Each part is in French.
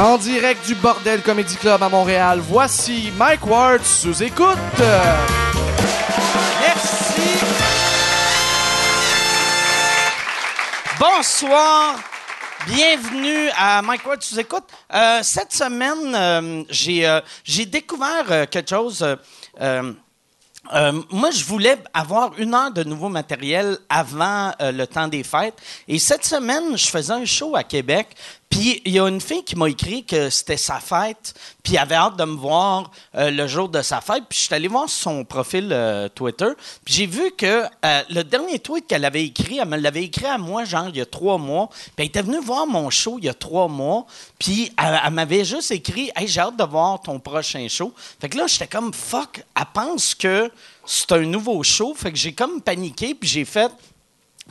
En direct du Bordel Comedy Club à Montréal, voici Mike Ward sous écoute. Merci. Bonsoir. Bienvenue à Mike Ward sous écoute. Euh, cette semaine, euh, j'ai euh, j'ai découvert quelque chose. moi, je voulais avoir une heure de nouveau matériel avant le temps des fêtes. Et cette semaine, je faisais un show à Québec. Puis il y a une fille qui m'a écrit que c'était sa fête, puis elle avait hâte de me voir euh, le jour de sa fête. Puis je suis allé voir son profil euh, Twitter. Puis j'ai vu que euh, le dernier tweet qu'elle avait écrit, elle me l'avait écrit à moi, genre il y a trois mois. Puis elle était venue voir mon show il y a trois mois. Puis elle, elle m'avait juste écrit Hey, j'ai hâte de voir ton prochain show. Fait que là, j'étais comme fuck, elle pense que c'est un nouveau show. Fait que j'ai comme paniqué, puis j'ai fait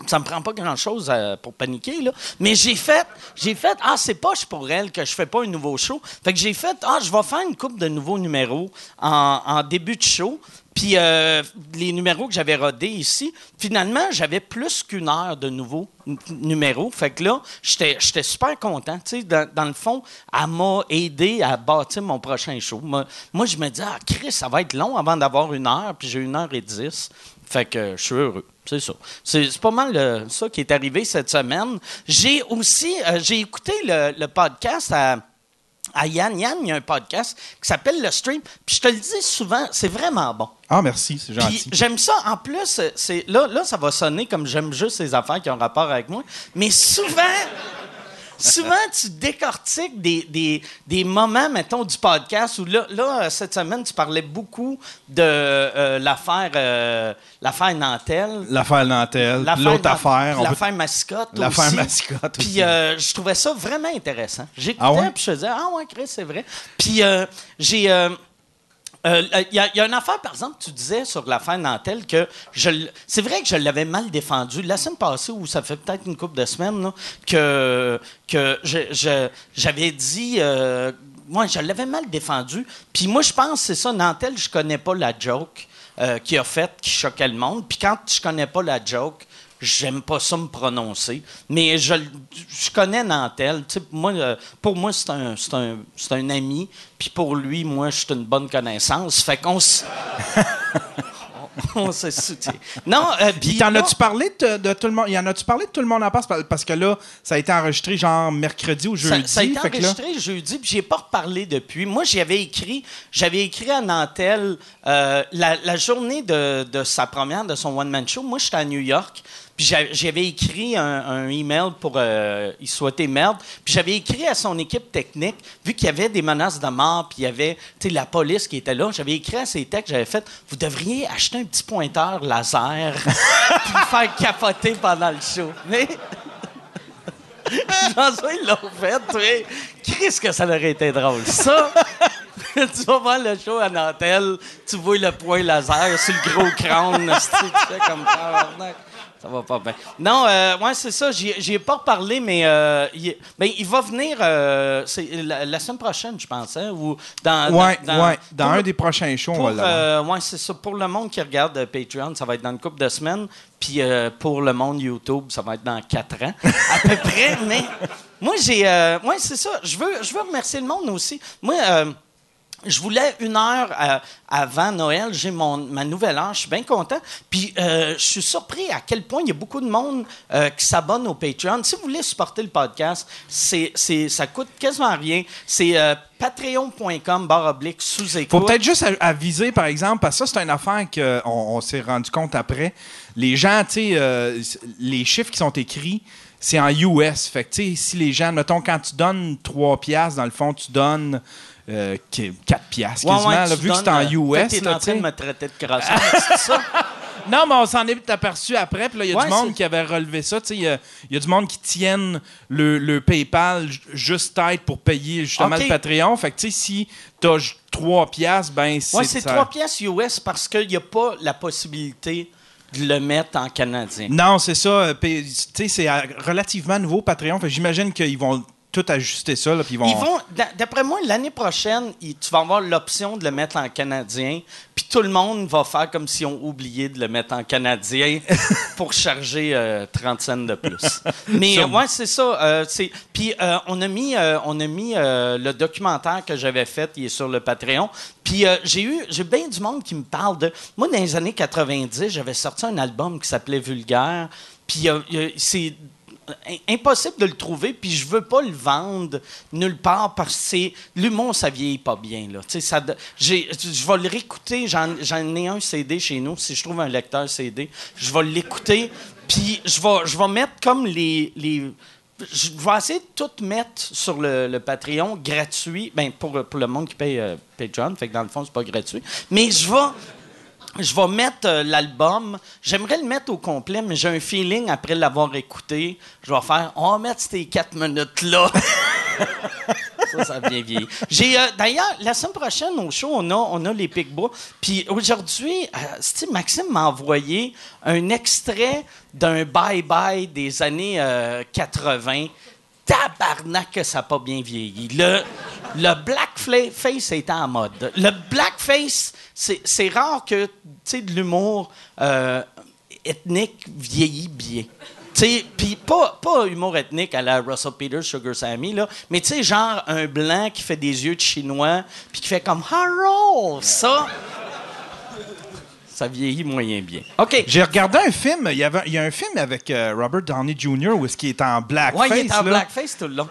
ça me prend pas grand-chose euh, pour paniquer, là. Mais j'ai fait, j'ai fait, ah, c'est poche pour elle que je fais pas un nouveau show. Fait que j'ai fait, ah, je vais faire une coupe de nouveaux numéros en, début de show. Puis euh, les numéros que j'avais rodés ici, finalement, j'avais plus qu'une heure de nouveaux numéros. Fait que là, j'étais super content. Dans, dans le fond, elle m'a aidé à bâtir mon prochain show. Moi, moi, je me dis, ah, Chris, ça va être long avant d'avoir une heure, puis j'ai une heure et dix. Fait que je suis heureux. C'est ça. C'est pas mal euh, ça qui est arrivé cette semaine. J'ai aussi, euh, j'ai écouté le, le podcast à, à Yann. Yann, il y a un podcast qui s'appelle Le Stream. Puis je te le dis souvent, c'est vraiment bon. Ah, merci, c'est gentil. j'aime ça. En plus, c'est là, là, ça va sonner comme j'aime juste les affaires qui ont rapport avec moi. Mais souvent, souvent, tu décortiques des, des, des moments, mettons, du podcast où là, là, euh, cette semaine, tu parlais beaucoup de euh, l'affaire euh, l'affaire Nantel. L'affaire Nantel, L'affaire l'autre affaire. on peut- L'affaire mascotte L'affaire aussi. mascotte Puis euh, je trouvais ça vraiment intéressant. J'écoutais, Ah ouais? puis je faisais « Ah ouais, Chris, c'est vrai. » Puis j'ai... euh, euh, Il y, a- une affaire, par exemple, tu disais sur l'affaire Nantel que c'est vrai que je l'avais mal défendu. La semaine passée, ou ça fait peut-être une couple de semaines, que, j'avais dit. euh, moi, je l'avais mal défendu. Puis moi, je pense c'est ça. Nantel, je connais pas la joke euh, qu'il a faite qui choquait le monde. Puis quand je connais pas la joke, J'aime pas ça me prononcer, mais je, je connais Nantel. Tu sais, moi, euh, pour moi, c'est un, c'est un, un ami. Puis pour lui, moi, je suis une bonne connaissance. Fait qu'on se... on se soutient. Non, euh, puis t'en as-tu parlé de, de tout le monde? Y en as-tu parlé de tout le monde en passe? Parce- que là, ça a été enregistré genre mercredi ou jeudi. ça a été là- enregistré jeudi, puis j'ai pas reparlé depuis. Moi, j'avais écrit, j'avais écrit à Nantel euh, la, la journée de, de sa première, de son one-man show. Moi, j'étais à New York, puis j'a- j'avais écrit un, email pour euh, y souhaiter merde. Puis j'avais écrit à son équipe technique, vu qu'il y avait des menaces de mort, puis il y avait sais, la police qui était là. J'avais écrit à ses textes, j'avais fait Vous devriez acheter un petit pointeur laser, puis faire capoter pendant le show. Mais. François, ils l'ont fait, tu sais. Qu'est-ce que ça aurait été drôle? Ça, tu vas voir le show à Nantel, tu vois le point laser sur le gros crâne, tu fais comme tabarnak. Ça va pas bien. Non, euh, ouais, c'est ça. J'y ai pas reparlé, mais euh, il, ben, il va venir euh, la, la semaine prochaine, je pense, hein, ou dans, Ouais, dans, ouais. Dans pour un le- des prochains shows, pour, euh, ouais, c'est ça. Pour le monde qui regarde euh, Patreon, ça va être dans une couple de semaines. Puis pour le monde YouTube, ça va être dans quatre ans, à peu près. Mais moi, j'ai. Ouais, c'est ça. Je veux, je veux remercier le monde aussi. Moi, euh, je voulais une heure euh, avant Noël. J'ai mon ma nouvelle heure. Je suis bien content. Puis euh, je suis surpris à quel point il y a beaucoup de monde euh, qui s'abonne au Patreon. Si vous voulez supporter le podcast, c'est, c'est, ça coûte quasiment rien. C'est patreon.com barre oblique sous écoute. Faut peut-être juste aviser, par exemple, parce que ça, c'est une affaire qu'on on, s'est rendu compte après. Les gens, tu sais, les chiffres qui sont écrits, c'est en US. Fait que, si les gens, mettons, quand tu donnes 3 piastres, dans le fond, tu donnes euh, qui- 4 piastres Ouais, quasiment, ouais, là, vu que c'est en US. Là, en tu train sais. de me traiter de crosseur, c'est ça? Non, mais on s'en est aperçu après. Puis là, il y a Ouais, du monde qui avait relevé ça. Tu sais, Il y, a- il y a du monde qui tiennent le, le PayPal ju- juste tête pour payer justement le Patreon. Fait que, tu sais, si t'as 3 piastres, ben c'est Oui, c'est ça- 3 pièces US parce qu'il n'y a pas la possibilité de le mettre en canadien. Non, c'est ça. euh, Tu sais, c'est relativement nouveau Patreon. Fait que j'imagine qu'ils vont tout ajuster ça, là, puis ils vont... Ils vont, d'a- d'après moi, l'année prochaine, ils- tu vas avoir l'option de le mettre en canadien, puis tout le monde va faire comme si on oublié de le mettre en canadien pour charger euh, 30 cents de plus. Mais ouais, c'est ça. euh, puis euh, on a mis, euh, on a mis le documentaire que j'avais fait, il est sur le Patreon. Puis j'ai eu, j'ai bien du monde qui me parle de. Moi, dans les années 90, j'avais sorti un album qui s'appelait Vulgaire. Puis c'est impossible de le trouver, puis je veux pas le vendre nulle part parce que c'est l'humour, ça vieillit pas bien je vais le réécouter. J'en, ai un CD chez nous. Si je trouve un lecteur CD, je vais l'écouter. Puis je vais, je vais mettre comme les, les je vais essayer de tout mettre sur le, le Patreon gratuit, ben pour, pour le monde qui paye euh, Patreon, fait que dans le fond c'est pas gratuit. Mais je vais je vais mettre euh, l'album. J'aimerais le mettre au complet, mais j'ai un feeling après l'avoir écouté. Je vais faire, on va mettre ces quatre minutes-là. ça, ça bien vieilli. J'ai, euh, d'ailleurs, la semaine prochaine, au show, on a, on a les. Puis aujourd'hui, euh, Maxime m'a envoyé un extrait d'un bye-bye des années euh, 80 tabarnak que ça n'a pas bien vieilli. Le, le blackface était en mode. Le blackface, c'est rare que de l'humour euh, ethnique vieillit bien. Puis pas, pas humour ethnique à la Russell Peters, Sugar Sammy, là, mais tu sais, genre un blanc qui fait des yeux de chinois, puis qui fait comme Hello! Ça, ça vieillit moyen bien. OK. J'ai regardé un film, il y, avait, il y a un film avec euh, Robert Downey Jr. où est-ce qu'il est en blackface. Ouais, il est en là. blackface tout le long.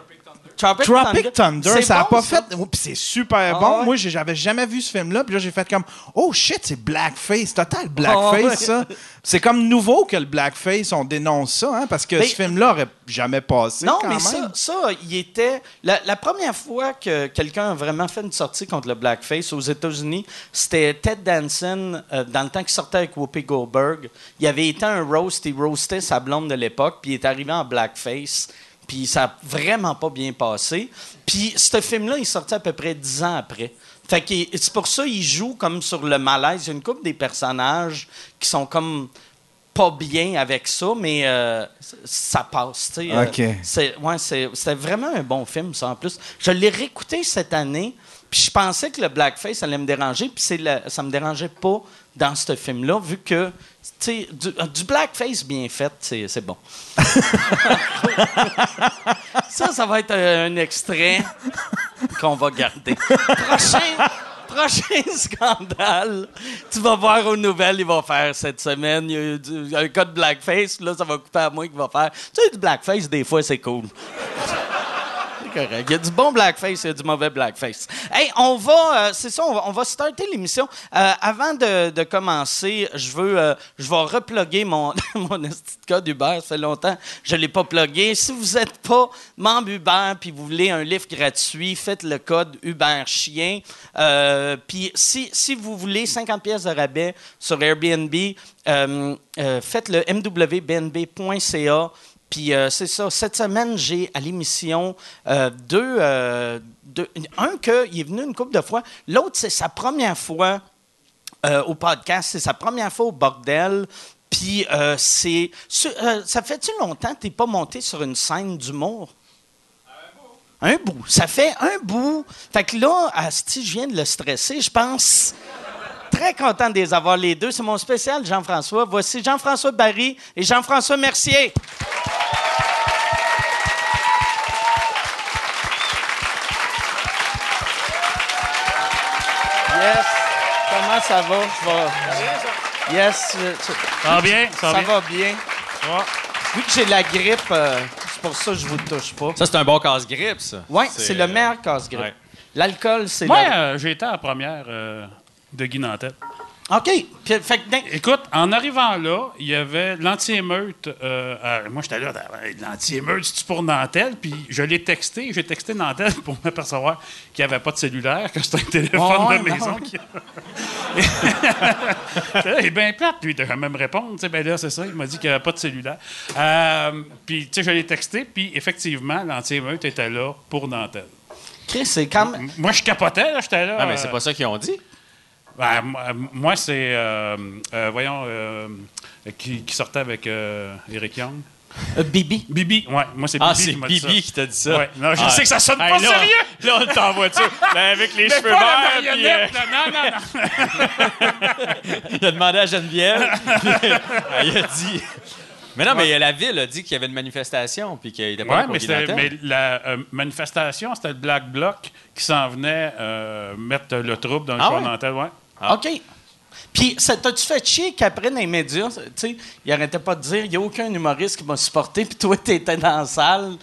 Tropic, Tropic Thunder, ça a bon, pas ça? fait. Oh, puis c'est super Ah bon. ouais? Moi, j'avais jamais vu ce film-là. Puis là, j'ai fait comme, oh shit, c'est blackface, total blackface, Ah ouais. ça. C'est comme nouveau que le blackface, on dénonce ça, hein, parce que Mais- ce film-là aurait jamais passé. Non, quand mais même. ça, ça, il était. La, la première fois que quelqu'un a vraiment fait une sortie contre le blackface aux États-Unis, c'était Ted Danson, euh, dans le temps qu'il sortait avec Whoopi Goldberg. Il avait été un roast, il roastait sa blonde de l'époque, puis il est arrivé en blackface. Puis ça a vraiment pas bien passé. Puis ce film-là, il est sorti à peu près dix ans après. Fait que c'est pour ça qu'il joue comme sur le malaise. Il y a une couple des personnages qui sont comme pas bien avec ça, mais euh, ça passe. tu euh, OK. c'est, ouais, c'était vraiment un bon film, ça, en plus. Je l'ai réécouté cette année, puis je pensais que le blackface allait me déranger, puis ça me dérangeait pas dans ce film-là, vu que, du, euh, du blackface bien fait, c'est, bon. ça, ça va être un extrait qu'on va garder. Prochain, prochain scandale, tu vas voir aux nouvelles, il va faire cette semaine. Il y a eu du- un cas de blackface, là, ça va couper à moi qui va faire. Tu sais, du blackface, des fois, c'est cool. Il y a du bon blackface, il y a du mauvais blackface. Hey, on va, euh, c'est ça, on va, starter l'émission. Euh, avant de, commencer, je veux, euh, je vais reploguer mon, mon code Uber. Ça fait longtemps je ne l'ai pas plugué. Si vous n'êtes pas membre Uber puis vous voulez un livre gratuit, faites le code Uber Chien. Puis si, si vous voulez 50 pièces de rabais sur Airbnb, faites le mwbnb.ca. Puis euh, c'est ça. Cette semaine, j'ai à l'émission euh, deux, euh, deux- Un que il est venu une couple de fois. L'autre, c'est sa première fois euh, au podcast. C'est sa première fois au bordel. Puis c'est. ce- ça fait-tu longtemps que tu n'es pas monté sur une scène d'humour? Un bout. Ça fait un bout. Fait que là, Asti, je viens de le stresser. Je pense. Très content de les avoir les deux. C'est mon spécial, Jean-François. Voici Jean-François Barry et Jean-François Mercier. Yes. Comment ça va? Je vais- Yes. Ça va bien? Ça Ça va bien? va bien. Vu que j'ai la grippe, euh, c'est pour ça que je vous touche pas. Ça, c'est un bon casse-grippe, ça. Oui, c'est le meilleur casse-grippe. ouais. L'alcool, c'est Moi, euh, j'ai été à la première euh, de Guy Nantel. OK. Puis, fait Écoute, en arrivant là, il y avait l'anti-émeute. euh, moi, j'étais là, Hey, l'anti-émeute, c'est-tu pour Nantel? Puis je l'ai texté, j'ai texté Nantel pour m'apercevoir qu'il n'y avait pas de cellulaire, que c'était un téléphone Oh, ouais, de maison. qui- il est bien plate, lui, de quand même répondre. Tu sais, ben là, c'est ça, il m'a dit qu'il n'y avait pas de cellulaire. Euh, puis, tu sais, je l'ai texté, puis effectivement, l'anti-émeute était là pour Nantel. Chris, c'est quand même... Moi, je capotais, là, j'étais là. Ah, mais c'est euh, pas ça qu'ils ont dit? Ben, moi, moi, c'est. euh, euh, voyons. euh, qui, qui sortait avec euh, Eric Young. Euh, Bibi. Bibi, ouais, moi c'est Bibi Ah, c'est qui m'a dit ça. Bibi qui t'a dit ça. Ouais, non, je Ah. sais que ça sonne Hey, pas là, sérieux. Là, on t'envoie ça. Ben, avec les Mais cheveux pas la verts. euh, marionnette. Non, non, non. il a demandé à Geneviève. puis, euh, il a dit. Mais non, mais la ville a dit qu'il y avait une manifestation puis qu'il était pas Ouais, mais, mais la euh, manifestation, c'était le Black Bloc qui s'en venait euh, mettre le trouble dans le Ah choix ouais? Ah. OK. Puis, ça t'as-tu fait chier qu'après, dans les médias, tu sais, il arrêtait pas de dire il n'y a aucun humoriste qui m'a supporté, puis toi, t'étais dans la salle?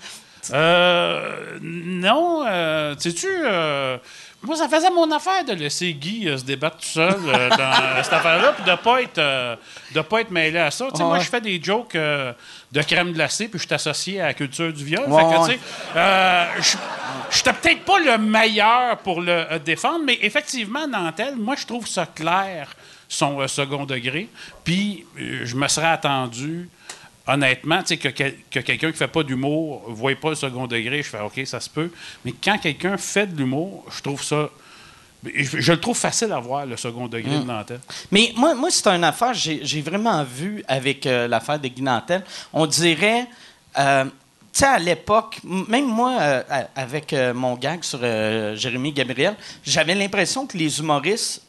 Euh, non, euh, sais-tu, euh, moi, ça faisait mon affaire de laisser Guy euh, se débattre tout seul euh, dans euh, cette affaire-là, puis de pas être, euh, de pas être mêlé à ça. Tu sais, Ouais. Moi, je fais des jokes de crème glacée, puis je suis associé à la culture du viol. Ouais, fait que, tu sais, je j'étais peut-être pas le meilleur pour le défendre, mais effectivement, Nantel, moi, je trouve ça clair, son second degré. Puis, je me serais attendu honnêtement, tu sais, que, quel- que quelqu'un qui fait pas d'humour ne voit pas le second degré, je fais OK, ça se peut. Mais quand quelqu'un fait de l'humour, je trouve ça. Je, je le trouve facile à voir, le second degré de Nantel. Mais moi, moi c'est une affaire, j'ai vraiment vu avec euh, l'affaire de Guy Nantel, on dirait, euh, tu sais, à l'époque, même moi, euh, avec euh, mon gag sur euh, Jérémy Gabriel, j'avais l'impression que les humoristes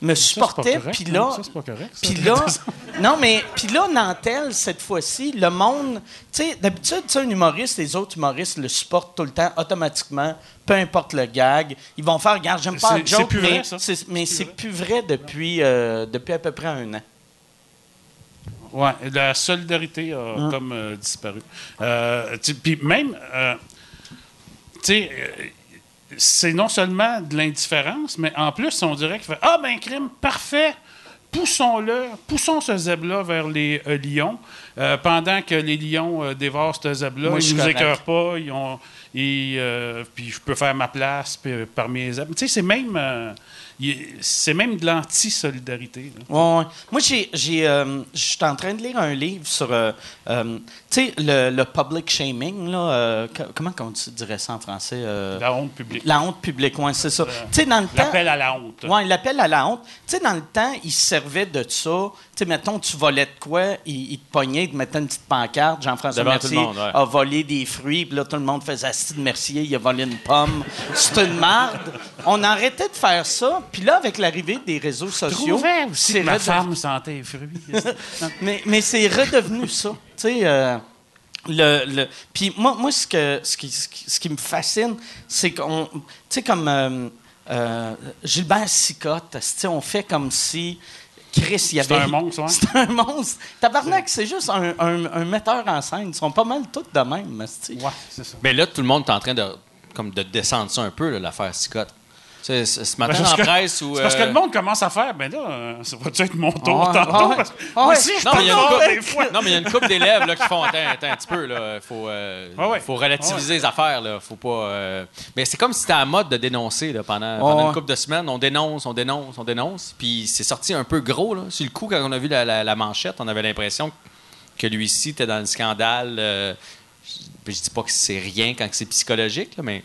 me supportaient, puis là... Ça, c'est pas correct. ça. Puis là, non, mais puis là, Nantel, cette fois-ci, le monde. Tu sais, d'habitude, tu sais, un humoriste, les autres humoristes le supportent tout le temps, automatiquement, peu importe le gag. Ils vont faire, regarde, j'aime pas le joke, plus mais c'est- mais C'est plus vrai depuis, euh, depuis à peu près un an. Ouais, la solidarité a Hum. comme euh, disparu. Euh, Puis même, euh, tu sais, euh, c'est non seulement de l'indifférence, mais en plus, on dirait qu'il fait Ah, ben, crime, parfait! Poussons-le, poussons ce zèbre-là vers les euh, lions, euh, pendant que les lions euh, dévorent ce zèbre-là. Ils suis nous écœurent pas, ils ont, puis je peux faire ma place puis, parmi les zèbres. Tu sais, c'est même, c'est même de l'anti-solidarité. là. Ouais, ouais. Moi, euh, je suis en train de lire un livre sur, euh, euh, le, le public shaming, là. euh, co- comment on dirait ça en français? euh, La honte publique. la honte publique, oui, c'est ça. Tu sais, dans le temps... L'appel à la honte. Oui, l'appel à la honte. Dans le temps, il se servait de ça. Mettons, tu volais de quoi, il, il te pognait, il te mettait une petite pancarte. Jean-François Mercier le monde, ouais. a volé des fruits, puis là, tout le monde faisait Asti de Mercier, il a volé une pomme. C'est une marde. On arrêtait de faire ça, puis là, avec l'arrivée des réseaux sociaux. aussi c'est que ma redevenu- femme sentait les fruits. mais, mais c'est redevenu ça. Tu sais, euh, le, le- puis moi, moi ce, que, ce, qui, ce, qui, ce qui me fascine, c'est qu'on. Tu sais, comme euh, euh, Gilbert Sicotte, on fait comme si. Chris, il y C'est avait. un monstre, ouais. C'est un monstre. Tabarnak, c'est juste un, un- un metteur en scène. Ils sont pas mal tous de même. ouais, c'est ça. Mais là, tout le monde est en train de, comme de descendre ça un peu, l'affaire Sicotte. Sais, ce matin, Ben, en que- presse, parce que euh, le monde commence à faire, ben là, euh, ça va-tu être mon tour tantôt? ouais. Parce Ouais. je Non, mais il y a une couple- d'élèves là, qui font attends, attends un petit peu. Il faut, euh, Ah ouais. faut relativiser les affaires. Là. Faut pas, euh, Mais c'est comme si c'était à la mode de dénoncer là, pendant, Ah pendant une couple de semaines. On dénonce, on dénonce, on dénonce. Puis c'est sorti un peu gros. Là. Sur le coup, quand on a vu la, la- la manchette, on avait l'impression que lui-ci était dans le scandale. euh, je, je dis pas que c'est rien quand c'est psychologique, là, mais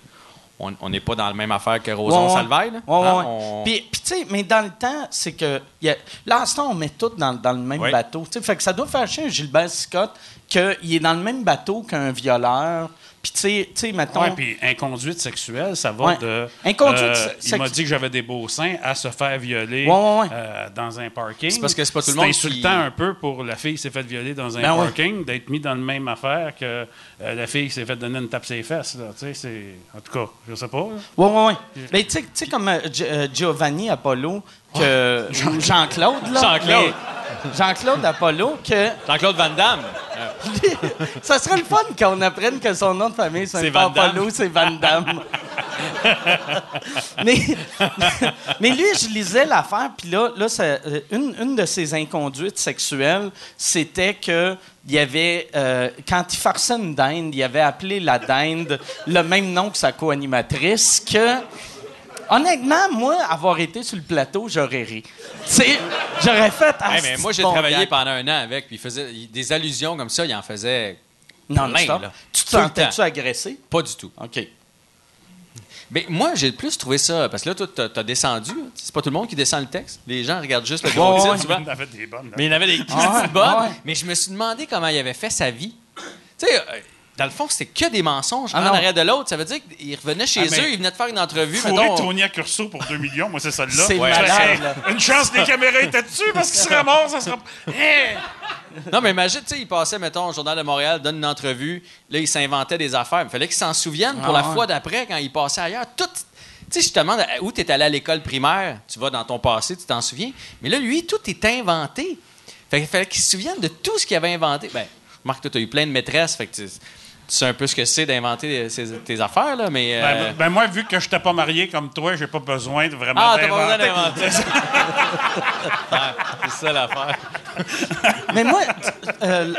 on n'est pas dans la même affaire que Roson. Salvaille. Hein, on- Puis, puis tu sais, mais dans le temps, c'est que. y a- là, en ce temps, on met tout dans, dans le même Oui. bateau. Fait que ça doit faire chier un Gilbert Scott qu'il est dans le même bateau qu'un violeur. Puis, tu sais, mettons. Ouais, puis inconduite sexuelle, ça va Ouais. de. Inconduite euh, il m'a dit que j'avais des beaux seins à se faire violer Ouais, ouais, ouais. euh, dans un parking. C'est parce que c'est pas tout le monde C'est insultant qui- un peu pour la fille qui s'est fait violer dans un Ben ouais. parking d'être mis dans la même affaire que euh, la fille qui s'est fait donner une tape sur les fesses. Là. Tu sais, c'est... En tout cas, je sais pas. Oui, oui, oui. Mais tu sais- comme euh, Gi- Giovanni Apollo, que, Jean-Claude, là. Jean-Claude. Jean-Claude Apollo, que. Jean-Claude Van Damme. ça serait le fun qu'on apprenne que son nom de famille, c'est pas Van Damme. Apollo, c'est Van Damme. mais, mais lui, je lisais l'affaire, puis là, là ça- euh, une, une de ses inconduites sexuelles, c'était que il y avait, euh, quand il farçait une dinde, il avait appelé la dinde le même nom que sa co-animatrice, que, honnêtement, moi, avoir été sur le plateau, j'aurais ri. Tu sais, j'aurais fait... ah, Hey, mais moi, j'ai bon travaillé pendant un an avec, puis il faisait des allusions comme ça, il en faisait Non, plein, stop. là. Tu te le sentais-tu agressé? Pas du tout. OK. Ben, moi, j'ai plus trouvé ça. Parce que là, toi, t'as as descendu. C'est pas tout le monde qui descend le texte. Les gens regardent juste le gros Ouais, titre. Il y en avait des bonnes. là. Mais il y en avait des Ah bonnes. ah ouais. Mais je me suis demandé comment il avait fait sa vie. Tu sais, euh, dans le fond, c'était que des mensonges, Ah un non. arrière de l'autre. Ça veut dire qu'il revenait chez Ah, eux, il venait de faire une entrevue. Fourrer mettons, Tony à Curso pour 2 millions, moi, c'est celle-là. C'est Ouais. malade, là. Une chance que les caméras étaient dessus parce qu'il serait mort, ça sera. Hey! Non, mais imagine, tu sais, il passait, mettons, au Journal de Montréal, donne une entrevue. Là, il s'inventait des affaires. Il fallait qu'il s'en souvienne pour Ah, la ouais. fois d'après, quand il passait ailleurs. Tout. Tu sais, je te demande où tu es allé à l'école primaire, tu vas dans ton passé, tu t'en souviens? Mais là, lui, tout est inventé. Fait qu'il fallait qu'il se souvienne de tout ce qu'il avait inventé. Ben, Marc, toi, tu as eu plein de maîtresses, fait que sais un peu ce que c'est d'inventer tes affaires, là, mais. Ben, euh, ben, moi, vu que je n'étais pas marié comme toi, j'ai pas besoin de vraiment Ah, t'as pas besoin d'inventer. c'est ça l'affaire. Mais moi, euh,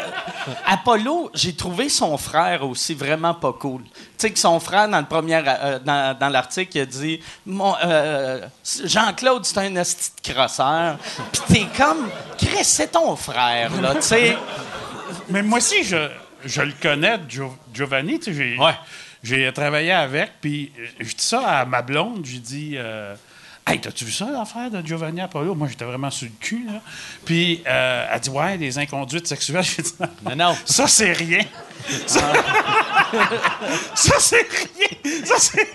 Apollo, j'ai trouvé son frère aussi vraiment pas cool. Tu sais que son frère, dans le premier, euh, dans, dans l'article, il a dit Mon, euh, Jean-Claude, c'est un esti de crosseur. Puis t'es comme, Chris, c'est ton frère, là, tu sais. Mais moi aussi, je, je le connais, Gio- Giovanni. tu sais, J'ai Ouais. travaillé avec, puis je dis ça à ma blonde. J'ai dit euh, Hey, t'as-tu vu ça, l'affaire de Giovanni Apollo Moi, j'étais vraiment sur le cul. Là. Puis euh, elle dit Ouais, les inconduites sexuelles. J'ai dit Non, non. Ça, c'est rien. Ça, ça, c'est rien. Ça, c'est.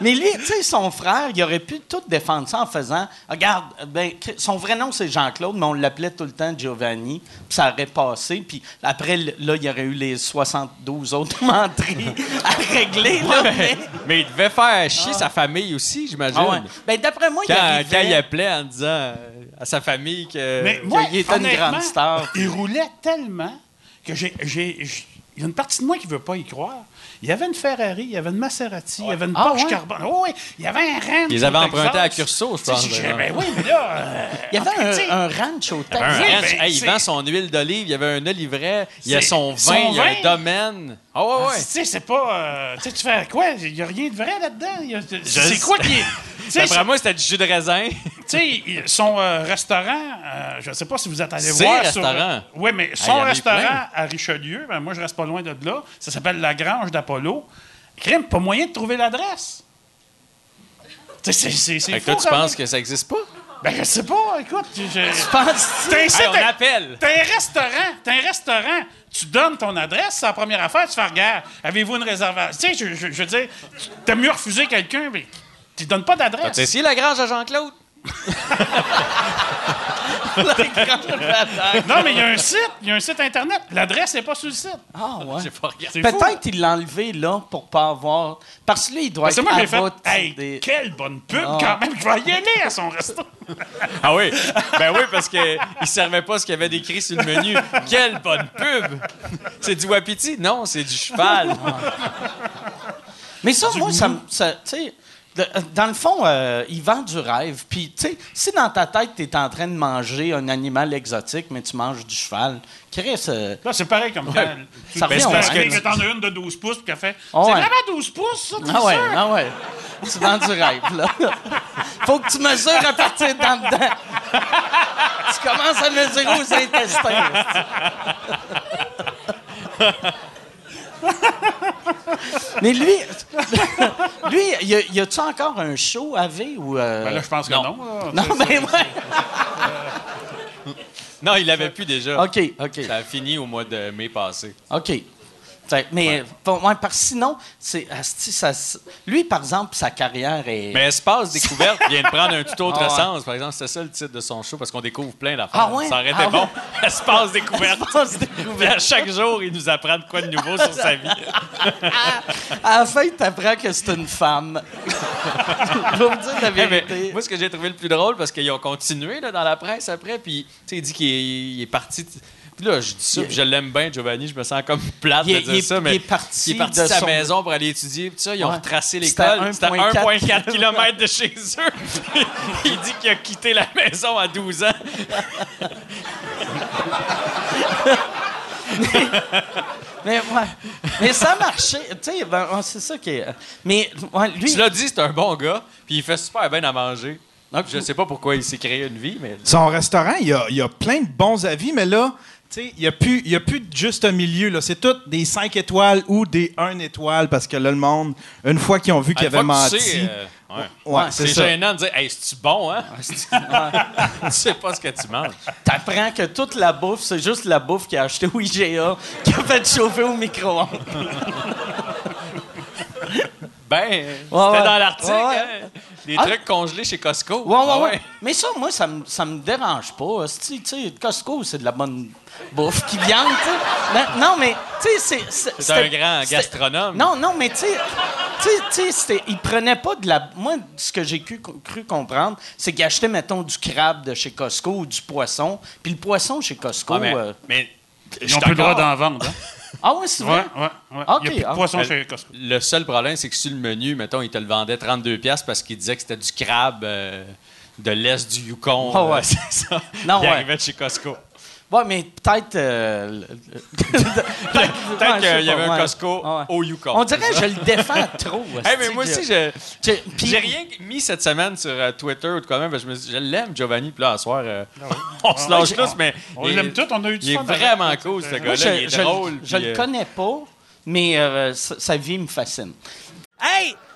Mais lui, tu sais, son frère, il aurait pu tout défendre ça en faisant Regarde, ben, son vrai nom, c'est Jean-Claude, mais on l'appelait tout le temps Giovanni, puis ça aurait passé. Puis après, là, il y aurait eu les 72 autres menteries à régler. Là, mais- Mais il devait faire chier sa famille aussi, j'imagine. Ah ouais. Ben, d'après moi, il Quand, arrivait... quand il appelait en disant à sa famille que. Qu'il était une grande star. Il roulait tellement que j'ai. Il y a une partie de moi qui ne veut pas y croire. Il y avait une Ferrari, il y avait une Maserati, il y avait une Ah, Porsche ouais? Carbone. Oh, oui, il y avait un Ram. Ils avaient emprunté à. Curso, je pense. par Ben oui, mais là. euh, Il y avait sais, un, un ranch au Texas. Ranch. ben, Hey, il vend son huile d'olive, il y avait un olivret, il y a son vin, son il y a un domaine. Ah ouais, ouais. Tu sais, c'est pas. euh, tu sais, tu fais quoi? Il n'y a rien de vrai là-dedans. C'est quoi qui est. Tu D'après moi, c'était du jus de raisin. Tu sais, son euh, restaurant, euh, je ne sais pas si vous êtes allé Ses voir. restaurants. oui, mais son restaurant à Richelieu, ben, moi, je reste pas loin de là. Ça s'appelle La Grange d'Apollo. Crime, pas moyen de trouver l'adresse. Tu c'est- c'est fou, toi, tu penses que ça existe pas? Ben, je sais pas, écoute. je- Penses-tu? T'as un Hey, on appelle. T'as un restaurant, t'as un restaurant, tu donnes ton adresse, c'est la première affaire, tu fais regarde, avez-vous une réservation? Tu sais, je, je- je veux dire, t'aimes mieux refuser quelqu'un, mais tu donnes pas d'adresse. T'as essayé la grange à Jean-Claude? Non, mais il y a un site, il y a un site Internet. L'adresse n'est pas sur le site. Ah, ouais. J'ai pas regardé. C'est fou. Peut-être qu'il l'a enlevé là pour pas avoir. Parce que lui, il doit Parce être moi, j'ai fait, hey, des- quelle bonne pub Ah. quand même, je vais y aller à son resto. Ah oui? Ben oui, parce qu'il servait pas ce qu'il y avait décrit sur le menu. Quelle bonne pub! C'est du wapiti? Non, c'est du cheval. Mais ça, moi, ça, me- ça- tu sais, de- dans le fond, euh, il vend du rêve. Puis, tu sais, si dans ta tête, tu es en train de manger un animal exotique, mais tu manges du cheval, Chris, euh, Là, c'est pareil comme quand. tu- Ça revient parce que t'en as une de 12 pouces, puis qu'elle fait. Ah c'est ouais. vraiment 12 pouces, ça, ah ouais, sûr? ah ouais. Tu vends du rêve, là. Faut que tu mesures à partir d'en dedans. tu commences à mesurer aux intestins. Mais lui, lui, y a- y a-tu encore un show à V ou. euh, Ben là, je pense que Non. non. là. Non, mais ouais. Non, il l'avait plus déjà. OK, OK. Ça a fini au mois de mai passé. OK. Mais bon, ouais, parce que sinon, c'est, asti, ça, s- lui, par exemple, sa carrière est. Mais Espace Découverte vient de prendre un tout autre Ah sens. Par exemple, c'était ça le titre de son show parce qu'on découvre plein d'affaires. Ah ouais? Ça aurait été Ah bon. Espace Découverte. Espace Puis à chaque jour, il nous apprend de quoi de nouveau sur sa vie. à la fin, t'apprends que c'est une femme. Je vais vous dire la Eh ben, vérité. moi, ce que j'ai trouvé le plus drôle, parce qu'ils ont continué là, dans la presse après, puis tu sais, il dit qu'il est, il est parti. Puis là, je dis ça, puis je l'aime bien, Giovanni, je me sens comme plate Il est- de dire il est- ça, il mais est parti il est parti de sa son- maison pour aller étudier, puis ça, ils ont Ouais. retracé l'école. C'était 1,4 1,4 km de chez eux. il dit qu'il a quitté la maison à 12 ans. Mais, ouais. mais ça marchait. Tu sais, ben, c'est ça qui est. Mais ouais, lui. Tu l'as dit, c'est un bon gars, puis il fait super bien à manger. Ok. Je sais pas pourquoi il s'est créé une vie, mais. Son restaurant, il y a, il y a plein de bons avis, mais là, il n'y a, plus- y a plus de juste un milieu. là. C'est tout des 5 étoiles ou des 1 étoile parce que là, le monde, une fois qu'ils ont vu que tu menti. sais, euh, ouais. ouais, C'est gênant de dire Hey, c'est-tu bon, hein? tu sais pas ce que tu manges. T'apprends que toute la bouffe, c'est juste la bouffe qu'il a acheté au IGA, qui a fait chauffer au micro-ondes. Ben, c'était ouais. dans l'article. Ouais, ouais. hein? Des Ah. trucs congelés chez Costco. Ouais, ouais, Ah ouais. Mais ça, moi, ça me, ça me dérange pas. Tu sais, Costco, c'est de la bonne bouffe qui vient, tu sais. Non, mais, tu sais, c'est... C'est un grand gastronome. Non, non, mais tu sais, il prenait pas de la... Moi, ce que j'ai cru, cru comprendre, c'est qu'il achetait, mettons, du crabe de chez Costco ou du poisson. Puis le poisson chez Costco... Ah, mais, euh, mais Ils n'ont plus le droit d'en vendre. Hein? Ah ouais, c'est Ouais, vrai? ouais, ouais. Ok, Il n'y a plus de ah. poisson chez Costco. Le seul problème, c'est que sur le menu, mettons, il te le vendait 32$ piastres parce qu'il disait que c'était du crabe euh, de l'est du Yukon. Ah ouais. euh, c'est ça. Non, il ouais. arrivait de chez Costco. Ouais, mais peut-être... euh, peut-être ouais, qu'il y avait un. Costco Ah ouais. au Yukon. On dirait que je le défends trop. Hey, mais moi aussi, j'ai rien mis cette semaine sur euh, Twitter ou de quoi même. parce que Je, me suis je l'aime, Giovanni. Puis là, à soir, euh, on se lâche tous, mais. On il- l'aime tous, on a eu du Il est fun vraiment cool, ce gars-là. je, Il est je- drôle. je puis, le euh, connais pas, mais euh, sa, sa vie me fascine. Hey,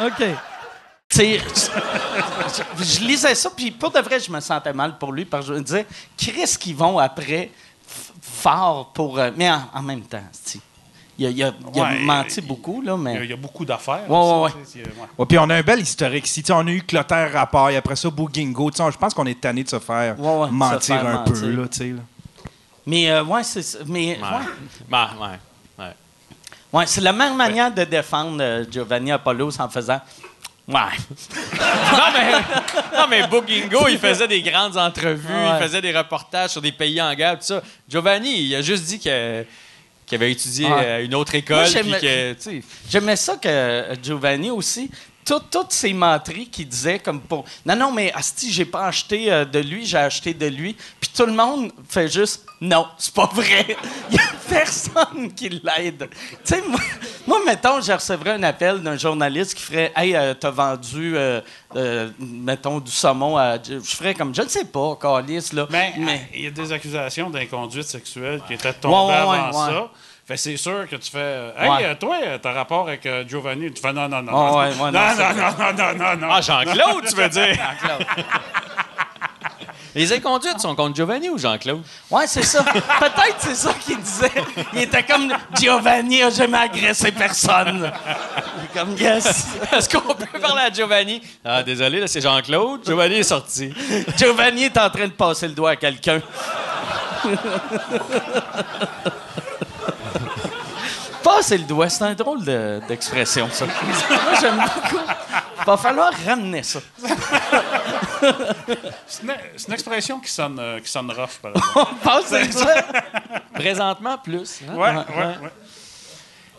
OK. C'est- je, je lisais ça, puis pour de vrai, je me sentais mal pour lui, parce que je me disais, qu'est-ce qu'ils vont après fort pour. euh, mais en, en même temps, il a, il a- il a Ouais, menti il- beaucoup, là, Il y a- mais. il y a beaucoup d'affaires. Ouais, ça, ouais, tu sais, c'est- ouais. Ouais, puis on a un bel historique ici. Tu sais, on a eu Clotaire Rapport, et après ça, Bougingo. Tu sais, Je pense qu'on est tanné de se faire Ouais, ouais, mentir se faire un mentir. peu. Là, tu sais, là. Mais, euh, ouais, c'est ça. Mais, Ouais. Ouais. C'est la même manière de défendre euh, Giovanni Apollos en faisant. Ouais. non, mais, non, mais Boogingo, il faisait des grandes entrevues, Ouais. il faisait des reportages sur des pays en guerre, tout ça. Giovanni, il a juste dit que- qu'il avait étudié Ouais. à une autre école, J'aimais ça que euh, Giovanni aussi. Tout- toutes ces menteries qu'il disait comme pour non non mais asti j'ai pas acheté euh, de lui j'ai acheté de lui. Puis tout le monde fait juste non c'est pas vrai. Il y a personne qui l'aide. Tu sais moi, moi mettons je recevrais un appel d'un journaliste qui ferait hey euh, t'as vendu euh, euh, mettons du saumon à je ferais comme je ne sais pas Calis là. Ben, mais il y a des accusations d'inconduite sexuelle qui étaient tombées Ouais, ouais, avant ouais, ça. Fait c'est sûr que tu fais euh, Hey, Ouais. euh, toi, euh, t'as rapport avec Giovanni. Tu fais non, non, non. Ouais, non, ouais, non, non, non, non, non, non, non, non. Ah, Jean-Claude, tu veux dire? Les inconduites sont contre Giovanni ou Jean-Claude? Ouais, c'est ça. Peut-être c'est ça qu'il disait. Il était comme Giovanni a jamais agressé personne. Il est comme yes. Est-ce qu'on peut parler à Giovanni? Ah, désolé, là, c'est Jean-Claude. Giovanni est sorti. Giovanni est en train de passer le doigt à quelqu'un. Passer le doigt, c'est un drôle de- d'expression, ça. Moi, j'aime beaucoup. Va falloir ramener ça. C'est une, c'est une expression qui sonne, euh, qui sonne rough, par exemple. Passer le doigt. Présentement, plus. hein? Ouais, ouais, ouais.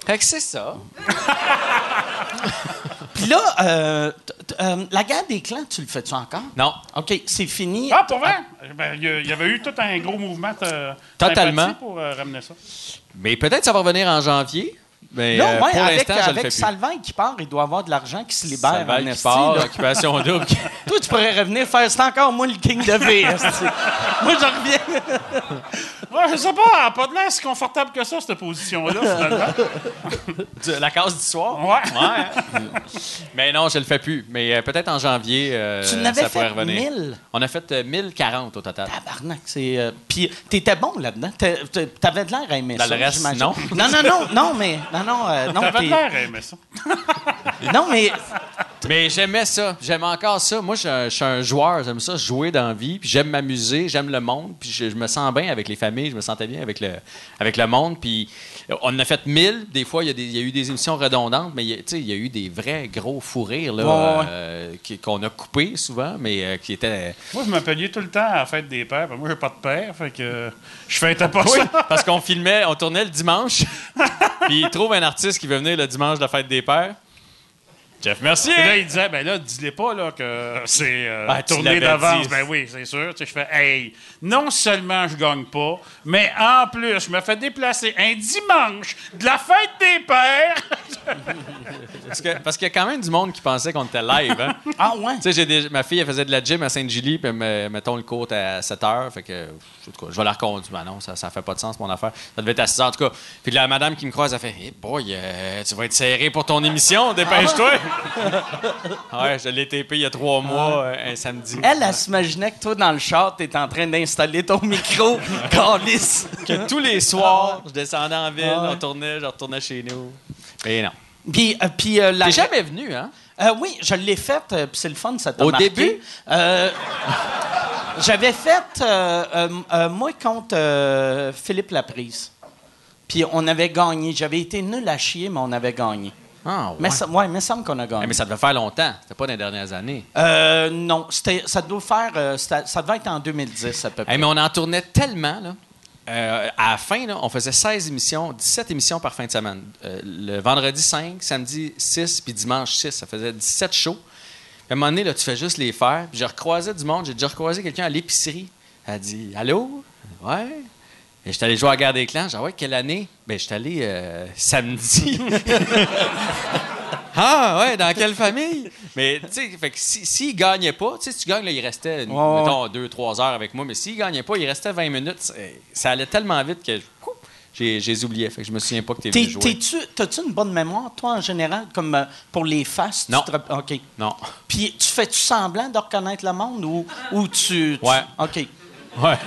Fait que c'est ça. Puis là, euh, t- t- euh, la guerre des clans, tu le fais-tu encore? Non. OK, c'est fini. Ah, pour vrai? Ben, Il y, a- il y avait eu tout un gros mouvement Totalement. pour euh, ramener ça. Mais peut-être ça va revenir en janvier. Mais Non, euh, ouais, pour avec, avec. Salvain qui part, il doit avoir de l'argent qui se libère. Salvaille en qui part, occupation double. Toi, tu pourrais revenir faire c'est encore moi le king de V. moi, je reviens. Ouais, je sais pas, elle a pas de l'air si confortable que ça, cette position-là, finalement. La case du soir. Ouais. Ouais. Mais non, je le fais plus. Mais euh, peut-être en janvier, euh, tu n'avais ça pourrait fait revenir. 1000. On a fait euh, 1040 au total. Tabarnak, c'est. euh, Puis, t'étais bon là-dedans. T'a- t'a- T'avais de l'air à aimer Dans ça. le reste, j'imagine. non. Non, non, non, non, mais. Non, non, euh, non, T'avais de l'air à aimer ça. non, mais. Mais j'aimais ça. J'aime encore ça. Moi, je suis un- je suis un joueur. J'aime ça, jouer dans la vie. Puis j'aime m'amuser. J'aime le monde. Puis je, je me sens bien avec les familles. Je me sentais bien avec le, avec le monde. Puis on en a fait mille. Des fois, il y, a des- il y a eu des émissions redondantes. Mais il il y a eu des vrais gros fous rires là, Ouais, ouais. euh, qu'on a coupés souvent, mais euh, qui étaient. Moi, je m'appelais tout le temps à la fête des pères. Moi, j'ai pas de père, fait que je fêtais pas Oui, ça. parce qu'on filmait, on tournait le dimanche. puis il trouve un artiste qui veut venir le dimanche de la fête des pères. Jeff Mercier! Et là, il disait, ben là, dis-les pas là, que c'est euh, Ah, tourné d'avance. Ben oui, c'est sûr. Tu sais, je fais, hey, non seulement je gagne pas, mais en plus, je me fais déplacer un dimanche de la fête des pères. Parce qu'il y a quand même du monde qui pensait qu'on était live. Hein? Ah ouais? Tu sais, des- ma fille, elle faisait de la gym à Sainte-Julie, puis me- mettons le cours à 7 h. Fait que, cas, je vais la reconduire. Ben non, ça, ça fait pas de sens, mon affaire. Ça devait être à 6 h, en tout cas. Puis la madame qui me croise, elle fait Hey boy, euh, tu vas être serré pour ton émission, dépêche-toi. ouais, je l'ai tapé il y a trois mois, euh, un samedi. Elle, elle s'imaginait que toi, dans le char, t'es en train d'installer ton micro. Calice. Que tous les soirs, je descendais en ville, Ah on tournait, je retournais chez nous. Mais non. Puis, euh, puis euh, la... T'es jamais venu, hein? Euh, oui, je l'ai faite, euh, puis c'est le fun, ça t'a Au marqué. début? J'avais fait, moi, contre Philippe Laprise. Puis on avait gagné. J'avais été nul à chier, mais on avait gagné. Ah, ouais. Mais ça, ouais, mais semble qu'on a gagné. Eh, mais ça devait faire longtemps. C'était pas dans les dernières années. Euh, non, c'était, ça doit faire, euh, ça devait être en 2010 à peu près. Hey, mais on en tournait tellement, là. Euh, à la fin, on faisait 16 émissions, 17 émissions par fin de semaine. Euh, le vendredi 5, samedi 6, puis dimanche 6. Ça faisait 17 shows. Puis à un moment donné, là, tu fais juste les faire. Puis je recroisais du monde. J'ai déjà recroisé quelqu'un à l'épicerie. Elle a dit Allô? Ouais. Et j'étais allé jouer à la guerre des clans. J'ai dit Ouais, quelle année? Ben, j'étais allé euh, samedi. Ah, ouais, dans quelle famille? Mais, tu sais, fait que si- s'il gagnait pas, tu sais, si tu gagnes, là, il restait, mettons, deux, trois heures avec moi, mais s'il gagnait pas, il restait 20 minutes. Ça allait tellement vite que j'ai j'ai oublié. Fait que je me souviens pas que t'es venu jouer. t'as-tu une bonne mémoire, toi, en général, comme euh, pour les faces? tu Non. te rapp- OK. Non. Puis tu fais-tu semblant de reconnaître le monde ou, ou tu, tu- Ouais. OK. Ouais.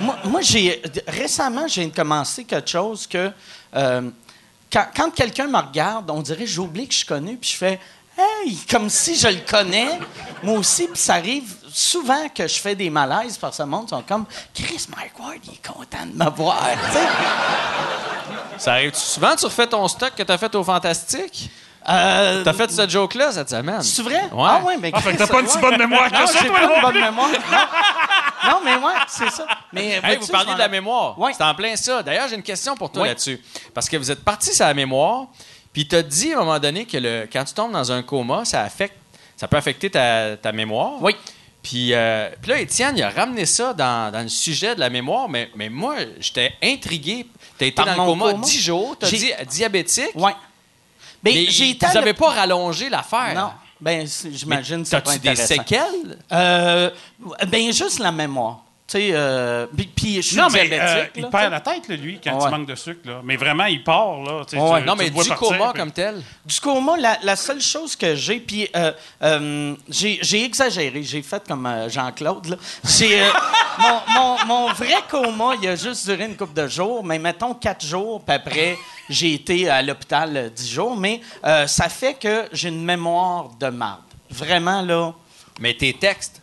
Moi, moi, j'ai récemment, j'ai commencé quelque chose que euh, quand, quelqu'un me regarde, on dirait j'oublie que je connais, puis je fais Hey, comme si je le connais, moi aussi, puis ça arrive souvent que je fais des malaises par ce monde, ils sont comme Chris Mike Ward, il est content de me voir. tu. Ça arrive souvent, tu refais ton stock que t'as fait au Fantastique? Euh, T'as fait ce joke-là cette semaine? C'est vrai? Ouais. Ah ouais, mais Ah, fait que t'as pas une si bonne mémoire que Non, ça, j'ai toi, pas non? une bonne mémoire. Non, Non, mais ouais, c'est ça. Mais, Hey, vous parliez de la mémoire. Ouais. C'est en plein ça. D'ailleurs, j'ai une question pour toi Oui. là-dessus. Parce que vous êtes parti sur la mémoire, puis tu as dit à un moment donné que le, quand tu tombes dans un coma, ça, affecte, ça peut affecter ta, ta mémoire. Oui. Puis, euh, puis là, Étienne, il a ramené ça dans, dans le sujet de la mémoire, mais, mais moi, j'étais intrigué. Tu as été Par dans le coma coma? 10 jours, tu as J'ai- dit diabétique, Ouais. Ben, mais j'ai vous n'avez pas rallongé l'affaire. Non. Ben, j'imagine que c'est pas T'as-tu des intéressant. séquelles? Euh, ben, juste la mémoire. Tu sais, euh, puis- puis je suis Non, mais diabétique. euh, là, il perd la tête, là, lui, quand Ouais. il manque de sucre. Là. Mais vraiment, il part. Là, tu sais, Ouais. tu- Non, tu mais du partir, coma puis- comme tel. Du coma, la, la seule chose que j'ai, puis euh, euh, j'ai exagéré, j'ai fait comme euh, Jean-Claude. euh, mon, mon- mon vrai coma, il a juste duré une couple de jours, mais mettons quatre jours, puis après, j'ai été à l'hôpital dix jours, mais euh, ça fait que j'ai une mémoire de marde. Vraiment, là. Mais tes textes,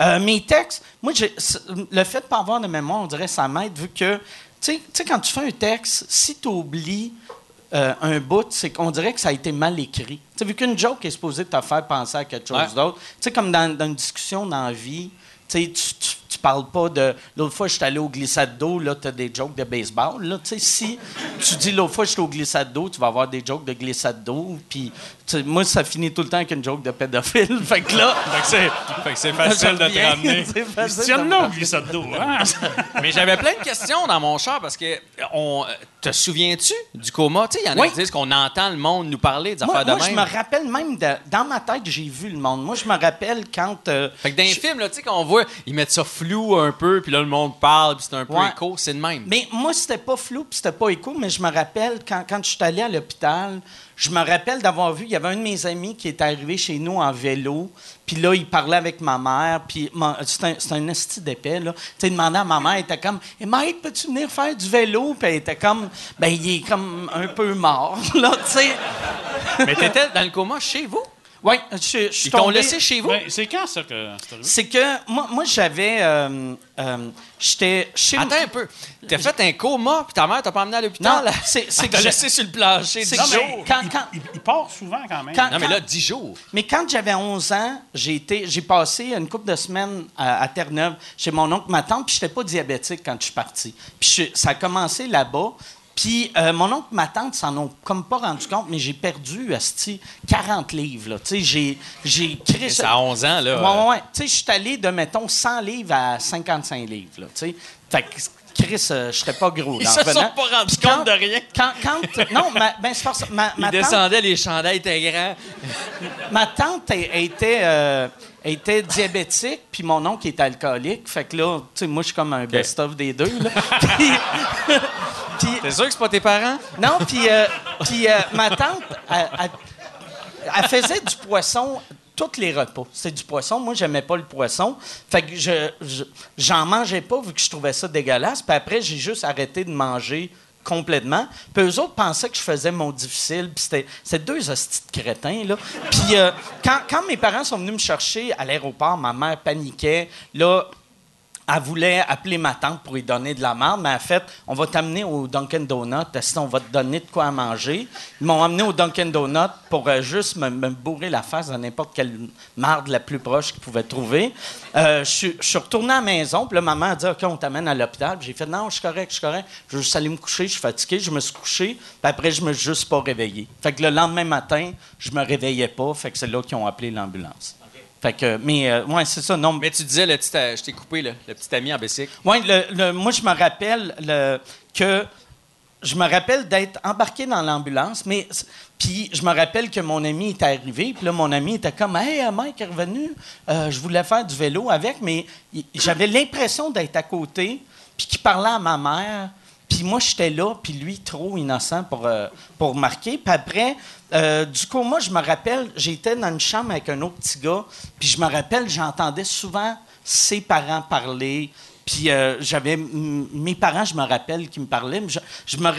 Euh, mes textes, moi, le fait de ne pas avoir de mémoire, on dirait ça m'aide, vu que, tu sais- quand tu fais un texte, si tu oublies euh, un bout, c'est qu'on dirait que ça a été mal écrit. Tu vu qu'une joke est supposée te faire penser à quelque chose Ouais. d'autre, tu sais, comme dans, dans une discussion dans la vie, tu, tu, parles pas de. L'autre fois, je suis allé au glissade d'eau, là, tu as des jokes de baseball. Là, tu sais, si tu dis l'autre fois, je suis au glissade d'eau, tu vas avoir des jokes de glissade d'eau. Puis, moi, ça finit tout le temps avec une joke de pédophile. fait que là. fait que c'est, facile de te ramener. C'est de là, au glissade d'eau. Hein? Mais j'avais plein de questions dans mon char parce que on te souviens-tu du coma? Tu sais, il y en a Oui. qui disent qu'on entend le monde nous parler des Moi, affaires moi, de je même. me rappelle même, de- dans ma tête, j'ai vu le monde. Moi, je me rappelle quand... euh, Fait que dans les je- films, là, tu sais, qu'on voit, ils mettent ça flou un peu, puis là, le monde parle, puis c'est un peu Ouais. écho, c'est le même. Mais moi, c'était pas flou puis c'était pas écho, mais je me rappelle, quand, quand je suis allé à l'hôpital, je me rappelle d'avoir vu, il y avait un de mes amis qui est arrivé chez nous en vélo, puis là, il parlait avec ma mère, puis c'est un, c'est un esti d'épais, là. Tu sais, il demandait à ma mère, il était comme « Mike, peux-tu venir faire du vélo? » Puis elle était comme « Ben, il est comme un peu mort, là, tu sais. Mais t'étais dans le coma chez vous? Oui, je, je suis Ils t'ont tombé- laissé chez vous? Ben, c'est quand ça que c'est arrivé? C'est que moi, moi j'avais. euh, euh, J'étais chez Attends un peu. T'as fait un coma, puis ta mère t'a pas emmené à l'hôpital? Non, c'est- c'est que t'a je- laissé sur le plancher c'est 10 que jours. j'ai- quand- quand- Il, il part souvent quand même. Quand- Non, mais là, 10 jours. Mais quand j'avais 11 ans, j'ai été, j'ai passé une couple de semaines à, à Terre-Neuve chez mon oncle, ma tante, puis j'étais pas diabétique quand je suis parti. Puis je- ça a commencé là-bas. Puis euh, mon oncle, ma tante s'en ont comme pas rendu compte, mais j'ai perdu asti, 40 livres. là. Tu sais, j'ai, j'ai créé C'est à 11 ans, là. Ouais, ouais, ouais. Tu sais, je suis allé de, mettons, 100 livres à 55 livres. Là, tu sais. Fait que, Chris, euh, je serais pas gros. Ils se sont pas rendus compte de rien. Quand, quand, non, ma, ben, c'est parce que ma, ma tante, descendait, les chandails étaient grands. ma tante elle- était, euh, était diabétique, puis mon oncle était alcoolique. Fait que là, tu sais, moi, je suis comme un best-of des deux. Là. Puis- puis- T'es sûr que c'est pas tes parents? non, puis euh, puis, euh, ma tante, elle, elle- elle faisait du poisson tous les repas. C'était du poisson. Moi, j'aimais pas le poisson. Fait que je, je- j'en mangeais pas vu que je trouvais ça dégueulasse. Puis après, j'ai juste arrêté de manger complètement. Puis eux autres pensaient que je faisais mon difficile. Puis c'était deux hosties de crétins, là. Puis euh, quand, quand mes parents sont venus me chercher à l'aéroport, ma mère paniquait. Là, elle voulait appeler ma tante pour lui donner de la merde, mais en fait, on va t'amener au Dunkin' Donut, sinon on va te donner de quoi à manger. Ils m'ont amené au Dunkin' Donut pour euh, juste me, bourrer la face de n'importe quelle marde la plus proche qu'ils pouvaient trouver. Euh, je suis- suis retourné à la maison, puis là, maman a dit OK, on t'amène à l'hôpital. J'ai fait Non, je suis correct, je suis correct. Je veux juste aller me coucher, je suis fatigué. Je me suis couché, puis après, je me suis juste pas réveillé. Fait que le lendemain matin, je me réveillais pas, fait que c'est là qu'ils ont appelé l'ambulance. Fait que, mais, euh, ouais, c'est ça. Non, Mais tu disais, le petit, euh, je t'ai coupé, là, le petit ami en bicycle. oui, le, le- moi, je me rappelle le- que je me rappelle d'être embarqué dans l'ambulance, mais puis je me rappelle que mon ami était arrivé, puis là, mon ami était comme Hey, euh, Mike est revenu, euh, je voulais faire du vélo avec, mais j'avais l'impression d'être à côté, puis qu'il parlait à ma mère. Puis moi, j'étais là, puis lui, trop innocent pour, euh, pour marquer. Puis après, euh, du coup, moi, je me rappelle, j'étais dans une chambre avec un autre petit gars, puis je me rappelle, j'entendais souvent ses parents parler. Puis euh, j'avais mes parents, je me rappelle qui me parlaient, mais je, je me,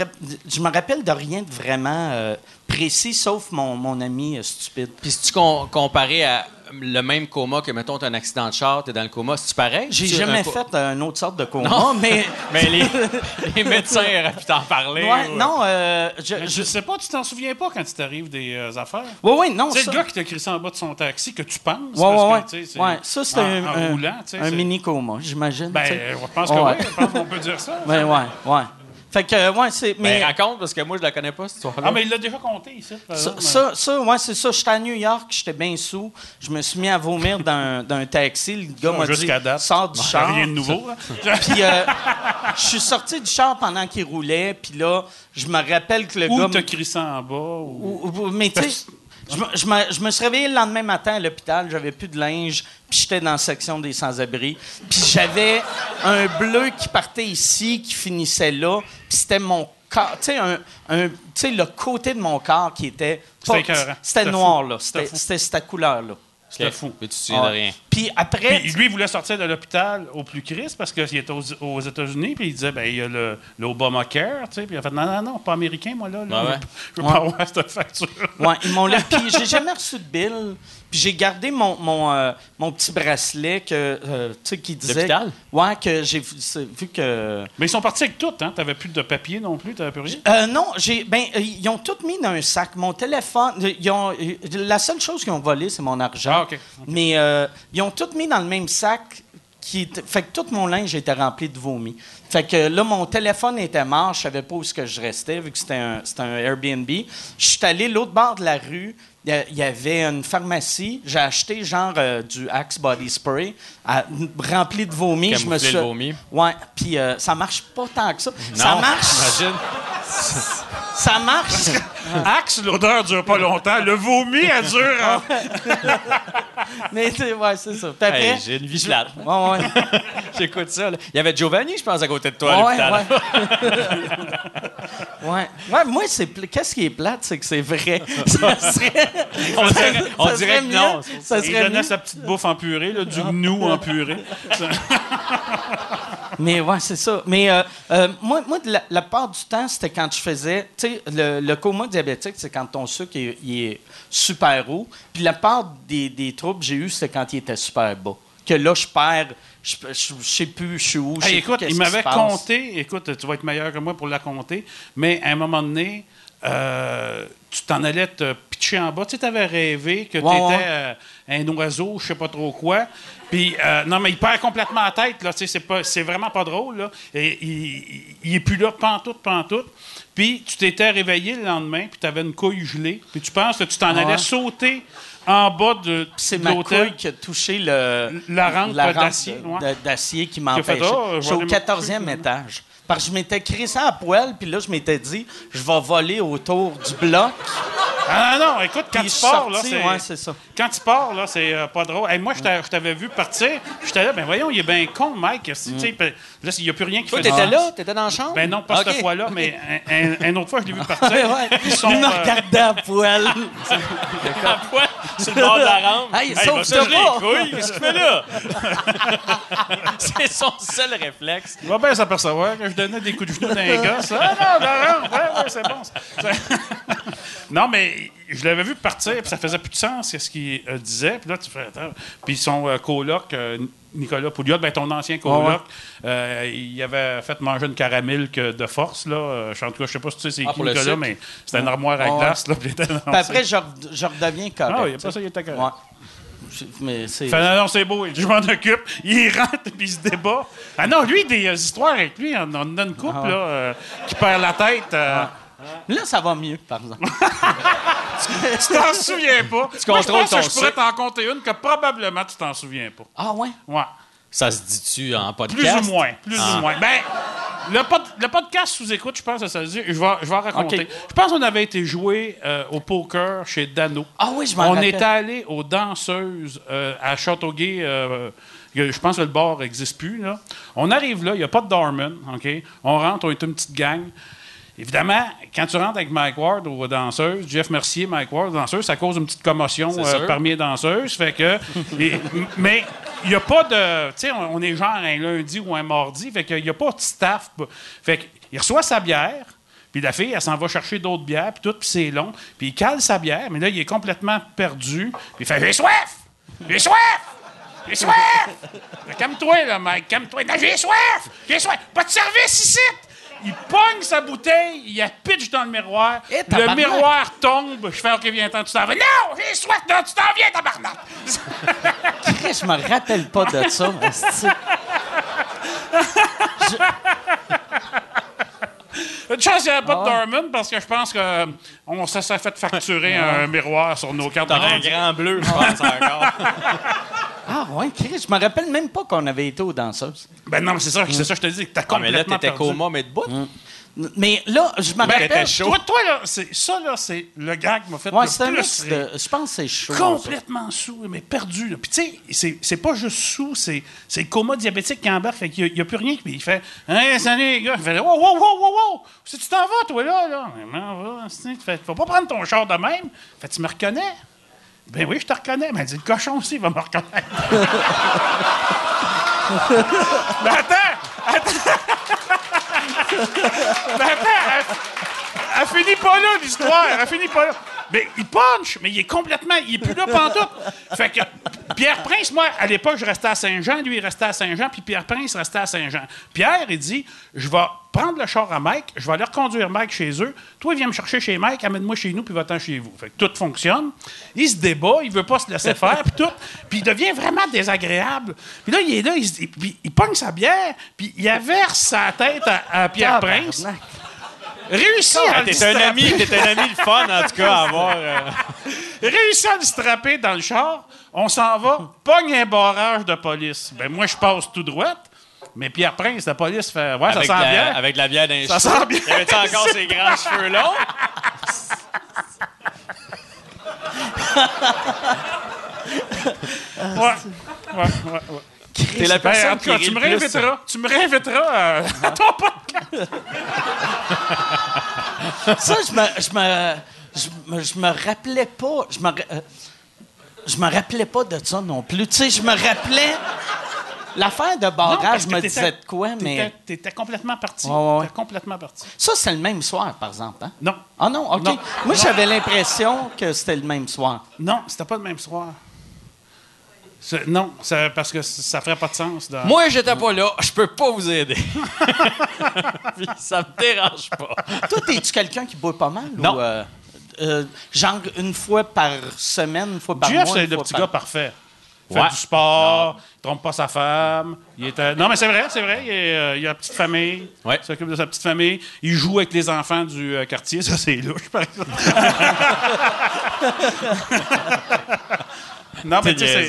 je me rappelle de rien de vraiment euh, précis, sauf mon, mon ami stupide. Puis si tu com- à le même coma que, mettons, t'as un accident de char, t'es dans le coma, c'est-tu pareil? J'ai Tu- jamais un fait une autre sorte de coma, Non. mais Mais les, les médecins auraient pu t'en parler. Ouais, ou- non, euh, je, Mais je- sais pas, tu t'en souviens pas quand il t'arrive des euh, affaires? oui, oui, non, Tu ça- le gars qui t'a crissé en bas de son taxi, que tu penses. Ouais, ouais, ouais. parce que, tu sais, c'est Ouais, ça, en- un, un- tu un c'est- mini coma, j'imagine. Ben, tu je pense que Ouais. oui, je pense qu'on peut dire ça. Ouais, ouais, ouais. Fait que, euh, ouais, c'est. Mais Mais, raconte, parce que moi, je la connais pas, cette histoire-là. Ah, mais il l'a déjà compté ici. ça, ça, ça, ouais, c'est ça. J'étais à New York, j'étais bien sous. Je me suis mis à vomir d'un d'un taxi. Le gars m'a dit date. Sors du char. Rien de nouveau. là. Puis, euh, je suis sorti du char pendant qu'il roulait. Puis là, je me rappelle que le Ou gars. t'as crissé en bas. Ou... Ou- ou- mais tu sais, je me, je, me, je me suis réveillé le lendemain matin à l'hôpital, j'avais plus de linge, puis j'étais dans la section des sans-abri. Puis j'avais un bleu qui partait ici, qui finissait là, puis c'était mon corps, tu sais, le côté de mon corps qui était... C'était noir, fou. là. C'était cette couleur-là. C'était fou. Mais tu te souviens de Ah. rien. Puis après... Puis lui, il voulait sortir de l'hôpital au plus Christ parce qu'il était aux, aux États-Unis, puis il disait, ben, il y a le, l'Obamacare, tu sais, puis il a fait, non, non, non, pas américain, moi, là. là Ouais, ouais. Je veux Ouais. pas avoir cette facture. Ouais, ils m'ont. Puis j'ai jamais reçu de bill. Puis j'ai gardé mon, mon, euh, mon petit bracelet que, euh, tu sais, qui disait. Ouais, que j'ai vu, que. Mais ils sont partis avec tout, hein? T'avais plus de papier non plus, t'avais plus rien? Euh, non, j'ai. Ben, euh, ils ont tout mis dans un sac. Mon téléphone. euh, Ils ont, la seule chose qu'ils ont volé, c'est mon argent. Ah, OK. Mais euh, ils ont tout mis dans le même sac. Qui était- fait que tout mon linge était rempli de vomi. Fait que là, mon téléphone était mort. Je savais pas où que je restais, vu que c'était un, c'était un Airbnb. Je suis allé l'autre bord de la rue. Il y avait une pharmacie. J'ai acheté genre euh, du Axe Body Spray à- rempli de vomi. Je me suis... le vomi. Ouais. Puis euh, ça marche pas tant que ça. ça marche. Imagine. Ça marche. Axe, l'odeur dure pas longtemps. Le vomi, elle dure. hein. Mais c'est- ouais, c'est ça. Puis après, Hey, j'ai une vie plate. Ouais, ouais. J'écoute ça. là. Il y avait Giovanni, je pense, à côté de toi. à Ouais, l'hôpital. ouais. ouais. Ouais, moi, c'est pl- qu'est-ce qui est plate, c'est que c'est vrai. ça serait. On dirait, on ça dirait serait que mieux. non. Ça Il serait donnait mieux. sa petite bouffe en purée, là, du gnou en purée. Mais ouais, c'est ça. Mais euh, euh, moi, moi de la, la part du temps, c'était quand je faisais. Tu sais, le, le coma diabétique, c'est quand ton sucre il, il est super haut. Puis la part des, des troubles que j'ai eu, c'était quand il était super bas. Que là, je perds. Je, je, je sais plus, je suis où. je sais Hey, plus écoute, il m'avait compté. Écoute, tu vas être meilleur que moi pour la compter. Mais à un moment donné, euh, tu t'en allais te pitcher en bas. Tu sais, avais rêvé que Ouais, tu ouais. étais euh, un oiseau, je sais pas trop quoi. Puis, euh, non, mais il perd complètement la tête. Là, Tu sais, c'est, pas, c'est vraiment pas drôle. Là. Et, il- il est plus là, pantoute, pantoute. Puis, tu t'étais réveillé le lendemain, puis tu avais une couille gelée. Puis, tu penses que tu t'en Ouais. allais sauter en bas de, C'est ma l'hôtel. couille qui a touché le, La rampe d'acier, ouais. qui m'empêchait. Ah, je suis au aller me 14e coucher. étage. Parce que je m'étais créé ça à poêle, puis là, je m'étais dit, je vais voler autour du bloc. Ah non, non, écoute, quand Puis tu pars, là, sorti, c'est... ouais, c'est ça. Quand tu pars, là, c'est euh, pas drôle. Hey, moi, je t'a- je t'avais vu partir. J'étais là, ben voyons, il est bien con, Mike. Si, tu sais, ben, Là, il n'y a plus rien qui Toi, fait t'étais de là? T'étais dans la chambre? Ben non, pas Ok. cette fois-là, mais un, un- une autre fois, je l'ai vu partir. Ouais, ouais. Ils sont, Il me euh, regardait à poêle. À poil, sur le bord de la rampe. Hey, il sauve va ça se geler pas. les couilles. Qu'est-ce qu'il fait là? C'est son seul réflexe. Il va bien s'apercevoir que je donnais des coups de genou dans les gosses. Ah non, non, non, ouais, ouais, c'est bon. ça. non, mais je l'avais vu partir, puis ça faisait plus de sens ce qu'il euh, disait. Puis là, tu fais, attends. Puis son euh, coloc, euh, Nicolas Pouliot, ben, ton ancien coloc, euh, il avait fait manger une caramel que de force. Là. Euh, je- En tout cas, je sais pas si tu sais c'est Ah, qui Nicolas, mais c'était une armoire à Ouais. glace. Là, puis il après, je, red- je redeviens correct. Ah oui, après ça, il était correct. Ouais. Mais c'est. Fait, non, non, c'est beau, je m'en occupe. Il rentre puis il se débat. Ah non, lui, des euh, histoires avec lui, on en a une couple là, euh, qui perd la tête. euh, Là, ça va mieux, par exemple. Tu t'en souviens pas? Moi, je contrôles pense que je pourrais t'en compter une que probablement tu t'en souviens pas. Ah ouais? Ouais. Ça se dit-tu en Plus podcast? ou moins. Plus Ah. ou moins. Ben, le, pod- le podcast sous-écoute, je pense que ça se dit. Je vais, je vais en raconter. Je pense qu'on avait été joué euh, au poker chez Dano. Ah oui, je m'en On rappelle. était allé aux danseuses euh, à Châteauguay. euh, je pense que le bar n'existe plus. Là. On arrive là, il n'y a pas de doorman. OK? On rentre, on est une petite gang. Évidemment, quand tu rentres avec Mike Ward aux danseuses, Jeff Mercier, Mike Ward, danseuses, ça cause une petite commotion euh, parmi les danseuses. Fait que, et- mais il n'y a pas de. Tu sais, on, on est genre un lundi ou un mardi. Fait qu'il n'y a pas de staff. Fait qu'il reçoit sa bière. Puis la fille, elle s'en va chercher d'autres bières, puis tout, puis c'est long. Puis il cale sa bière, mais là, il est complètement perdu. Puis il fait J'ai soif! J'ai soif! J'ai soif! Calme-toi, là, Mike, calme-toi. J'ai soif! J'ai soif! Pas de service ici! Il pogne sa bouteille, il la pitch dans le miroir. Eh, le miroir tombe. Je fais OK, viens-t'en, tu t'en vas. Non, j'ai soif! Non, tu t'en viens, tabarnak! Je me rappelle pas de ça. esti. Une chance qu'il n'y avait pas Ah de ouais. Dorman parce que je pense qu'on ça s'est fait facturer un miroir sur nos cartes de T'as un grand bleu, je pense encore. Ah ouais, Chris, je me rappelle même pas qu'on avait été aux danseuses. Ben non, mais c'est ça, c'est ça, je te dis. T'as Ah, mais là, complètement t'étais coma, mais debout. Mais là, je me Ben, rappelle. Toi, toi, là, c'est, ça, là, c'est le gars qui m'a fait Ouais, le un plus de. Je pense que c'est chaud. Complètement sous, mais perdu. là. Puis, tu sais, c'est, pas juste sous, c'est, le coma diabétique qui embarque. Fait qu'il n'y a, plus rien. Puis il fait Hey, salut, les gars. Il fait Wow, wow, wow, wow, wow. Si tu t'en vas, toi, là, là. Tu fais, Faut pas prendre ton char de même. Fait Tu me reconnais Ben oui, je te reconnais. Mais elle dit Le cochon aussi va me reconnaître. mais attends, attends. Mais attends, elle, elle finit pas là, l'histoire. Elle finit pas là. Mais il punch, mais il est complètement. Il est plus là pantoute. Fait que Pierre Prince, moi, à l'époque, je restais à Saint-Jean. Lui, il restait à Saint-Jean. Puis Pierre Prince restait à Saint-Jean. Pierre, il dit Je vais prendre le char à Mike. Je vais aller reconduire Mike chez eux. Toi, viens me chercher chez Mike. Amène-moi chez nous. Puis va-t'en chez vous. Fait que tout fonctionne. Il se débat. Il veut pas se laisser faire. Puis tout. Puis il devient vraiment désagréable. Puis là, il est là. Il, il pogne sa bière. Puis il averse sa tête à Pierre Prince. Réussit à le T'es un ami, t'es un ami le fun, en tout cas, à avoir. euh, réussit à le strapper dans le char. On s'en va, pogne un barrage de police. Ben moi, je passe tout droit. Mais Pierre Prince, la police fait Ouais, avec, ça sent la, bien. avec la bière Ça sent bien. Il avait encore ses grands cheveux longs? Ouais. Ouais, ouais, ouais. T'es la Ben, personne tout qui tu me réinviteras. Tu me réinviteras euh, à ton podcast. Ça, je me, je me, je me, je me rappelais pas. Je me, euh, je me rappelais pas de ça non plus. Tu sais, je me rappelais. L'affaire de barrage me disait de quoi, mais. T'étais, complètement parti. Ouais. T'étais complètement parti. Ça, c'est le même soir, par exemple. Hein? Non. Ah non, OK. Non. Moi, j'avais l'impression que c'était le même soir. Non, c'était pas le même soir. Non, ça- parce que ça ferait pas de sens. dans- Moi, j'étais pas là. Je peux pas vous aider. Puis ça me dérange pas. Toi, es-tu quelqu'un qui boit pas mal? Non. Ou, euh, euh, genre une fois par semaine, une fois par Jeff, mois? c'est le petit par- gars parfait. Il fait du sport, il trompe pas sa femme. Il est, euh, Non, mais c'est vrai, c'est vrai. Il, est, euh, il a une petite famille. Ouais. Il s'occupe de sa petite famille. Il joue avec les enfants du euh, quartier. Ça, c'est louche, par exemple. non, mais tu sais.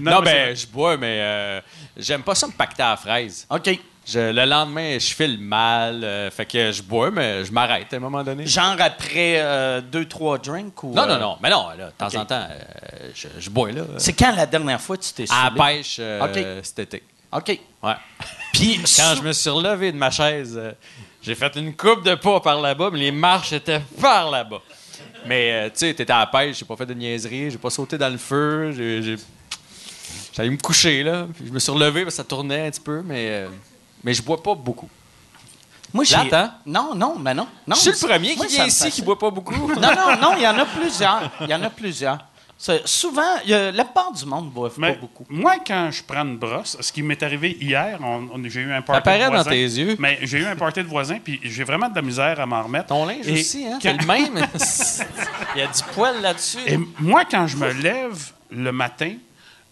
Non, ben, je bois, mais euh, j'aime pas ça me pacter à la fraise. OK. Je- le lendemain, je file mal. euh, fait que je bois, mais je m'arrête à un moment donné. Genre après euh, deux, trois drinks? Ou, Non, non, non. Mais non, là, de temps en temps, je, je bois, là. C'est quand la dernière fois que tu t'es À la pêche euh, OK. cet été. OK. Ouais. Puis, Quand je me suis relevé de ma chaise, j'ai fait une coupe de pas par là-bas, mais les marches étaient par là-bas. Mais, euh, tu sais, t'étais à la pêche, j'ai pas fait de niaiserie, j'ai pas sauté dans le feu, j'ai. J'allais me coucher, là. Puis je me suis relevé, parce que ça tournait un petit peu, mais. euh, mais je bois pas beaucoup. moi, j'ai... Hein? Non, non, mais non. non je suis le premier qui vient ici qui boit pas beaucoup. Non, non, non, il y en a plusieurs. Il y en a plusieurs. Souvent, il y a- la part du monde ne boit Mais pas beaucoup. moi, quand je prends une brosse, ce qui m'est arrivé hier, on- on- j'ai eu un party apparaît de dans voisins. tes yeux. Mais j'ai eu un party de voisins, puis j'ai vraiment de la misère à m'en remettre. Ton linge Et aussi, hein? quand- le même. Il y a du poil là-dessus. Et moi, quand je me lève le matin,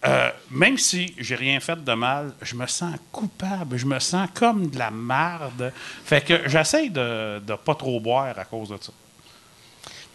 euh, même si j'ai rien fait de mal, je me sens coupable. Je me sens comme de la marde. Fait que j'essaye de ne pas trop boire à cause de ça.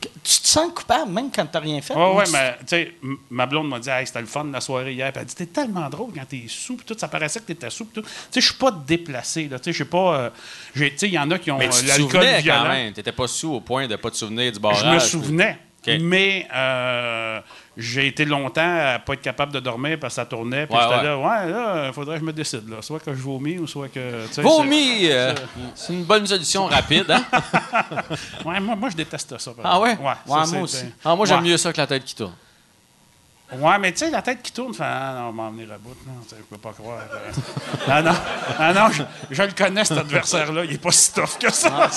Tu te sens coupable même quand tu n'as rien fait? Ouais, ou ouais, tu- mais tu sais, ma blonde m'a dit, hey, c'était le fun de la soirée hier. Puis elle dit, t'es tellement drôle quand t'es sous, puis tout, ça paraissait que t'étais sous, puis tout. Tu sais, je suis pas déplacé, là. Tu sais, je sais pas. euh, Tu sais, il y en a qui ont Mais euh, tu te l'alcool violent. quand même. T'étais pas sous au point de pas te souvenir du barrage. Je me souvenais. Mais euh, j'ai été longtemps à pas être capable de dormir parce que ça tournait. Puis Ouais, j'étais ouais. là, ouais, là, il faudrait que je me décide. Là. Soit que je vomis ou soit que. tu sais, Vomi! euh, c'est une bonne solution rapide, hein? Ouais, moi, moi, je déteste ça. par Ah ouais? Ouais, ça, moi aussi. Ah, moi, j'aime mieux ça que la tête qui tourne. Ouais, mais tu sais, la tête qui tourne, fait, ah non, on va m'en venir à bout. Non, je peux pas croire. euh. Ah non, ah non je, je le connais, cet adversaire-là. Il est pas si tough que ça.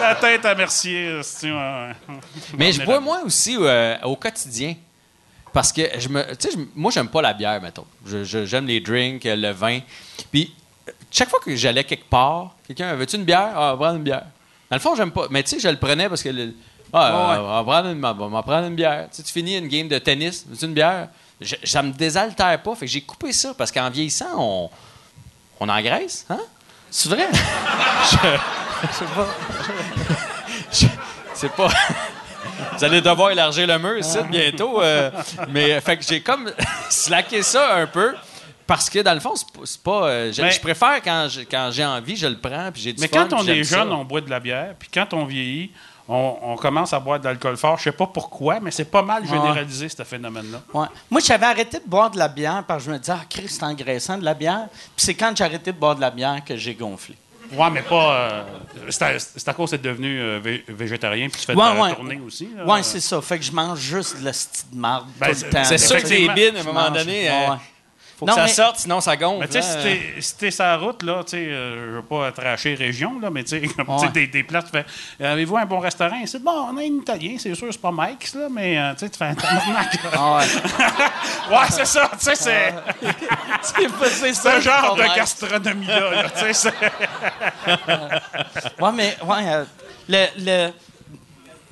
la tête à Mercier. euh. Mais je bois moi aussi euh, au quotidien. Parce que je me. Tu sais, je- moi, j'aime pas la bière, mettons. J'aime les drinks, le vin. Puis, chaque fois que j'allais quelque part, quelqu'un, veux-tu une bière? Ah, on va prendre une bière. Dans le fond, j'aime pas. Mais tu sais, je le prenais parce que. le- ah, Ouais, on va prendre une, on va prendre une bière. Tu sais, tu finis une game de tennis, une bière? Je- ça me désaltère pas. Fait que j'ai coupé ça parce qu'en vieillissant, on, on engraisse, hein? C'est vrai? Je- C'est pas. Vous allez devoir élargir le mur ici bientôt. euh, mais fait que j'ai comme slacké ça un peu. Parce que dans le fond, c'est pas. pas, euh, je, Mais- je préfère quand j'ai, quand j'ai envie, je le prends, puis j'ai du Mais fun, quand on est ça. jeune, on boit de la bière. Puis quand on vieillit, on, on commence à boire de l'alcool fort. Je sais pas pourquoi, mais c'est pas mal généralisé, ce phénomène-là. Ouais. Moi, j'avais arrêté de boire de la bière parce que je me disais, ah, Christ, c'est engraissant de la bière. Puis c'est quand j'ai arrêté de boire de la bière que j'ai gonflé. Ouais, mais pas. euh, c'est, à, c'est à cause que t'es devenu euh, vé- végétarien, puis tu fais Ouais, de la ouais. tournée aussi. là. Ouais, c'est ça. Fait que je mange juste de la petite marde Ben, tout c'est- le temps. C'est sûr que c'est Effectivement, bine à un moment mange. donné. Ouais, euh, Non, que ça mais- sorte, sinon ça gonfle. Mais tu sais, si hein. t'es- si t'es sur la route, là, tu sais, euh, je veux pas tracher région, là, mais tu sais, comme, tu sais, Ouais. des, des places, tu fais euh, Avez-vous un bon restaurant C'est bon, on a un italien, c'est sûr, c'est pas Mike's, là, mais euh, tu sais, tu fais un tabarnak. Ah ouais. Ouais, c'est ça, tu sais, c'est c'est pas- c'est ce ça, genre de gastronomie-là, là, tu sais, c'est- Ouais, mais ouais, euh, le, le-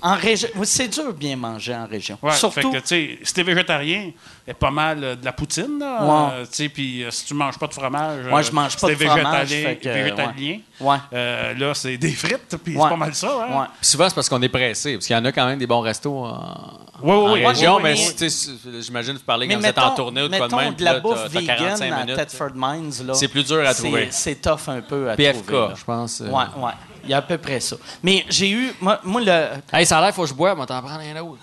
en région, c'est dur de bien manger en région. Ouais, fait Surtout, que, tu sais, si t'es végétarien, il y a pas mal euh, de la poutine, là. Ouais. euh, tu sais, puis euh, si tu manges pas de fromage. Euh, je mange si pas t'es de fromage, végétalien- que, végétalien, ouais. euh, là, c'est des frites, puis Ouais. c'est pas mal ça, hein? ouais. Souvent, c'est parce qu'on est pressé. Parce qu'il y en a quand même des bons restos en, Oui, en oui, oui. région. oui, mais j'imagine que vous parlez Mais quand vous êtes en tournée ou de quoi de même. de la là, bouffe t'as- t'as 45 vegan à. Thetford Mines, là. C'est plus dur à trouver. C'est tough un peu à PFK, trouver. là. je pense. Ouais, ouais. Il y a à peu près ça. Mais j'ai eu. Moi, moi, le. Hey, ça a l'air, faut que je boive, mais t'en prends un autre.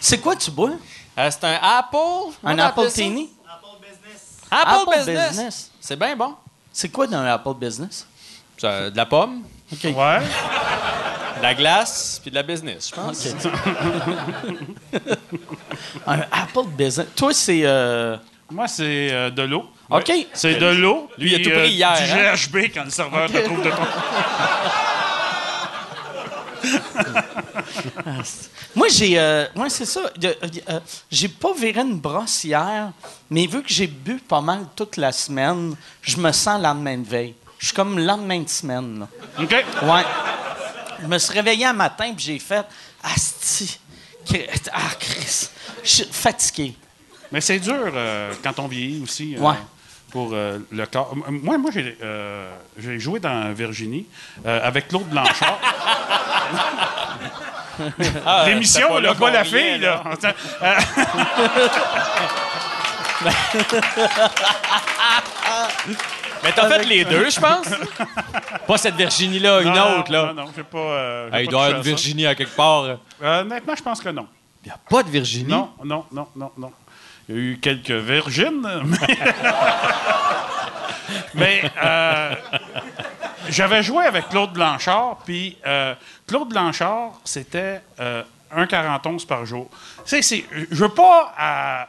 C'est quoi tu bois? Euh, c'est un Apple? Un Apple appelle ça? Teeny? Apple, Business. C'est bien bon. C'est quoi d'un Apple Business? Ça, de la pomme, OK. Ouais. de la glace, puis de la business, je pense. OK. un Apple Business. Toi, c'est. euh, Moi, c'est euh, de l'eau. OK. C'est de l'eau. Lui, il a tout pris hier, Du hein? GHB quand le serveur te trouve de ton. Moi, j'ai. Euh, ouais, c'est ça. Euh, euh, j'ai pas viré une brosse hier, mais vu que j'ai bu pas mal toute la semaine, je me sens lendemain de veille. Je suis comme lendemain de semaine, là. OK? Ouais. Je me suis réveillé un matin puis j'ai fait Asti. Ah, Chris. Je suis fatigué. Mais c'est dur euh, quand on vieillit aussi. euh, Ouais. Pour euh, le corps. Moi, moi j'ai euh, j'ai joué dans Virginie euh, avec Claude Blanchard. L'émission, pas là, pas la fille, là. Mais t'as fait les deux, je pense? Pas cette Virginie-là, une non, autre, là. Non, non, j'ai pas. euh, j'ai Hey, il pas doit y avoir une. Virginie à quelque part. Euh, honnêtement, je pense que non. Il n'y a pas de Virginie? Non, non, non, non, non. Il y a eu quelques virgines, mais. mais euh, j'avais joué avec Claude Blanchard, puis euh, Claude Blanchard, c'était euh, 1,41 par jour. Sais, c'est- je veux pas euh,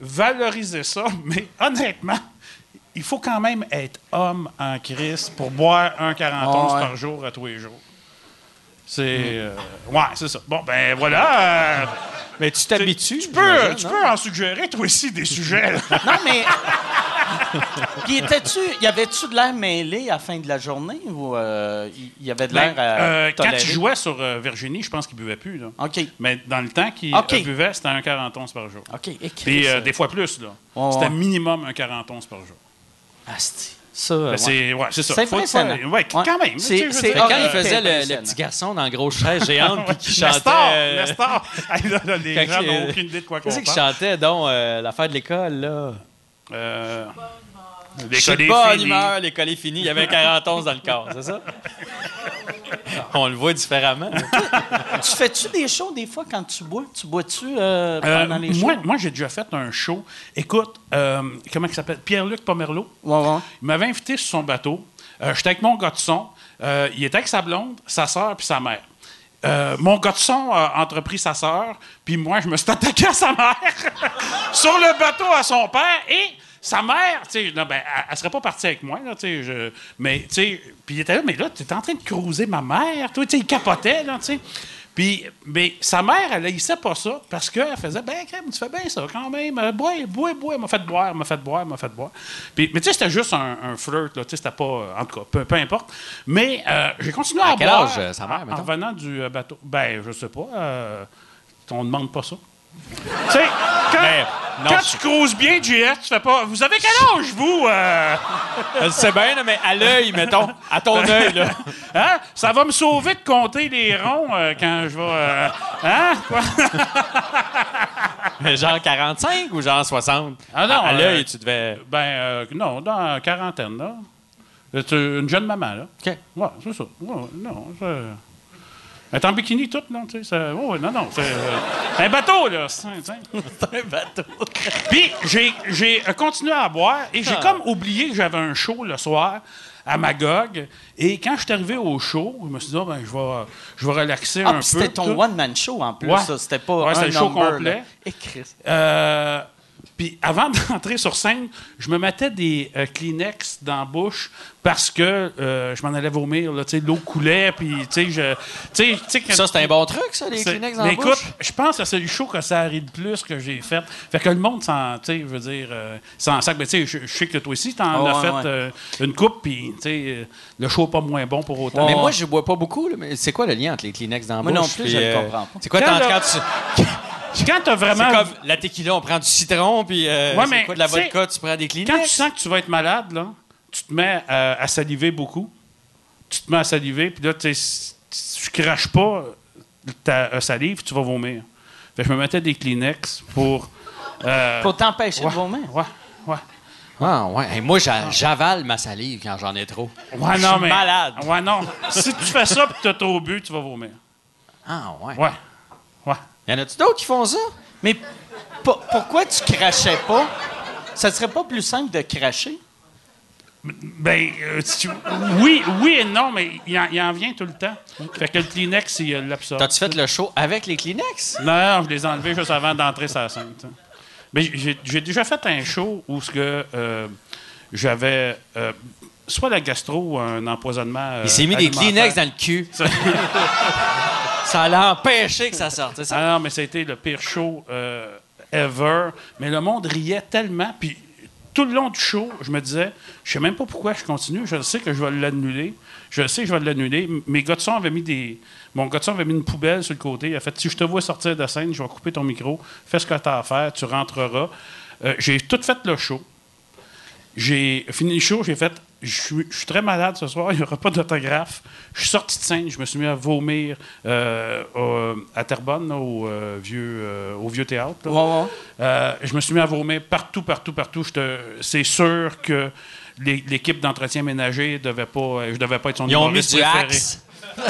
valoriser ça, mais honnêtement, il faut quand même être homme en crise pour boire 1,41 Ah ouais. par jour à tous les jours. C'est. euh, ouais, c'est ça. Bon, ben voilà. euh, Mais tu t'habitues. tu peux, j'imagine, tu non? peux en suggérer, toi aussi, des sujets. là. Non, mais. Puis, étais-tu. Y avait-tu de l'air mêlé à la fin de la journée ou euh, il y avait de l'air Ben, à. euh, quand tolérer? tu jouais sur euh, Virginie, je pense qu'il buvait plus. Là. OK. Mais dans le temps qu'il OK. euh, buvait, c'était un 41 par jour. OK. écris Puis euh, ça. des fois plus. là. Ouais, C'était ouais. minimum un 41 par jour. Asti. Ça. Ben, ouais. c'est ouais, c'est ça. C'est impressionnant. faire- ouais, quand même. C'est- tu sais, je veux c'est dire, Mais quand il euh, faisait le, le petit garçon dans la grosse chaise géante puis qui chantait. euh, Nestor. Hey, là, là, les quand gens il- n'ont aucune idée de quoi qu'on Qu'est-ce qu'il parle. chantait, donc, euh, l'affaire de l'école, là? Euh, Je suis de l'école est bonne finie. humeur, l'école est finie. Il y avait 41 dans le corps, c'est ça? On le voit différemment. Tu fais-tu des shows des fois quand tu bois? Tu bois-tu euh, Euh, pendant les shows? moi, moi j'ai déjà fait un show. Écoute, euh, comment il s'appelle? Pierre-Luc Pomerleau. Ouais, ouais. Il m'avait invité sur son bateau. Euh, J'étais avec mon gars de son. Euh, il était avec sa blonde, sa sœur puis sa mère. Euh, mon gars de son a entrepris sa sœur, puis moi, je me suis attaqué à sa mère sur le bateau à son père et sa mère, tu sais, non, ben, elle, elle serait pas partie avec moi, là, tu sais, mais, tu sais, puis il était là, mais là, tu es en train de cruiser ma mère, toi, tu sais, il capotait, là, tu sais. Puis, mais sa mère, elle haïssait pas ça parce qu'elle faisait, ben, crème, tu fais bien ça quand même. Euh, bois, bois, bois. Elle m'a fait boire, elle m'a fait boire, elle m'a fait boire. Puis, mais tu sais, c'était juste un, un flirt, là. Tu sais, c'était pas, euh, en tout cas, peu, peu importe. Mais euh, j'ai continué à, À quel boire âge, sa mère, en- en, revenant du bateau. Ben, je sais pas. euh, on ne demande pas ça. Tu sais, quand, Mais, non, quand tu cruises bien, JS, tu fais pas. Vous avez quel âge, vous? euh? Je sais bien, mais à l'œil, mettons, à ton œil, là. Hein? Ça va me sauver de compter les ronds euh, quand je vais. euh, hein? Quoi? Mais genre 45 ou genre 60? Ah non, À, à l'œil, euh, tu devais. Ben, euh, non, dans la quarantaine, là. Une jeune maman, là. OK. Ouais, c'est ça. Ouais, non, c'est... Elle est en bikini toute, là, tu sais. ça- ouais, non, non, c'est euh, un bateau, là. c'est- un bateau. Puis, j'ai, euh, continué à boire et j'ai Ah. comme oublié que j'avais un show le soir à Magog. Et quand je suis arrivé au show, je me suis dit, ah, ben, je vais, je vais relaxer Ah, un peu. c'était ton tout. one-man show en plus, Ouais. ça. C'était pas Ouais, un le show number, complet. Chris. Euh, puis avant d'entrer sur scène, je me mettais des euh, Kleenex dans la bouche parce que euh, je m'en allais vomir. là, tu sais, L'eau coulait, puis tu sais, je... tu sais- tu sais, quand- Ça, c'est un bon truc, ça, les Kleenex dans mais écoute, bouche? je pense que c'est le show que ça arrive plus que j'ai fait. Fait que le monde s'en, tu sais, je veux dire, euh, s'en sac. Mais tu sais, je sais que toi aussi, t'en as ouais, fait ouais. euh, une coupe, puis tu sais, euh, le show n'est pas moins bon pour autant. Mais moi, je bois pas beaucoup. là, mais c'est quoi le lien entre les Kleenex dans la Moi bouche? non plus, puis, je le euh, comprends pas. C'est quoi Quand tu. Quand t'as vraiment... C'est comme la tequila, on prend du citron, puis euh, Ouais, c'est mais, quoi de la vodka, tu prends des Kleenex? Quand tu sens que tu vas être malade, là, tu te mets à, à saliver beaucoup. Tu te mets à saliver, puis là, tu sais, si tu craches pas ta salive, tu vas vomir. Fait que je me mettais des Kleenex pour. euh, Pour t'empêcher ouais, de vomir. Ouais, ouais. Ah, ouais. Hey, moi, j'a- j'avale ma salive quand j'en ai trop. Ouais, Je non, suis mais. malade. Ouais, non. si tu fais ça et que tu as trop bu, tu vas vomir. Ah, ouais. Ouais. Ouais. Y en a-tu d'autres qui font ça? Mais po- pourquoi tu crachais pas? Ça serait pas plus simple de cracher? Ben, euh, tu- oui, oui et non, mais il en, il en vient tout le temps. Fait que le Kleenex, il l'absorbe. T'as-tu fait le show avec les Kleenex? Non, non, je les ai enlevés juste avant d'entrer sur la scène. Mais j'ai déjà fait un show où ce que euh, j'avais euh, soit la gastro ou un empoisonnement. euh, Il s'est mis des. Kleenex dans le cul. ça l'a empêché que ça sorte, c'est ça? Ah non, mais ça a été le pire show euh, ever. Mais le monde riait tellement. Puis tout le long du show, je me disais, je sais même pas pourquoi je continue. Je sais que je vais l'annuler. Je sais que je vais l'annuler. Mes gars de son avaient mis des. Mon gars de son avait mis une poubelle sur le côté. Il a fait si je te vois sortir de scène, je vais couper ton micro. Fais ce que tu as à faire. Tu rentreras. Euh, j'ai tout fait le show. J'ai fini le show, j'ai fait. Je suis très malade ce soir, il n'y aura pas d'autographe. Je suis sorti de scène, je me suis mis à vomir euh, au- à Terrebonne, là, au, euh, vieux, euh, au vieux théâtre. là. Ouais, ouais. Je me suis mis à vomir partout, partout, partout. C'est sûr que l'é- l'équipe d'entretien ménager devait pas, je devais pas être son Ils ont mis du axe.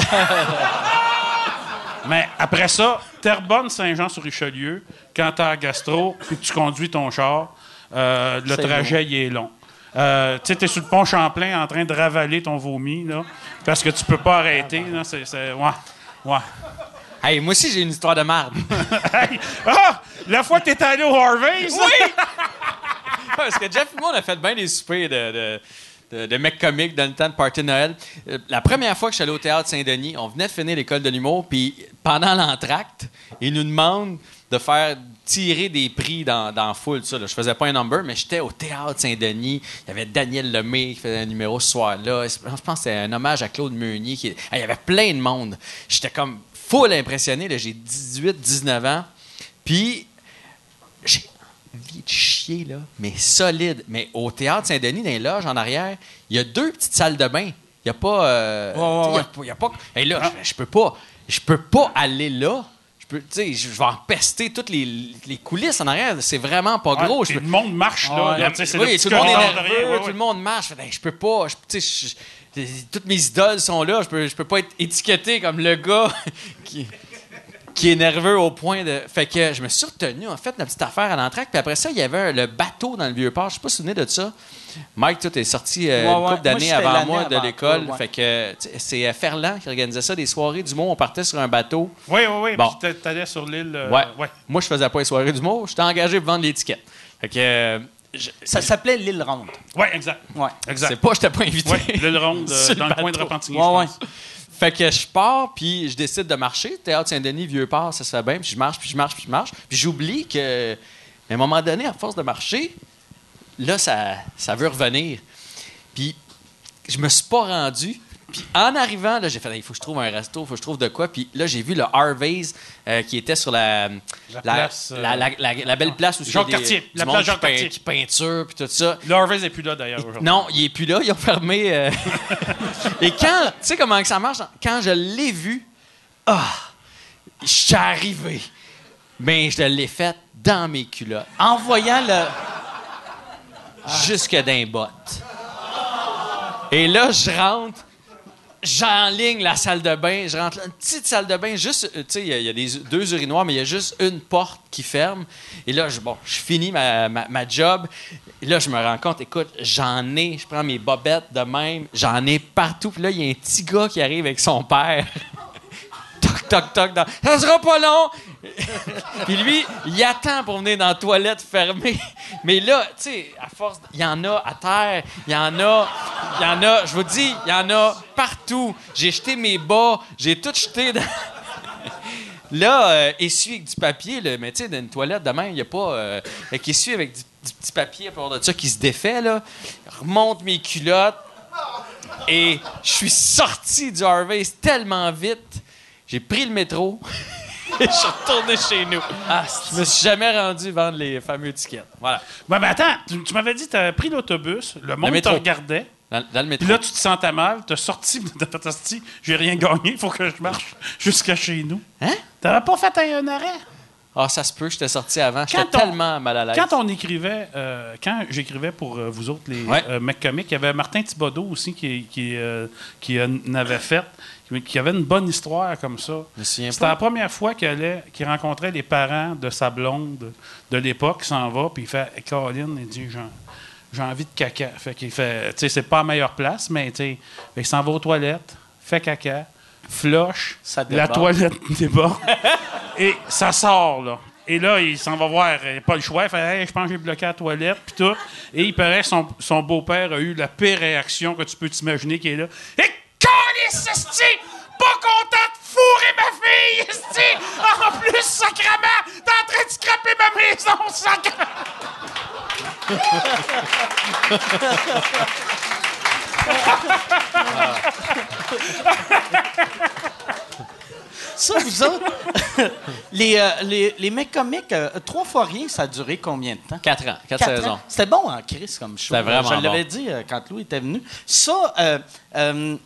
Mais après ça, Terrebonne, Saint-Jean-sur-Richelieu, quand tu as gastro puis que tu conduis ton char, le trajet, il est long. Euh, tu sais, t'es sur le pont Champlain en train de ravaler ton vomi, là, parce que tu peux pas arrêter. Là, c'est, c'est- ouais, ouais. Hey, moi aussi, j'ai une histoire de marde. Hey! Ah! La fois que t'es allé au Harvey's? Oui! Parce que Jeff et moi, on a fait bien des soupers de, de, de- de mecs comiques dans le temps de party de Noël. Euh, La première fois que je suis allé au Théâtre Saint-Denis, on venait de finir l'école de l'humour, puis pendant l'entracte, ils nous demandent de faire tirer des prix dans, dans tout Ça, là. Je faisais pas un number, mais j'étais au Théâtre Saint-Denis. Il y avait Daniel Lemay qui faisait un numéro ce soir-là. Je pense que c'était un hommage à Claude Meunier. Qui... Il y avait plein de monde. J'étais comme full impressionné. J'ai 18, 19 ans. Puis j'ai envie de chier, là, mais solide. Mais au Théâtre Saint-Denis, dans les loges en arrière, il y a deux petites salles de bain. Il n'y a pas. euh, ouais, y a pas- il y a pas. Et là, je, je peux pas. Je peux pas aller là. Je peux, tu sais, je vais empester toutes les, les coulisses en arrière. C'est vraiment pas gros. Je puis peux- le monde marche, là. Oui, tout le monde nerveux, derrière, tout le monde marche. Je ben, peux pas. je- je- toutes mes idoles sont là. Je peux, je peux pas être étiqueté comme le gars qui, qui est nerveux au point de. Fait que je me suis retenu, en fait, la petite affaire à l'entraque. Puis après ça, il y avait le bateau dans le vieux port. Je sais pas si vous vous souvenez de ça. Mike, toi, t'es sorti euh, Ouais, une couple d'années avant moi de l'école. ouais. Fait que tu c'est euh, Ferland qui organisait ça, des soirées du monde. On partait sur un bateau. Oui, oui, oui. Bon. Puis t'allais sur l'île. euh, ouais. ouais. Moi, je faisais pas les soirées du monde. J'étais engagé pour vendre l'étiquette. Fait que. euh, je- Ça s'appelait l'île ronde. Ouais, exact. Ouais. Exact. c'est pas, j'étais pas invité. Ouais, l'île ronde euh, Sur le dans le coin de. Repentigny, Ouais, je ouais. Fait que je pars, puis je décide de marcher. Théâtre Saint-Denis, Vieux-Port, ça se fait bien. Puis je marche, puis je marche, puis je marche. Puis j'oublie que, à un moment donné, à force de marcher, là, ça, ça veut revenir. Puis je me suis pas rendu. Puis en arrivant, là, j'ai fait, il faut que je trouve un resto, il faut que je trouve de quoi. Puis là, j'ai vu le Harvey's euh, qui était sur la, La place, euh, la, la- belle place où il y a Jacques des- Cartier, du la place peint- Cartier. qui peinture, puis tout ça. Le Harvey's n'est plus là, d'ailleurs, aujourd'hui. Non, il est plus là. Ils ont fermé. euh, Et quand, tu sais comment ça marche? Quand je l'ai vu, ah, je suis arrivé. Mais je l'ai fait dans mes culottes, En voyant le. jusque les bottes. Et là, je rentre, j'enligne la salle de bain. Je rentre là, une petite salle de bain, juste, euh, tu sais, il y a- des, deux urinoirs, mais il y a juste une porte qui ferme. Et là, je, bon, je finis ma, job. Là, je me rends compte, écoute, j'en ai, je prends mes bobettes de même, j'en ai partout. Puis là, il y a un petit gars qui arrive avec son père. toc, toc, dans, ça sera pas long. Puis lui, il attend pour venir dans la toilette fermée. Mais là, tu sais, à force, il y en a à terre, il y en a, il y en a, je vous dis, il y en a partout. J'ai jeté mes bas, j'ai tout jeté dans... Là, euh, essuie avec du papier, là, mais tu sais, dans une toilette, demain, il n'y a pas. Euh, fait qu'essuie avec du, petit papier à part de ça qui se défait, là. Remonte mes culottes. Et je suis sorti du Harvey's tellement vite. J'ai pris le métro. et je suis retourné chez nous. Ah, Je me suis jamais rendu vendre les fameux tickets. Voilà. Ouais, mais attends, tu, tu m'avais dit que tu avais pris l'autobus, le monde te métro. regardait, Dans, dans le métro. puis là, tu te sentais mal, tu as sorti, tu fait Asti, j'ai rien gagné, il faut que je marche jusqu'à chez nous. Hein? T'avais pas fait un arrêt? Ah, ça se peut, j'étais sorti avant. J'étais tellement mal à l'aise. Quand on écrivait, euh, quand j'écrivais pour euh, vous autres, les Ouais. euh, mecs comiques, il y avait Martin Thibodeau aussi qui, qui, qui en avait fait, qui, qui avait une bonne histoire comme ça. C'était la première fois qu'il rencontrait les parents de sa blonde de l'époque, il s'en va, puis il fait Caroline, il dit J'ai- J'ai envie de caca. Fait qu'il fait, tu sais, c'est pas la meilleure place, mais tu sais, qu'il s'en va aux toilettes, fait caca, flush, Ça la toilette déborde, et ça sort, là. Et là, il s'en va voir, il a pas le choix. Il fait Hey, Je pense que j'ai bloqué la toilette, puis tout. Et il paraît que son, son beau-père a eu la pire réaction que tu peux t'imaginer qui est là. Et calice, esti! Pas content de fourrer ma fille, esti! En plus, sacrement, t'es en train de scraper ma maison, sacrement! Ça, vous autres, les, euh, les, les mecs comiques, euh, trois fois rien, ça a duré combien de temps? Quatre ans, quatre, Quatre ans. saisons. C'était bon en Chris comme show. C'était vraiment Je l'avais bon. dit euh, quand Lou était venu. Ça, euh, euh,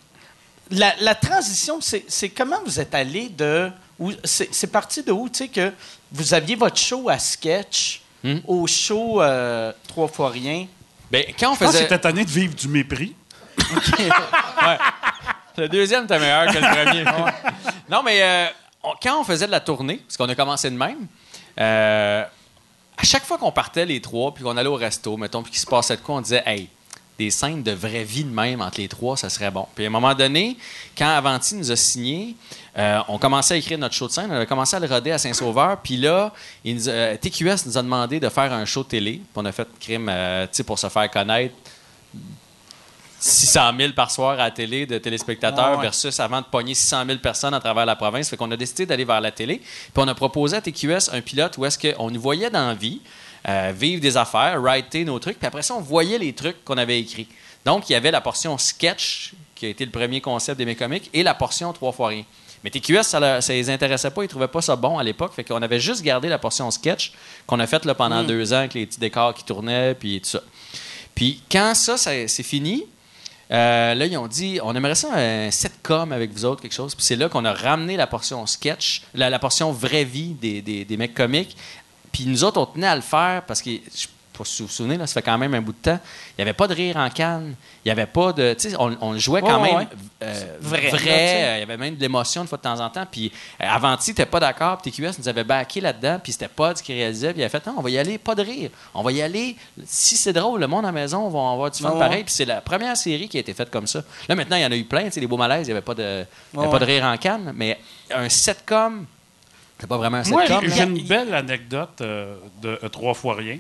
la, la transition, c'est comment vous êtes allé de. où- C'est parti de où, tu sais, que vous aviez votre show à sketch Hmm? au show euh, Trois fois rien? Ben, quand on faisait. c'était tanné de vivre du mépris. Le deuxième était meilleur que le premier. non, mais euh, on- quand on faisait de la tournée, parce qu'on a commencé de même, euh, à chaque fois qu'on partait les trois, puis qu'on allait au resto, mettons, puis qu'il se passait de quoi, on disait, hey, des scènes de vraie vie de même entre les trois, ça serait bon. Puis à un moment donné, quand Avanti nous a signé, euh, on commençait à écrire notre show de scène, on a commencé à le roder à Saint-Sauveur, puis là, il nous a- euh, TQS nous a demandé de faire un show de télé, puis on a fait crime, euh, tu sais, pour se faire connaître. 600 000 par soir à la télé de téléspectateurs Ouais, ouais. versus avant de pogner 600 000 personnes à travers la province. Fait qu'on a décidé d'aller vers la télé. Puis on a proposé à TQS un pilote où est-ce qu'on nous voyait dans la vie, euh, vivre des affaires, writer nos trucs. Puis après ça, on voyait les trucs qu'on avait écrits. Donc, il y avait la portion sketch, qui a été le premier concept des comiques, et la portion trois fois rien. Mais TQS, ça, ne les intéressait pas, ils trouvaient pas ça bon à l'époque. Fait qu'on avait juste gardé la portion sketch qu'on a faite là, pendant deux ans avec les petits décors qui tournaient, puis tout ça. Puis quand ça, ça c'est fini, euh, là, ils ont dit, on aimerait ça un sitcom avec vous autres, quelque chose. Puis c'est là qu'on a ramené la portion sketch, la, portion vraie vie des, des, des mecs comiques. Puis nous autres, on tenait à le faire parce que, je sais pas si vous vous souvenez, là, ça fait quand même un bout de temps, il n'y avait pas de rire en canne. Il n'y avait pas de. Tu sais, on, on jouait quand Ouais, même ouais. euh, Vrai, euh, Il y avait même de l'émotion une fois de temps en temps. Puis euh, Avanti n'était pas d'accord. Puis TQS nous avait backé là-dedans. Puis c'était Pod qui réalisait. Puis il a fait non, on va y aller, pas de rire. On va y aller. Si c'est drôle, le monde à la maison va avoir du fun Ouais, pareil. Puis c'est la première série qui a été faite comme ça. Là, maintenant, il y en a eu plein. Tu sais, les beaux malaises, il n'y avait pas de, y avait pas de ouais. rire en canne. Mais un sitcom, c'est pas vraiment un Moi, sitcom. j'ai là. une belle anecdote euh, de euh, trois fois rien.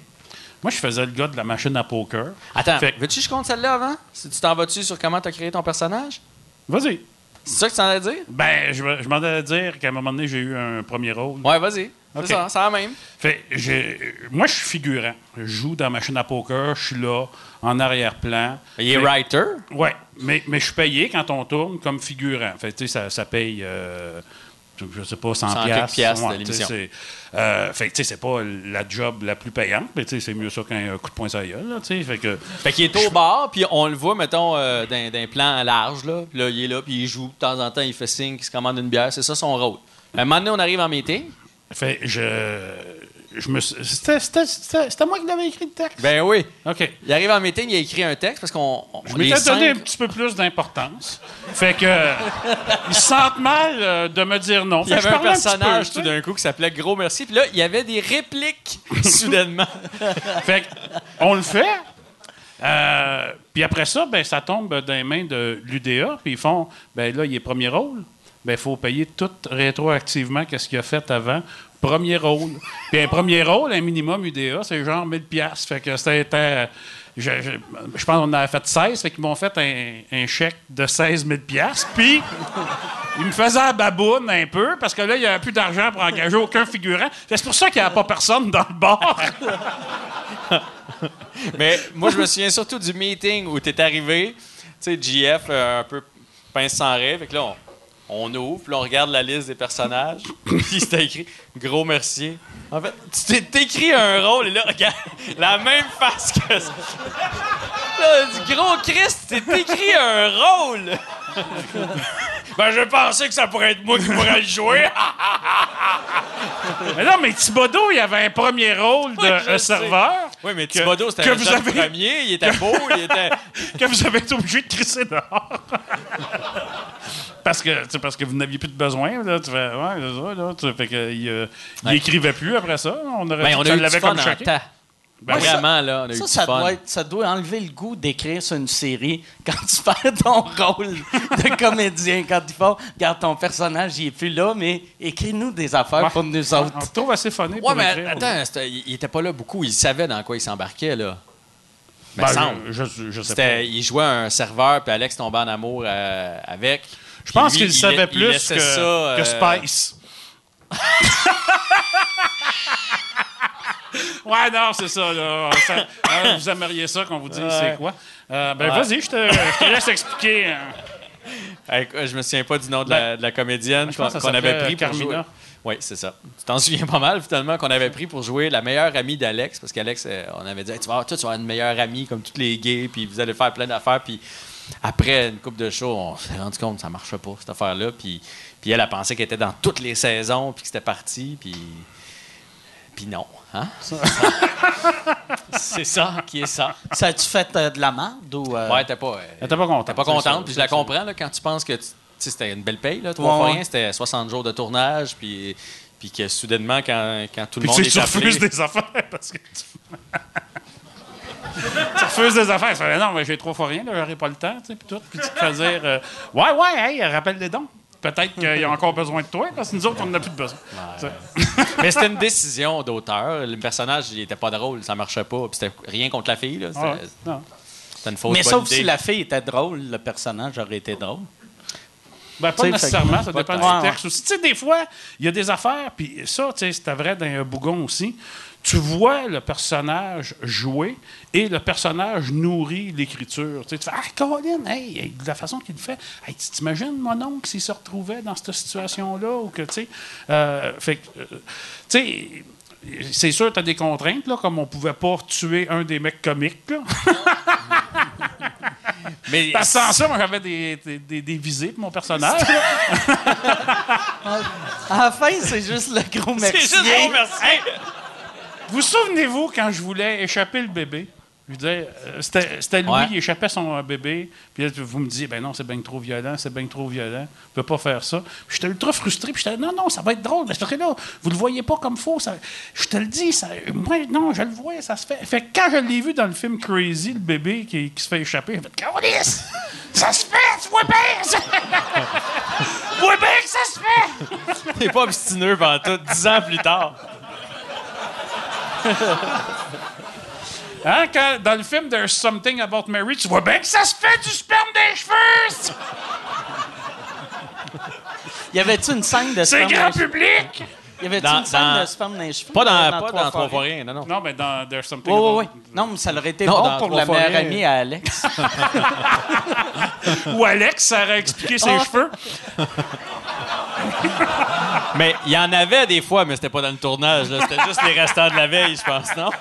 Moi, je faisais le gars de la machine à poker. Attends, Fait- veux-tu que je compte celle-là avant? Si tu t'en vas-tu sur comment tu as créé ton personnage? Vas-y. C'est ça que tu t'en as dire? Ben, je, je m'en allais dire qu'à un moment donné, j'ai eu un premier rôle. Ouais, vas-y. C'est ça, c'est la même. Fait, moi, je suis figurant. Je joue dans machine à poker, je suis là, en arrière-plan. Il est writer? Ouais, mais, mais je suis payé quand on tourne comme figurant. Fait, tu sais, ça, ça paye, euh, je sais pas, 100 100 piastres. piastres Ouais, l'émission. c'est- euh, fait que, tu sais, c'est pas la job la plus payante, mais tu sais, c'est mieux ça qu'un coup de poing sur la gueule, là, tu sais. Fait que... Fait qu'il est au bar, puis on le voit, mettons, euh, d'un, plan large, là. Puis là, il est là, puis il joue. De temps en temps, il fait signe qu'il se commande une bière. C'est ça son rôle. Un moment donné, on arrive en meeting. Fait, je... je me c'était, moi qui l'avais écrit le texte? Ben oui. OK. Il arrive en meeting, il a écrit un texte parce qu'on. on- Je m'étais donné un petit peu plus d'importance. Fait que... ils se sentent mal euh, de me dire non. Il y avait un peu, personnage tout d'un coup qui s'appelait Gros Merci. Puis là, il y avait des répliques soudainement. Fait que, on le fait. Euh, puis après ça, ben, ça tombe dans les mains de l'UDA. Puis ils font, ben là, il est premier rôle. Ben, il faut payer tout rétroactivement qu'est-ce qu'il a fait avant. Premier rôle. Puis un premier rôle, un minimum UDA, c'est genre 1000 pièces. Fait que c'était... Je, je, je pense qu'on avait fait 16. Fait qu'ils m'ont fait un, chèque de 16 000 pièces. Puis... Il me faisait la baboune un peu parce que là, il n'y avait plus d'argent pour engager aucun figurant. C'est pour ça qu'il n'y avait pas personne dans le bar. Mais moi, je me souviens surtout du meeting où tu es arrivé. Tu sais, GF, euh, un peu pince sans rêve. Fait que là, on, on ouvre, puis on regarde la liste des personnages. puis c'était écrit Gros merci. En fait, tu t'es t'écris un rôle, et là, regarde, la même face que ça. Là, du gros Christ, t'es écrit un rôle. ben, je pensais que ça pourrait être moi qui pourrais le jouer. Mais non, mais Thibodeau, il avait un premier rôle de euh, serveur oui, mais Thibodeau, c'était un avez- premier. Il était beau, il était. que vous avez été obligé de crisser dehors. parce, que, parce que vous n'aviez plus de besoin. Là, tu fais, ouais, c'est ça, là, tu- fait que, il, euh, il écrivait plus après ça. On aurait Ben, on a eu l'avait comme choqué. Temps. Ben Moi, oui. ça- Vraiment, là, on a eu Ça, du ça fun. doit, être- ça doit enlever le goût d'écrire sur une série quand tu perds ton rôle de comédien. Quand ils font, regarde, ton personnage, il est plus là, mais écris-nous des affaires Ouais. pour nous On autres. te trouve assez funny Ouais, pour mais écrire. attends, il était pas là beaucoup. Il savait dans quoi il s'embarquait, là. Mais Ben, semble. je, je, je sais pas. il jouait un serveur, puis Alex tombait en amour euh, avec. Je pense qu'il il savait il plus que, ça, que euh, Spice. ouais, non, c'est ça, là. Ça- euh, vous aimeriez ça qu'on vous dise c'est quoi? Euh, ben, Ouais. vas-y, je te, laisse expliquer. hein. Hey, je me souviens pas du nom de la, de la comédienne qu'on avait pris pour Carmina. jouer. Oui, c'est ça. Tu t'en souviens pas mal, finalement, qu'on avait pris pour jouer la meilleure amie d'Alex, parce qu'Alex, euh, on avait dit, Hey, tu vas avoir, toi, tu vas avoir une meilleure amie comme toutes les gays, puis vous allez faire plein d'affaires, puis après une coupe de show, on s'est rendu compte que ça marchait pas, cette affaire-là, puis, puis elle a pensé qu'elle était dans toutes les saisons, puis que c'était parti, puis... Puis non, hein? c'est ça qui est ça? Ça a-tu fait euh, de la merde ou. euh, Ouais, t'es pas... euh, Elle était pas contente. T'es pas c'est contente, puis je la c'est comprends là, quand tu penses que tu tu sais, c'était une belle paye, là, trois Ouais, fois ouais. rien, c'était 60 jours de tournage, puis, puis que soudainement, quand, quand tout le Puis monde tu sais, est tu appelé... refuses des affaires parce que tu... tu refuses des affaires. Tu fais, non, mais j'ai trois fois rien, là, j'aurai pas le temps, tu sais, puis tout. Puis tu te fais dire, euh, ouais, ouais, hey, rappelle les dons. Peut-être qu'il y a encore besoin de toi, parce que nous autres, on n'en a plus de besoin. Mais c'était une décision d'auteur. Le personnage, il était pas drôle, ça marchait pas, puis c'était rien contre la fille, là. C'était Ah ouais, non. c'était une fausse Mais bonne sauf idée. si la fille était drôle, le personnage aurait été drôle. Ben, pas nécessairement, ça dépend du texte aussi. Tu sais, des fois, il y a des affaires, puis ça, tu sais, c'était vrai dans un bougon aussi. Tu vois le personnage jouer et le personnage nourrit l'écriture. Tu sais, tu fais Ah, Colin, hey, hey, de la façon qu'il le fait. Hey, tu t'imagines mon oncle s'il se retrouvait dans cette situation-là ou que, tu sais. euh, fait que, euh, tu sais. C'est sûr, tu as des contraintes, là, comme on pouvait pas tuer un des mecs comiques. Là. Mais Parce que sans ça, moi, j'avais des, des, des, des visées pour mon personnage. À la fin, c'est juste le gros c'est merci. juste bon, merci. Hey, vous souvenez-vous quand je voulais échapper le bébé? Je disais, euh, c'était lui, Ouais. il échappait son euh, bébé. Puis là, vous me disiez, ben non, c'est bien trop violent, c'est bien trop violent. On peut pas faire ça. Puis j'étais ultra frustré. Puis j'étais, non, non, ça va être drôle. Parce que là, vous le voyez pas comme faux. Ça, je te le dis, ça, moi, non, je le vois, ça se fait. Fait que quand je l'ai vu dans le film Crazy, le bébé qui, qui se fait échapper, j'ai fait, Câlisse! Ça se fait, tu vois bien! ça- Tu vois bien que ça se fait! T'es pas obstineux pendant tout, dix ans plus tard. Hein, quand, dans le film There's Something About Mary, tu vois bien que ça se fait du sperme des cheveux! Y avait-tu une scène de C'est sperme dans grand les public! Y avait-tu Dans- une scène dans- de sperme dans les cheveux? Pas dans, pas dans Trois fois rien, non, non. Non, mais dans There's Something Oui, oui, About oui. Non, mais ça aurait été Non, bon dans pour Trois la fois meilleure rien. amie à Alex. Ou Alex, ça aurait expliqué ses Ah. cheveux. Mais il y en avait des fois, mais c'était pas dans le tournage. là. C'était juste les restants de la veille, je pense, non?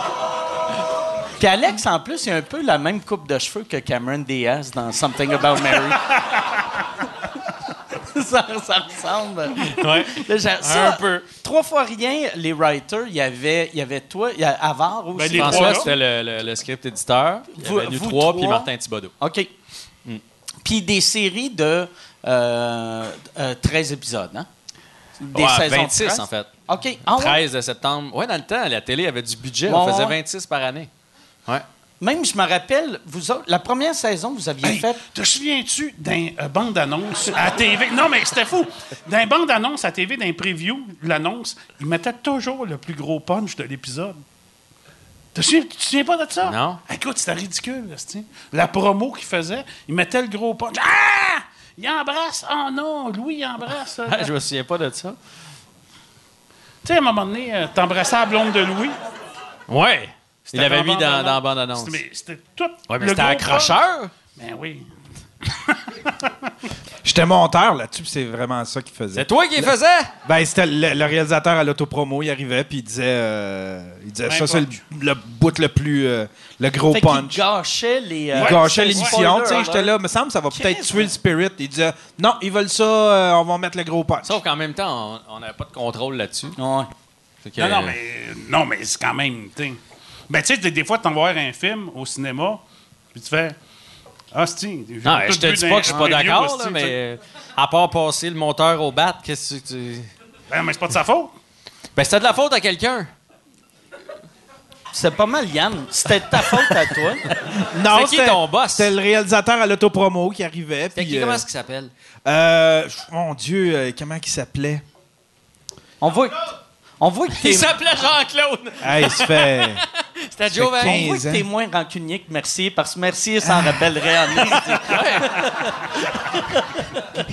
Puis Alex, en plus, il a un peu la même coupe de cheveux que Cameron Diaz dans Something About Mary. ça, ça ressemble. Ouais. Là, j'ai- ça, Un peu. Trois fois rien, les writers, il y avait, il y avait toi, il y a Avard aussi. Ben, François, c'était le, le- le script éditeur. Il y Vous- avait nous trois, puis. Martin Thibodeau. OK. Puis des séries de euh, euh, 13 épisodes, hein? Des Ouais, saisons de 26, 13. en fait. OK. Ah ouais? 13 de septembre. Ouais, dans le temps, la télé avait du budget. On faisait ouais. 26 par année. Ouais. Même, je me rappelle, vous autres, la première saison, vous aviez Hey, fait... te souviens-tu d'un euh, bande-annonce à TV? Non, mais c'était fou. D'un bande-annonce à TV, d'un preview, de l'annonce, ils mettaient toujours le plus gros punch de l'épisode. Te souviens- Tu te souviens pas de ça? Non. Écoute, c'était ridicule. là. La promo qu'ils faisaient, ils mettaient le gros punch. Ah! Il embrasse. Oh non, Louis, il embrasse. je me souviens pas de ça. Tu sais, à un moment donné, euh, t'embrassais la blonde de Louis. Ouais. Il C'était avait dans mis dans, dans la bande-annonce. C'était- mais C'était tout. Ouais, mais c'était accrocheur? Ben oui. J'étais monteur là-dessus, puis c'est vraiment ça qu'il faisait. C'est toi qui le faisais? Ben, c'était le, le réalisateur à l'autopromo, il arrivait, puis il disait, euh, il disait ça, c'est le bout le plus. euh, le gros Fait punch. gâchait les... euh, Il gâchait l'émission, tu sais. là. J'étais là, me semble, ça va peut-être tuer le spirit. Il disait, non, ils veulent ça, euh, on va mettre le gros punch. Sauf qu'en même temps, on n'avait pas de contrôle là-dessus. Ouais. Que- Non, non, mais, non, mais c'est quand même. t'sais. Ben, tu sais, des, des fois, tu vas voir un film au cinéma, puis tu fais. Ah, c'est Non, je te dis pas que je suis pas d'accord, mais à part passer le monteur au bat, qu'est-ce que tu. Ben, mais c'est pas de sa faute. Ben, c'était de la faute à quelqu'un. C'est pas mal, Yann. C'était de ta faute à toi. Non, C'est qui ton boss? C'était le réalisateur à l'autopromo qui arrivait. Fait puis, qui, euh, comment est-ce qu'il s'appelle? euh, mon Dieu, euh, comment il s'appelait? On voit, on voit que t'es, Il s'appelait Jean-Claude. Hey, ça fait... C'était fait Giovanni. on voit 15 que t'es moins rancunier que Mercier, parce que Mercier s'en rappellerait en.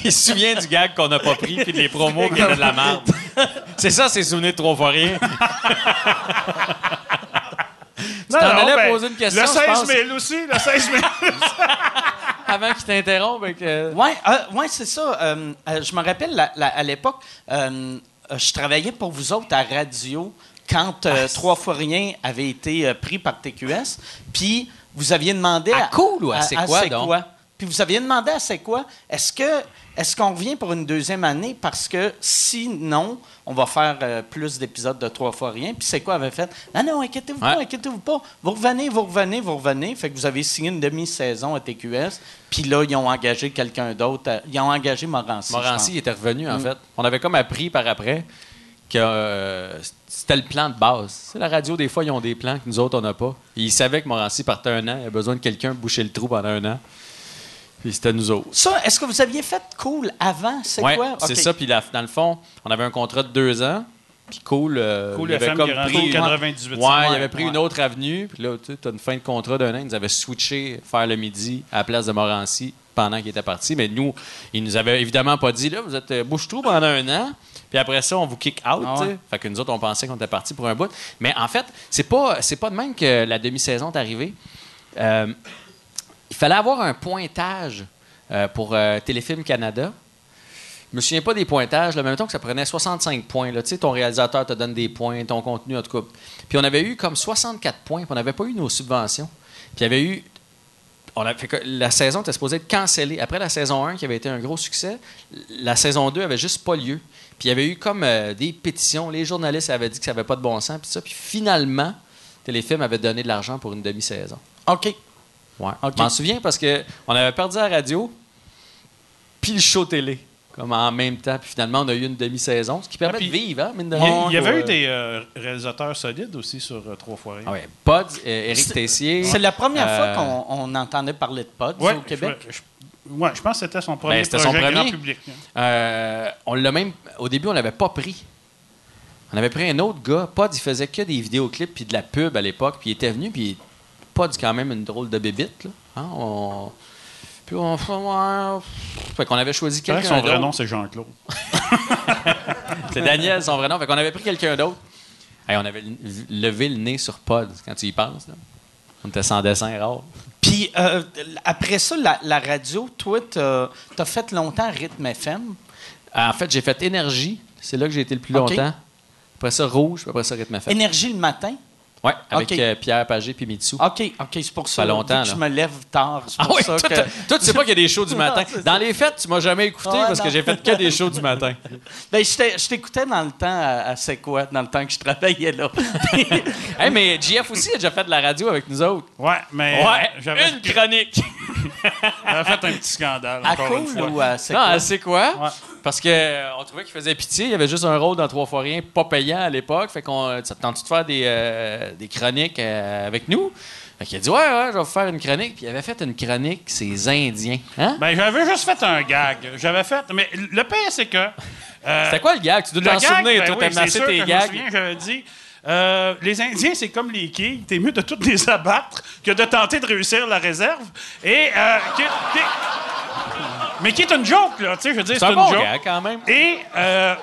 Il se souvient du gag qu'on n'a pas pris puis des promos qui étaient de la merde. C'est ça, ses souvenirs de trois fois rien. Non, t'en allais ben, poser une question, Le je 16 pense. 000 aussi, le 16 000. Avant qu'il t'interrompe. euh, Ouais, euh, ouais, c'est ça. Euh, euh, je me rappelle, la- la- à l'époque, je travaillais pour vous autres à radio quand euh, Trois fois rien avait été euh, pris par TQS. Puis vous aviez demandé À Cool ou à C'est quoi, donc? quoi? Puis vous aviez demandé à C'est quoi? Est-ce que est-ce qu'on revient pour une deuxième année? Parce que sinon, on va faire euh, plus d'épisodes de Trois fois rien. Puis C'est quoi avait fait? Non, non, inquiétez-vous pas, inquiétez-vous pas. Vous revenez, vous revenez, vous revenez. Fait que vous avez signé une demi-saison à TQS. Puis là, ils ont engagé quelqu'un d'autre. à- Ils ont engagé Morancy. Morancy était revenu, Mm. en fait. On avait comme appris par après que euh, c'était le plan de base. C'est la radio, des fois, ils ont des plans que nous autres, on n'a pas. Ils savaient que Morancy partait un an, il avait besoin de quelqu'un boucher le trou pendant un an. Puis c'était nous autres. Ça, est-ce que vous aviez fait cool avant? C'est Ouais, quoi? c'est ça. Puis la- dans le fond, on avait un contrat de deux ans. Puis cool, euh, Cool il avait comme pris- au 98. Ouais, il avait pris une autre avenue. Puis là, tu as une fin de contrat d'un an. Ils nous avaient switché faire le midi à la place de Morancy pendant qu'il était parti. Mais nous, ils nous avaient évidemment pas dit, là, vous êtes euh, bouche-trou pendant un an. Puis après ça, on vous kick out. Ah ouais. Fait que nous autres, on pensait qu'on était parti pour un bout. Mais en fait, c'est pas, c'est pas de même que la demi-saison est arrivée. Euh, il fallait avoir un pointage euh, pour euh, Téléfilm Canada. Je me souviens pas des pointages, là, mais mettons que ça prenait 65 points. Là. Ton réalisateur te donne des points, ton contenu, en tout cas. Puis on avait eu comme 64 points, puis on n'avait pas eu nos subventions. Puis il y avait eu. La saison était supposée être cancellée. Après la saison 1, qui avait été un gros succès, la saison 2 avait juste pas lieu. Puis il y avait eu comme euh, des pétitions. Les journalistes avaient dit que ça n'avait pas de bon sens, puis ça. Puis finalement, Téléfilm avait donné de l'argent pour une demi-saison. OK. Ouais. Je m'en souviens parce que on avait perdu la radio, puis le show télé, comme en même temps. Puis finalement, on a eu une demi-saison, ce qui permet puis de vivre, hein, mine de Il y, rien. il y avait eu des euh, réalisateurs solides aussi sur euh, Trois fois rien. Ah ouais. Pod, euh, Éric Tessier. C'est la première Euh, fois qu'on on entendait parler de pods Ouais, au Québec. Je, je- ouais, je pense que c'était son premier Ben, c'était son grand premier. public. hein. Euh, on l'a même. Au début, on l'avait pas pris. On avait pris un autre gars. Pod, il faisait que des vidéoclips puis de la pub à l'époque. Puis il était venu, puis Pod, quand même une drôle de bébite. Là. Hein, on- Puis on. Fait qu'on avait choisi quelqu'un son vrai d'autre. nom, c'est Jean-Claude. C'est Daniel, son vrai nom. Fait qu'on avait pris quelqu'un d'autre. Hey, on avait levé le nez sur Pod, quand tu y penses. là. On était sans dessin rare. Puis euh, après ça, la, la radio, toi, t'as as fait longtemps Rythme FM. En fait, j'ai fait Énergie. C'est là que j'ai été le plus longtemps. Après ça, Rouge. puis Après ça, Rythme FM. Énergie le matin? Ouais, avec OK. euh, Pierre Pagé puis Mitsu. OK, OK, c'est pour ça. longtemps, que là. je me lève tard. Ah pour oui, ça toi, que... t'as- toi, tu sais pas qu'il y a des shows du matin. Non, Dans ça. les fêtes, tu m'as jamais écouté Ouais, parce que j'ai fait que des shows du matin. Ben, je t'ai- je t'écoutais dans le temps à, à C'est quoi, dans le temps que je travaillais là. hey, mais JF aussi a déjà fait de la radio avec nous autres. Ouais, mais Ouais, j'avais une chronique. j'avais fait un petit scandale. à encore une cool fois. ou à C'est Non, quoi? c'est quoi? Ouais. Parce que euh, trouvait qu'il faisait pitié. Il y avait juste un rôle dans Trois fois rien, pas payant à l'époque. Fait qu'on euh, tente de faire des, euh, des chroniques euh, avec nous? Fait qu'il a dit Ouais, ouais, je vais vous faire une chronique. Puis il avait fait une chronique, c'est Indiens. Hein? Ben, j'avais juste fait un gag. J'avais fait. Mais le pire, c'est que. C'était quoi le gag? Tu dois t'en souvenir, ben toi, oui, t'as tes que Je me gags. souviens, j'avais dit. euh, les Indiens, c'est comme les quilles. T'es mieux de toutes les abattre que de tenter de réussir la réserve. Et. euh, qui- qui- mais qui est une joke, là. Tu sais, je veux dire, C'est c'est un une bon joke. gag quand même. Et. euh,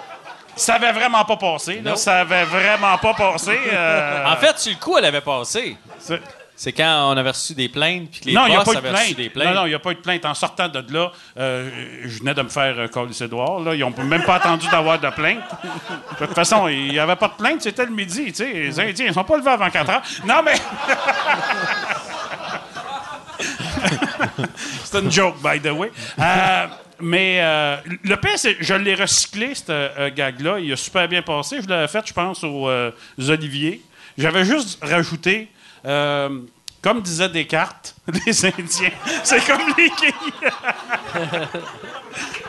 ça avait vraiment pas passé. Là, ça avait vraiment pas passé. euh, En fait, sur le coup, elle avait passé. c'est- quand on avait reçu des plaintes, puis que les non, il n'y a boss pas eu de avaient reçu plainte. des plaintes. Non, non, il n'y a pas eu de plainte. En sortant de là, euh, je venais de me faire euh, coller Édouard. Là. Ils n'ont même pas attendu d'avoir de plainte. De toute façon, il n'y avait pas de plainte, c'était le midi. Tu sais. Les Indiens, ils ne sont pas levés avant 4 heures. Non, mais. C'est une joke, by the way. Euh, mais euh, le pire, c'est je l'ai recyclé, ce euh, gag-là. Il a super bien passé. Je l'avais fait, je pense, aux, aux Oliviers. J'avais juste rajouté, comme disaient Descartes, les Indiens, c'est comme les.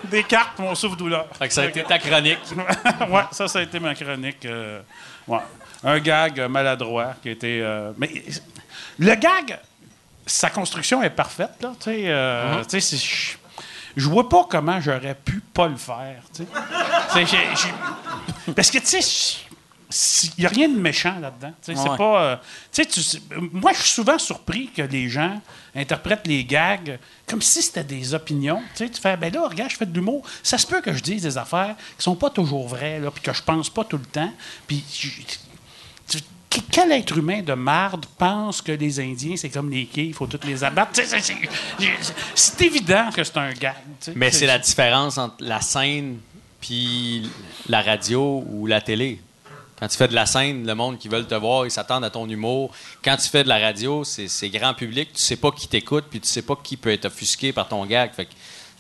Descartes, mon souffle-douleur. Ça a été ta chronique. ouais, ça, ça a été ma chronique. ouais. un gag maladroit qui était. mais le gag, sa construction est parfaite, là. Tu sais, euh, c'est- je- vois pas comment j'aurais pu pas le faire, Parce que, tu sais, il n'y a rien de méchant là-dedans. Tu sais, c'est pas. euh, tu moi, je suis souvent surpris que les gens interprètent les gags comme si c'était des opinions. Tu sais, tu fais, ben là, regarde, je fais de l'humour. Ça se peut que je dise des affaires qui sont pas toujours vraies, là, puis que je pense pas tout le temps. Puis, quel être humain de marde pense que les Indiens, c'est comme les quilles, il faut toutes les abattre? C'est- évident que c'est un gag. Mais c'est la différence entre la scène puis la radio ou la télé. Quand tu fais de la scène, le monde qui veut te voir, ils s'attendent à ton humour. Quand tu fais de la radio, c'est grand public, tu sais pas qui t'écoute, puis tu sais pas qui peut être offusqué par ton gag.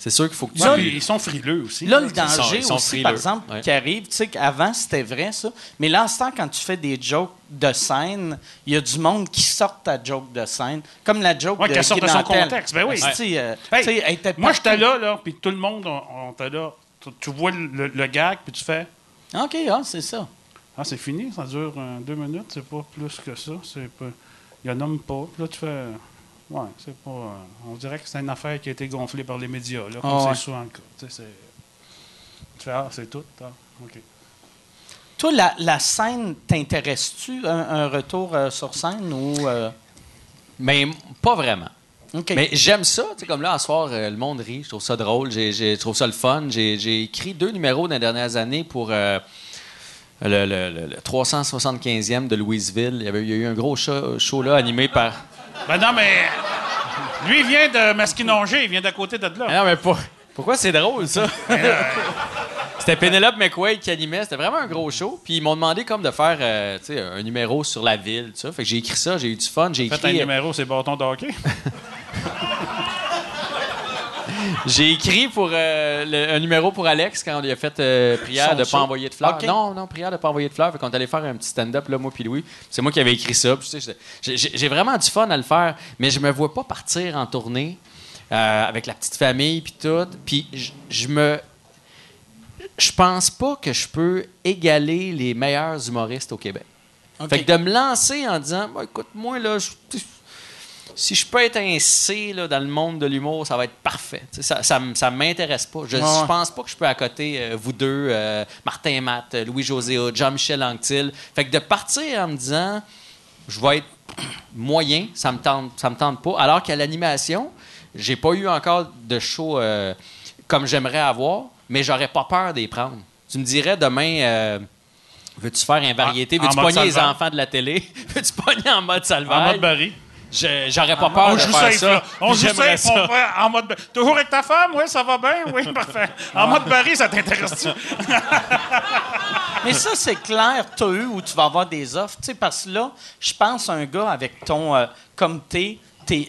C'est sûr qu'il faut que tu... Ouais, puis ils sont frileux aussi. Là, le Ils sont- danger ils sont aussi, frileux. par exemple, Ouais. qui arrive, tu sais qu'avant, c'était vrai, ça. Mais là, en ce temps, quand tu fais des jokes de scène, il y a du monde qui sort ta joke de scène. Comme la joke Ouais, de qu'elle sort de son contexte, ben oui. Asti, euh, Hey, tu sais, elle était Moi, j'étais là, là, puis tout le monde, on, on était là. Tu, tu vois le, le gag, puis tu fais OK, ah, c'est ça. Ah, c'est fini, ça dure euh, deux minutes, c'est pas plus que ça. C'est pas. Il y en nomme pas. Puis là, tu fais. Ouais, c'est pas. euh, on dirait que c'est une affaire qui a été gonflée par les médias, là, comme Ah ouais. c'est souvent le cas. Tu sais, c'est- Ah, c'est tout. Ah, OK. Toi, la, la scène, t'intéresse-tu, un, un retour euh, sur scène ou... euh, Mais pas vraiment. Mais j'aime ça, tu sais, comme là, à soir, euh, le monde rit, je trouve ça drôle, j'ai, j'ai- je trouve ça le fun. J'ai, j'ai écrit deux numéros dans les dernières années pour euh, le, le- le- le 375e de Louisville. Il y, avait, il y a eu un gros show, show là animé par... Ben non, mais. Lui, il vient de Masquinongé, il vient d'à côté de là. Ah non, mais pas... pourquoi c'est drôle, ça? C'était Penelope McQuaid qui animait. C'était vraiment un gros show. Puis ils m'ont demandé comme de faire euh, un numéro sur la ville. Ça. Fait que j'ai écrit ça, j'ai eu du fun. J'ai Faites un écrit, numéro, c'est bâton de hockey. J'ai écrit pour euh, le- un numéro pour Alex quand on lui a fait euh, prière de show. pas envoyer de fleurs. Non, non, prière de pas envoyer de fleurs. Fait qu'on allé faire un petit stand-up, là, moi puis Louis. C'est moi qui avais écrit ça. J'ai- vraiment du fun à le faire, mais je me vois pas partir en tournée euh, avec la petite famille puis tout. Puis je- me... Je pense pas que je peux égaler les meilleurs humoristes au Québec. Fait que de me lancer en disant, Bah, écoute, moi, là, je- si je peux être un C là, dans le monde de l'humour, ça va être parfait. Ça ça, m'intéresse pas. Je, Ouais, je ouais. pense pas que je peux accoter euh, vous deux, euh, Martin Matt, euh, Louis-José Jean-Michel Anctil. Fait que de partir en me disant, je vais être moyen, ça me tente, ça me tente pas. Alors qu'à l'animation, j'ai pas eu encore de show euh, comme j'aimerais avoir, mais j'aurais pas peur d'y prendre. Tu me dirais demain, euh, veux-tu faire un variété, En- en veux-tu pogner les enfants de la télé, veux-tu pogner en mode En salvage? mode Barry. J'aurais pas peur On de joue faire safe, ça. là. On joue safe, ça. on fait en mode. Toujours avec ta femme, oui, ça va bien, oui, parfait. En mode Barry, ça t'intéresse-tu? Mais ça, c'est clair, tu as eu ou tu vas avoir des offres. Tu sais, parce que là, je pense à un gars avec ton. euh, comme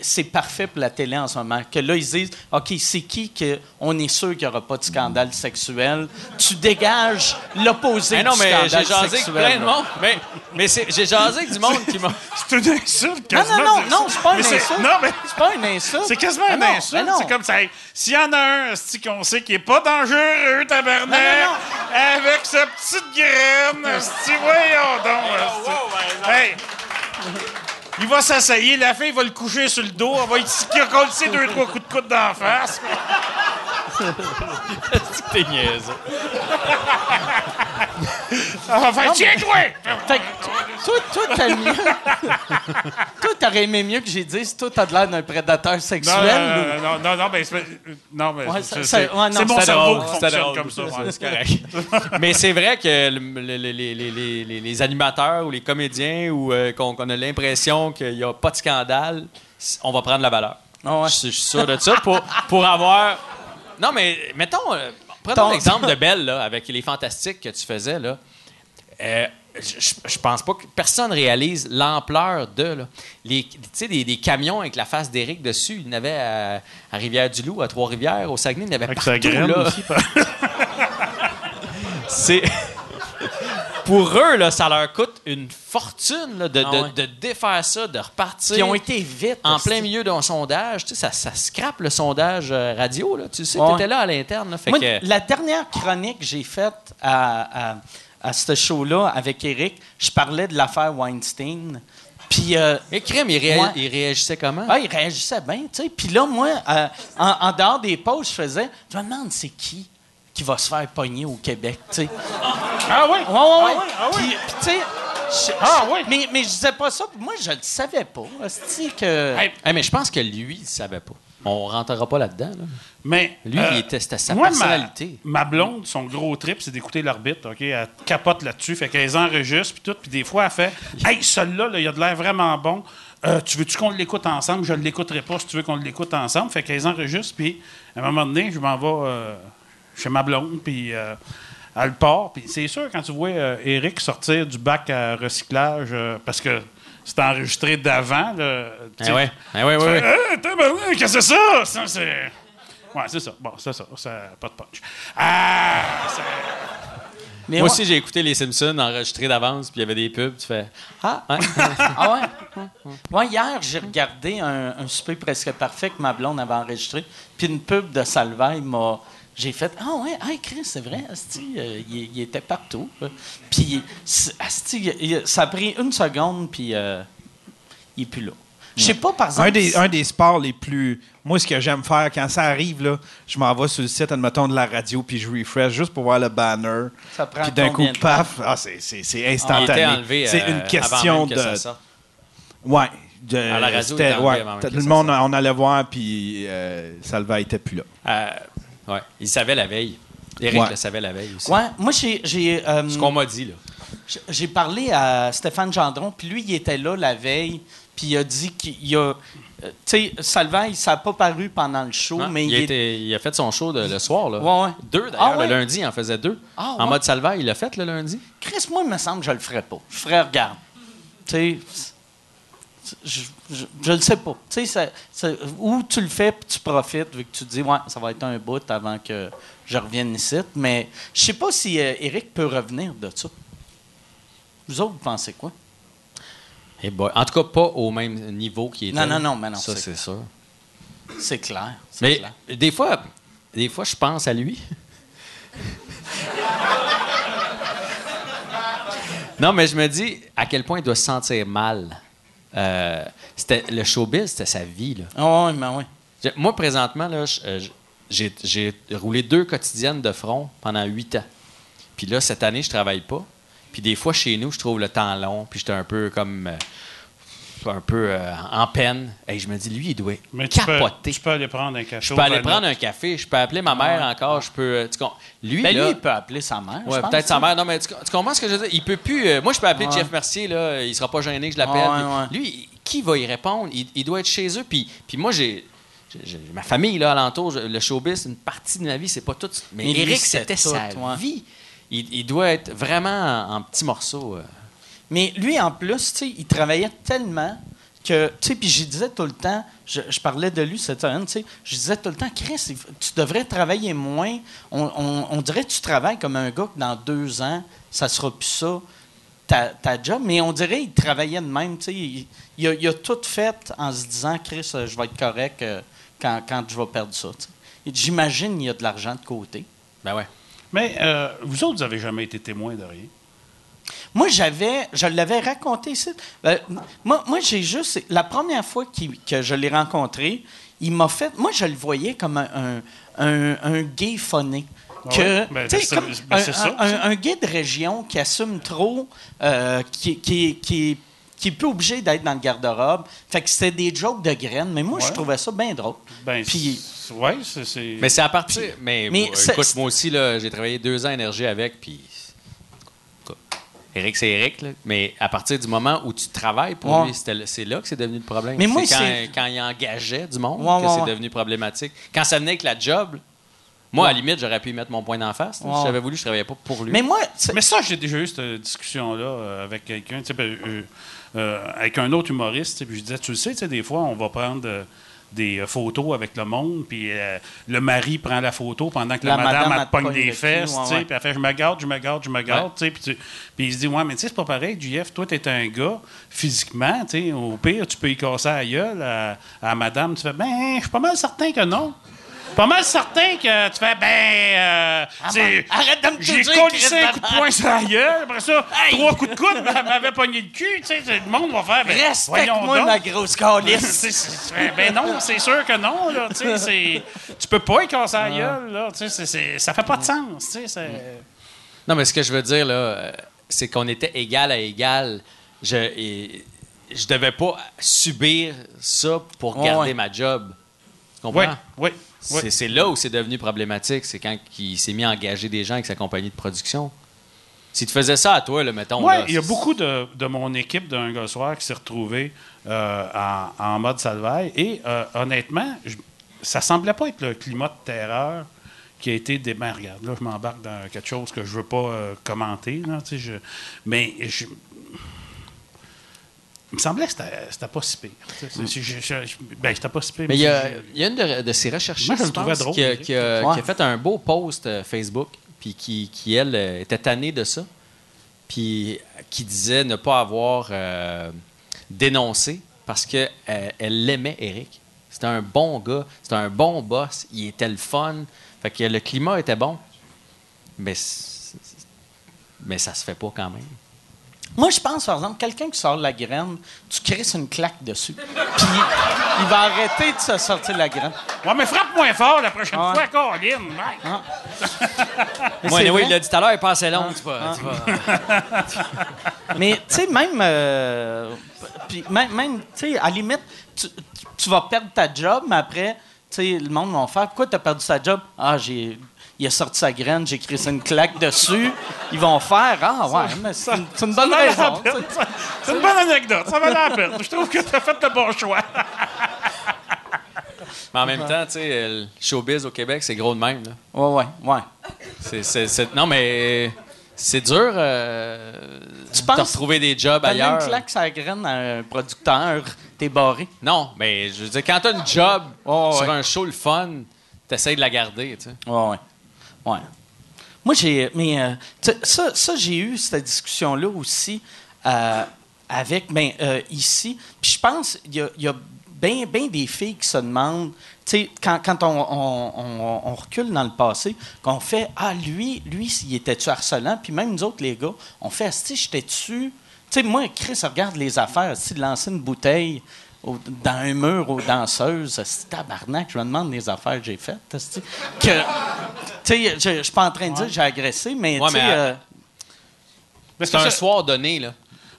c'est parfait pour la télé en ce moment. Que là, ils disent OK, c'est qui que on est sûr qu'il n'y aura pas de scandale sexuel? Tu dégages l'opposé Mais non, du mais scandale j'ai jasé avec sexuel. plein de monde. Mais, mais c'est- j'ai jasé avec du monde qui m'a. C'est une insulte, Non, quasiment. non, non, non, ça. c'est pas une c'est- insulte. Non, mais. C'est pas une insulte. C'est quasiment Ah une non, insulte. non. C'est comme ça. S'il y en a un, c'est qu'on sait qu'il est pas dangereux, tabarnak, Non, non, avec sa petite graine, esti, voyons donc. esti. Hey, il va s'asseyer, la fille va le coucher sur le dos, elle va y coller deux, trois coups de coude d'en face. T'es niaiseux. Elle va faire Tiens-toi! Fait que toi, toi, t'as mieux. toi, t'aurais aimé mieux que j'ai dit, toi, t'as de l'air d'un prédateur Non, sexuel. non, ou- non, non, non, mais c'est non, mais Ouais, c'est- ça- c'est ça- ouais, non, c'est mon c'était cerveau drôle, qui c'était fonctionne drôle. comme ça. ouais. C'est correct. Mais c'est vrai que le- le- le- les, les- les- les- les animateurs ou les comédiens ou euh, qu'on qu'on a l'impression qu'il n'y a pas de scandale, on va prendre la valeur. Ah ouais. Je, suis- je suis sûr de ça pour, pour avoir. Non, mais mettons, euh, prenons Ton- l'exemple de Belle là, avec les fantastiques que tu faisais. Là. Euh, je, pense pas que personne réalise l'ampleur de là. les tu sais des, des camions avec la face d'Éric dessus il y en avait à, à Rivière-du-Loup à Trois-Rivières au Saguenay il y en avait Avec partout sa graine là. aussi. c'est pour eux là ça leur coûte une fortune là, de, Ah de- ouais. de défaire ça de repartir Qui ont été vite. en plein milieu d'un sondage, tu sais, ça, ça scrape le sondage euh, radio. Là. Tu sais, Ouais. tu étais là à l'interne. là, Fait Moi, que, La dernière chronique que j'ai faite à, à- à ce show-là avec Eric, je parlais de l'affaire Weinstein. Puis. euh, Et crème, il, réa- il réagissait comment? ah, il réagissait bien, tu sais. Puis là, moi, euh, en, en dehors des pauses, je faisais, je me demande c'est qui qui va se faire pogner au Québec, tu sais. Ah oui? Ouais, ouais, ouais. oui, ah oui. Puis, puis, tu sais, je- Ah je- oui. Mais, mais je disais pas ça, moi, je le savais pas. C'est que. Hey, Eh, mais je pense que lui, il savait pas. On rentrera pas là-dedans. là. Mais. Lui, il était- c'était sa moi, personnalité. Ma, ma blonde, son gros trip, c'est d'écouter l'arbitre. OK? Elle capote là-dessus. Fait qu'elle enregistre, puis tout. Puis des fois, elle fait Hey, celui-là, là, il a de l'air vraiment bon. Euh, tu veux-tu qu'on l'écoute ensemble? Je ne l'écouterai pas si tu veux qu'on l'écoute ensemble. Fait qu'elle les enregistre, puis à un moment donné, je m'en vais euh, chez ma blonde, puis euh, elle part. Puis c'est sûr, quand tu vois euh, Eric sortir du bac à recyclage, euh, parce que c'est enregistré d'avant, Eh ouais. Eh ouais, tu ouais, fais, ouais. Hey, tabarnak, qu'est-ce que c'est ça? Ça, c'est. Ouais, c'est ça. Bon, c'est ça. Ça pas de punch. Ah! c'est- mais Moi ouais- aussi, j'ai écouté les Simpsons enregistrés d'avance, puis il y avait des pubs. Tu fais Ah, hein? Ah ouais? Moi, hier, j'ai regardé un, un souper presque parfait que ma blonde avait enregistré. Puis une pub de Salvaille m'a. J'ai fait Ah ouais, hey, Chris, c'est vrai, asti, euh, il, il était partout. Puis asti, il- ça a pris une seconde, puis euh, il est plus là. Je sais pas, par exemple. Un des, un des sports les plus. Moi, ce que j'aime faire, quand ça arrive, là, je m'en vais sur le site, admettons, de la radio, puis je refresh juste pour voir le banner. Ça prend Puis d'un coup, paf, ah, c'est, c'est, c'est Il était instantané. c'est euh, une avant question même que ça de. sorte. Ouais. de- À la radio, ouais, avant même tout que le ça monde, sorte. on allait voir, puis euh, Salva était plus là. Ouais. Il savait la veille. Eric Ouais. le savait la veille aussi. Ouais, moi, j'ai. euh, Ce qu'on m'a dit, là. J'ai parlé à Stéphane Gendron, puis lui, il était là la veille, puis il a dit qu'il y a. euh, Tu sais, Salvaille, ça n'a pas paru pendant le show, Hein? mais il, il, est- il a fait son show de- le soir. Là. Ouais, ouais. Deux, d'ailleurs. Ah ouais? Le lundi, il en faisait deux. Ah en mode salvaire, il l'a fait le lundi? Chris, moi, il me semble que je le ferais pas. Je ferais, regarde. Tu sais, je, je, je le sais pas. Tu sais, ou tu le fais puis tu profites, vu que tu te dis, ouais, ça va être un bout avant que je revienne ici. Mais je sais pas si euh, Eric peut revenir de ça. Vous autres, vous pensez quoi? Eh boy. En tout cas, pas au même niveau qu'il était. Non, non, non, mais non, Ça, c'est- sûr. C'est clair. Mais clair. des fois, des fois, je pense à lui. non, mais je me dis à quel point il doit se sentir mal. Euh, c'était, le showbiz, c'était sa vie. Là. Je- Moi, présentement, là, euh, j'ai, j'ai roulé deux quotidiennes de front pendant huit ans. Puis là, cette année, je travaille pas. Puis des fois, chez nous, je trouve le temps long. Puis j'étais un peu comme... euh, un peu euh, en peine. Et je me dis, lui, il doit Mais tu peux, capoter. tu peux aller prendre un café. Je peux aller prendre un café, je peux appeler ma mère encore, je peux. euh, tu lui, Ben, là, lui, il peut appeler sa mère. ouais, peut-être sa hein. mère. Non, mais tu, tu comprends ce que je veux dire? Il peut plus. euh, moi, je peux appeler Ouais. Jeff Mercier, là, il sera pas gêné que je l'appelle. Lui, qui va y répondre? Il, il doit être chez eux. Puis, puis moi, j'ai. ma famille là alentour, le showbiz, une partie de ma vie, c'est pas tout. Mais, Eric, c'était sa vie. Il, il doit être vraiment en, en petits morceaux. euh. Mais lui, en plus, tu sais, il travaillait tellement que, tu sais, puis je disais tout le temps, je, je parlais de lui cette semaine, tu sais, je disais tout le temps, Chris, tu devrais travailler moins. On, on- on dirait que tu travailles comme un gars que dans deux ans, ça sera plus ça, ta, ta job. Mais on dirait qu'il travaillait de même, tu sais. Il, il a, il a tout fait en se disant, Chris, euh, je vais être correct euh, quand, quand je vais perdre ça, tu sais. Et J'imagine qu'il y a de l'argent de côté. Ben ouais. Mais euh, vous autres, vous n'avez jamais été témoin de rien? Moi, j'avais, je l'avais raconté ici. Ben, moi, moi j'ai juste, la première fois que je l'ai rencontré, il m'a fait, moi, je le voyais comme un, un, un- un gay phoné. Que, Ouais, ben, tu sais, c'est- comme ben, un, c'est ça, un- ça. un gay de région qui assume trop, euh, qui, qui, qui, qui est plus obligé d'être dans le garde-robe. Fait que c'était des jokes de graines, mais moi, je trouvais ça bien drôle. Ben, Puis- c'est- ouais, c'est. Mais c'est à partir. Mais, mais c'est- écoute, moi aussi, là, j'ai travaillé deux ans à énergie avec, puis. Eric, c'est Eric, là. mais à partir du moment où tu travailles pour Ouais. lui, c'est là que c'est devenu le problème. Mais moi, c'est quand, quand il engageait du monde Ouais, que ouais, c'est devenu problématique. Quand ça venait avec la job, moi, à la limite, j'aurais pu y mettre mon point d'en face. Si j'avais voulu, je travaillais pas pour lui. Mais moi, Mais ça, j'ai déjà eu cette discussion-là euh, avec quelqu'un, ben, euh, euh, avec un autre humoriste, puis je disais, tu le sais, tu sais, des fois, on va prendre euh, des euh, photos avec le monde, puis euh, le mari prend la photo pendant que la, La madame, elle te pogne des fesses, ouais, sais, ouais. puis elle fait, je me garde, je me garde, je me garde, tu sais, puis puis il se dit, ouais, mais tu sais, c'est pas pareil, JF, toi, t'es un gars, physiquement, tu au pire, tu peux y casser la gueule à, à madame, tu fais, ben, je suis pas mal certain que non. Pas mal certain que tu fais, ben. euh, c'est- arrête de me J'ai Chris un coup de poing sur la gueule. Après ça, Hey! trois coups de coude elle m'avait pogné le cul. Tu sais, le monde va faire, ben. Respecte-moi, ma grosse calice. C'est- c'est- ben non, c'est sûr que non. Là, tu sais, c'est- tu peux pas y casser la gueule. Là, tu sais, ça fait pas de sens. tu sais, c'est- Non, mais ce que je veux dire, là, euh, c'est qu'on était égal à égal. Je, et, je devais pas subir ça pour Ouais, garder ouais. ma job. Tu comprends? Oui, oui. C'est c'est là où c'est devenu problématique. C'est quand il s'est mis à engager des gens avec sa compagnie de production. Si tu faisais ça à toi, là, mettons. Oui, il y a beaucoup de, de mon équipe d'un gars soir qui s'est retrouvé euh, en, en mode salvaille. Et euh, honnêtement, je- ça semblait pas être le climat de terreur qui a été des. Ben, regarde, là, je m'embarque dans quelque chose que je veux pas euh, commenter. Là, je- mais je- il me semblait que c'était pas si pire. ben, c'était pas si pire. Mais il y a, je- il y a une de, de ses recherchistes je pense, drôle, qui, a, Eric. qui a- Ouais. qui a fait un beau post euh, Facebook, puis qui, qui, elle, euh, était tannée de ça, puis qui disait ne pas avoir euh, dénoncé parce qu'elle elle l'aimait, Eric. C'était un bon gars, c'était un bon boss, il était le fun, fait que le climat était bon, mais, mais ça se fait pas quand même. Moi, je pense, par exemple, quelqu'un qui sort de la graine, tu crisses une claque dessus. Puis, il va arrêter de se sortir de la graine. Ouais, mais frappe moins fort la prochaine Ouais. fois, Colin. Ouais. Mais Moi, anyway, il l'a dit tout à l'heure, il est pas assez long, tu vois. tu vois. Mais, tu sais, même. euh, puis même, même tu sais, à la limite, tu, tu vas perdre ta job, mais après, tu sais, le monde va faire Pourquoi tu as perdu ta job Ah, j'ai. Il a sorti sa graine, j'ai crissé une claque dessus. Ils vont faire Ah, ouais, mais c'est une, bonne Ça raison. tu ça. C'est une bonne anecdote. Ça valait la peine. Je trouve que tu as fait le bon choix. Mais en même temps, tu sais, euh, le showbiz au Québec, c'est gros de même. Là. Ouais, ouais, ouais. Non, mais c'est dur euh, Tu de penses- retrouver des jobs ailleurs. une claque la graine à un producteur, t'es barré? Non, mais je veux dire, quand t'as une job Oh, sur ouais. un show le fun, t'essayes de la garder, tu sais. Ouais, ouais. Ouais. Moi, j'ai. Mais euh, ça, ça j'ai eu cette discussion-là aussi euh, avec. Ben, euh, ici. Puis je pense qu'il y a, il y a bien ben des filles qui se demandent. Tu sais, quand, quand on, recule dans le passé, qu'on fait Ah, lui, lui, il était-tu harcelant? Puis même nous autres, les gars, on fait Asti, j'étais-tu. Tu sais, moi, Chris, regarde les affaires, Asti, de lancer une bouteille au- dans un mur aux danseuses, Asti, tabarnak, je me demande les affaires que j'ai faites. Que. Tu sais, je je suis pas en train de dire que j'ai agressé, mais. Ouais, tu sais, mais, euh, Mais C'est un ça- soir donné, là.